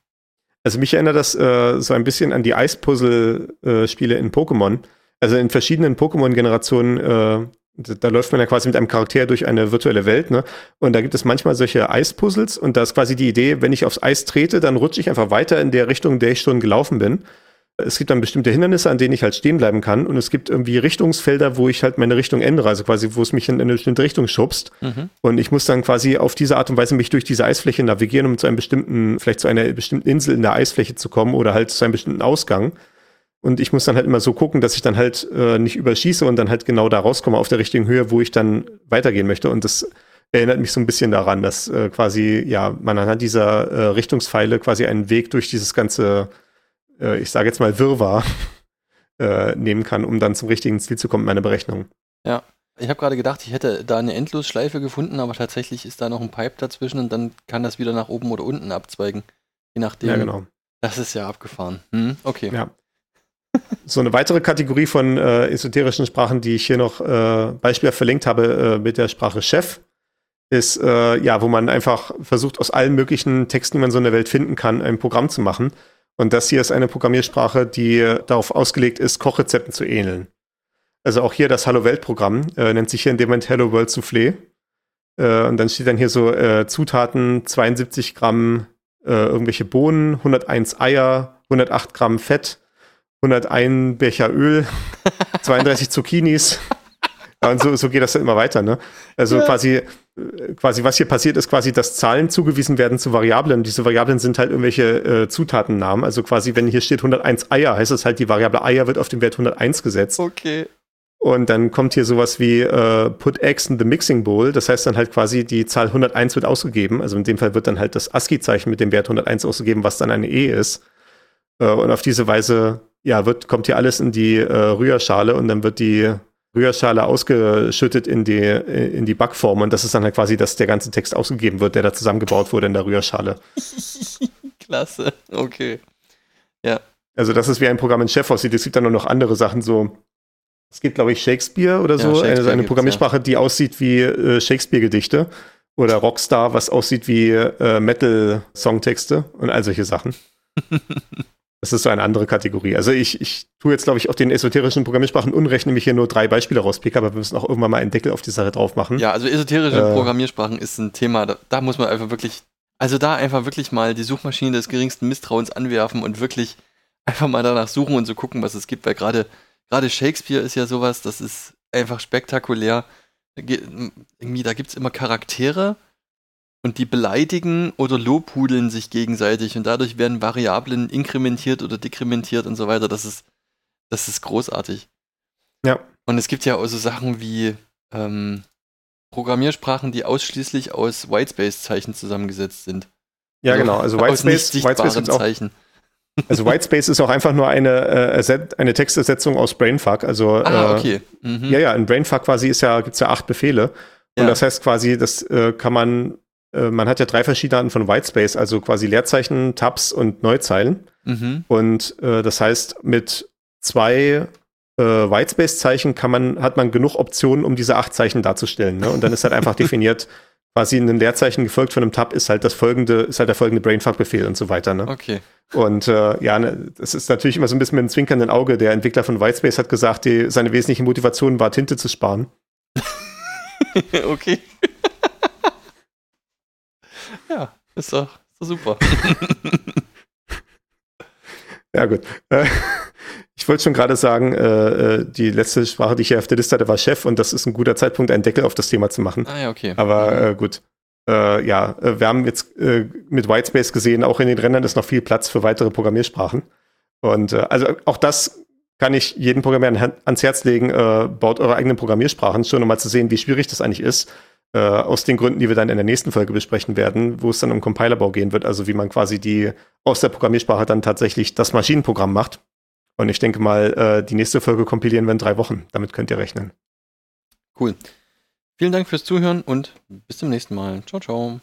B: Also mich erinnert das äh, so ein bisschen an die Eispuzzle-Spiele in Pokémon. Also in verschiedenen Pokémon-Generationen, äh, da, da läuft man ja quasi mit einem Charakter durch eine virtuelle Welt, ne? Und da gibt es manchmal solche Eispuzzles und da ist quasi die Idee, wenn ich aufs Eis trete, dann rutsche ich einfach weiter in der Richtung, in der ich schon gelaufen bin. Es gibt dann bestimmte Hindernisse, an denen ich halt stehen bleiben kann. Und es gibt irgendwie Richtungsfelder, wo ich halt meine Richtung ändere, also quasi, wo es mich in eine bestimmte Richtung schubst.
A: Mhm.
B: Und ich muss dann quasi auf diese Art und Weise mich durch diese Eisfläche navigieren, um zu einem bestimmten, vielleicht zu einer bestimmten Insel in der Eisfläche zu kommen oder halt zu einem bestimmten Ausgang. Und ich muss dann halt immer so gucken, dass ich dann halt äh, nicht überschieße und dann halt genau da rauskomme auf der richtigen Höhe, wo ich dann weitergehen möchte. Und das erinnert mich so ein bisschen daran, dass äh, quasi, ja, man anhand dieser äh, Richtungspfeile quasi einen Weg durch dieses ganze, äh, ich sage jetzt mal Wirrwarr, äh, nehmen kann, um dann zum richtigen Ziel zu kommen in meiner Berechnung.
A: Ja. Ich habe gerade gedacht, ich hätte da eine Endlosschleife gefunden, aber tatsächlich ist da noch ein Pipe dazwischen und dann kann das wieder nach oben oder unten abzweigen. Je nachdem.
B: Ja, genau.
A: Das ist ja abgefahren. Hm, okay.
B: Ja. So eine weitere Kategorie von äh, esoterischen Sprachen, die ich hier noch äh, beispielhaft verlinkt habe äh, mit der Sprache Chef, ist äh, ja, wo man einfach versucht, aus allen möglichen Texten, die man so in der Welt finden kann, ein Programm zu machen. Und das hier ist eine Programmiersprache, die darauf ausgelegt ist, Kochrezepten zu ähneln. Also auch hier das Hallo Welt Programm äh, nennt sich hier in dem Moment Hello World Soufflé. Äh, und dann steht dann hier so äh, Zutaten 72 Gramm äh, irgendwelche Bohnen, 101 Eier, 108 Gramm Fett 101 Becher Öl, 32 Zucchinis. Ja, und so, so geht das dann immer weiter, ne? Also ja. quasi, quasi, was hier passiert, ist quasi, dass Zahlen zugewiesen werden zu Variablen. Diese Variablen sind halt irgendwelche äh, Zutatennamen. Also quasi, wenn hier steht 101 Eier, heißt das halt, die Variable Eier wird auf den Wert 101 gesetzt.
A: Okay.
B: Und dann kommt hier sowas wie äh, Put Eggs in the Mixing Bowl. Das heißt dann halt quasi, die Zahl 101 wird ausgegeben. Also in dem Fall wird dann halt das ASCII-Zeichen mit dem Wert 101 ausgegeben, was dann eine E ist. Äh, und auf diese Weise, ja, wird, kommt hier alles in die äh, Rührschale und dann wird die Rührschale ausgeschüttet in die, in die Backform. Und das ist dann halt quasi, dass der ganze Text ausgegeben wird, der da zusammengebaut wurde in der Rührschale.
A: Klasse, okay. Ja.
B: Also das ist wie ein Programm in Chef aussieht. Es gibt dann nur noch andere Sachen, so es gibt, glaube ich, Shakespeare oder so, ja, Shakespeare eine, eine Programmiersprache, ja. die aussieht wie äh, Shakespeare-Gedichte oder Rockstar, was aussieht wie äh, Metal-Songtexte und all solche Sachen. das ist so eine andere Kategorie. Also ich, ich tue jetzt, glaube ich, auch den esoterischen Programmiersprachen Unrecht, nämlich hier nur drei Beispiele rauspicken, aber wir müssen auch irgendwann mal einen Deckel auf die Sache drauf machen.
A: Ja, also esoterische äh, Programmiersprachen ist ein Thema, da, da muss man einfach wirklich, also da einfach wirklich mal die Suchmaschine des geringsten Misstrauens anwerfen und wirklich einfach mal danach suchen und so gucken, was es gibt, weil gerade gerade Shakespeare ist ja sowas, das ist einfach spektakulär. Irgendwie, da gibt es immer Charaktere und die beleidigen oder lobhudeln sich gegenseitig und dadurch werden Variablen inkrementiert oder dekrementiert und so weiter. Das ist, das ist großartig.
B: Ja.
A: Und es gibt ja auch so Sachen wie ähm, Programmiersprachen, die ausschließlich aus Whitespace-Zeichen zusammengesetzt sind.
B: Ja, also genau. Also Whitespace, Whitespace gibt's auch, Zeichen. Also Whitespace ist auch einfach nur eine, äh, eine Textersetzung aus Brainfuck. Also
A: ah, äh, okay.
B: Mhm. ja, ja, in Brainfuck quasi ist ja, gibt's ja acht Befehle. Und ja. das heißt quasi, das äh, kann man, man hat ja drei verschiedene Arten von Whitespace, also quasi Leerzeichen, Tabs und Neuzeilen. Mhm. Und äh, das heißt, mit zwei äh, Whitespace-Zeichen kann man, hat man genug Optionen, um diese acht Zeichen darzustellen. Ne? Und dann ist halt einfach definiert, quasi ein Leerzeichen gefolgt von einem Tab ist halt das folgende, ist halt der folgende Brainfuck-Befehl und so weiter. Ne?
A: Okay.
B: Und äh, ja, ne, das ist natürlich immer so ein bisschen mit einem zwinkernden Auge. Der Entwickler von Whitespace hat gesagt, die, seine wesentliche Motivation war, Tinte zu sparen.
A: okay. Ja, ist doch, ist doch super.
B: ja, gut. Äh, ich wollte schon gerade sagen, äh, äh, die letzte Sprache, die ich hier auf der Liste hatte, war Chef und das ist ein guter Zeitpunkt, einen Deckel auf das Thema zu machen.
A: Ah ja, okay.
B: Aber äh, gut. Äh, ja, wir haben jetzt äh, mit Whitespace gesehen, auch in den Rändern ist noch viel Platz für weitere Programmiersprachen. Und äh, also auch das kann ich jedem Programmierer ans Herz legen, äh, baut eure eigenen Programmiersprachen, schon um mal zu sehen, wie schwierig das eigentlich ist. Äh, aus den Gründen, die wir dann in der nächsten Folge besprechen werden, wo es dann um Compilerbau gehen wird, also wie man quasi die aus der Programmiersprache dann tatsächlich das Maschinenprogramm macht. Und ich denke mal, äh, die nächste Folge kompilieren wir in drei Wochen. Damit könnt ihr rechnen.
A: Cool. Vielen Dank fürs Zuhören und bis zum nächsten Mal. Ciao, ciao.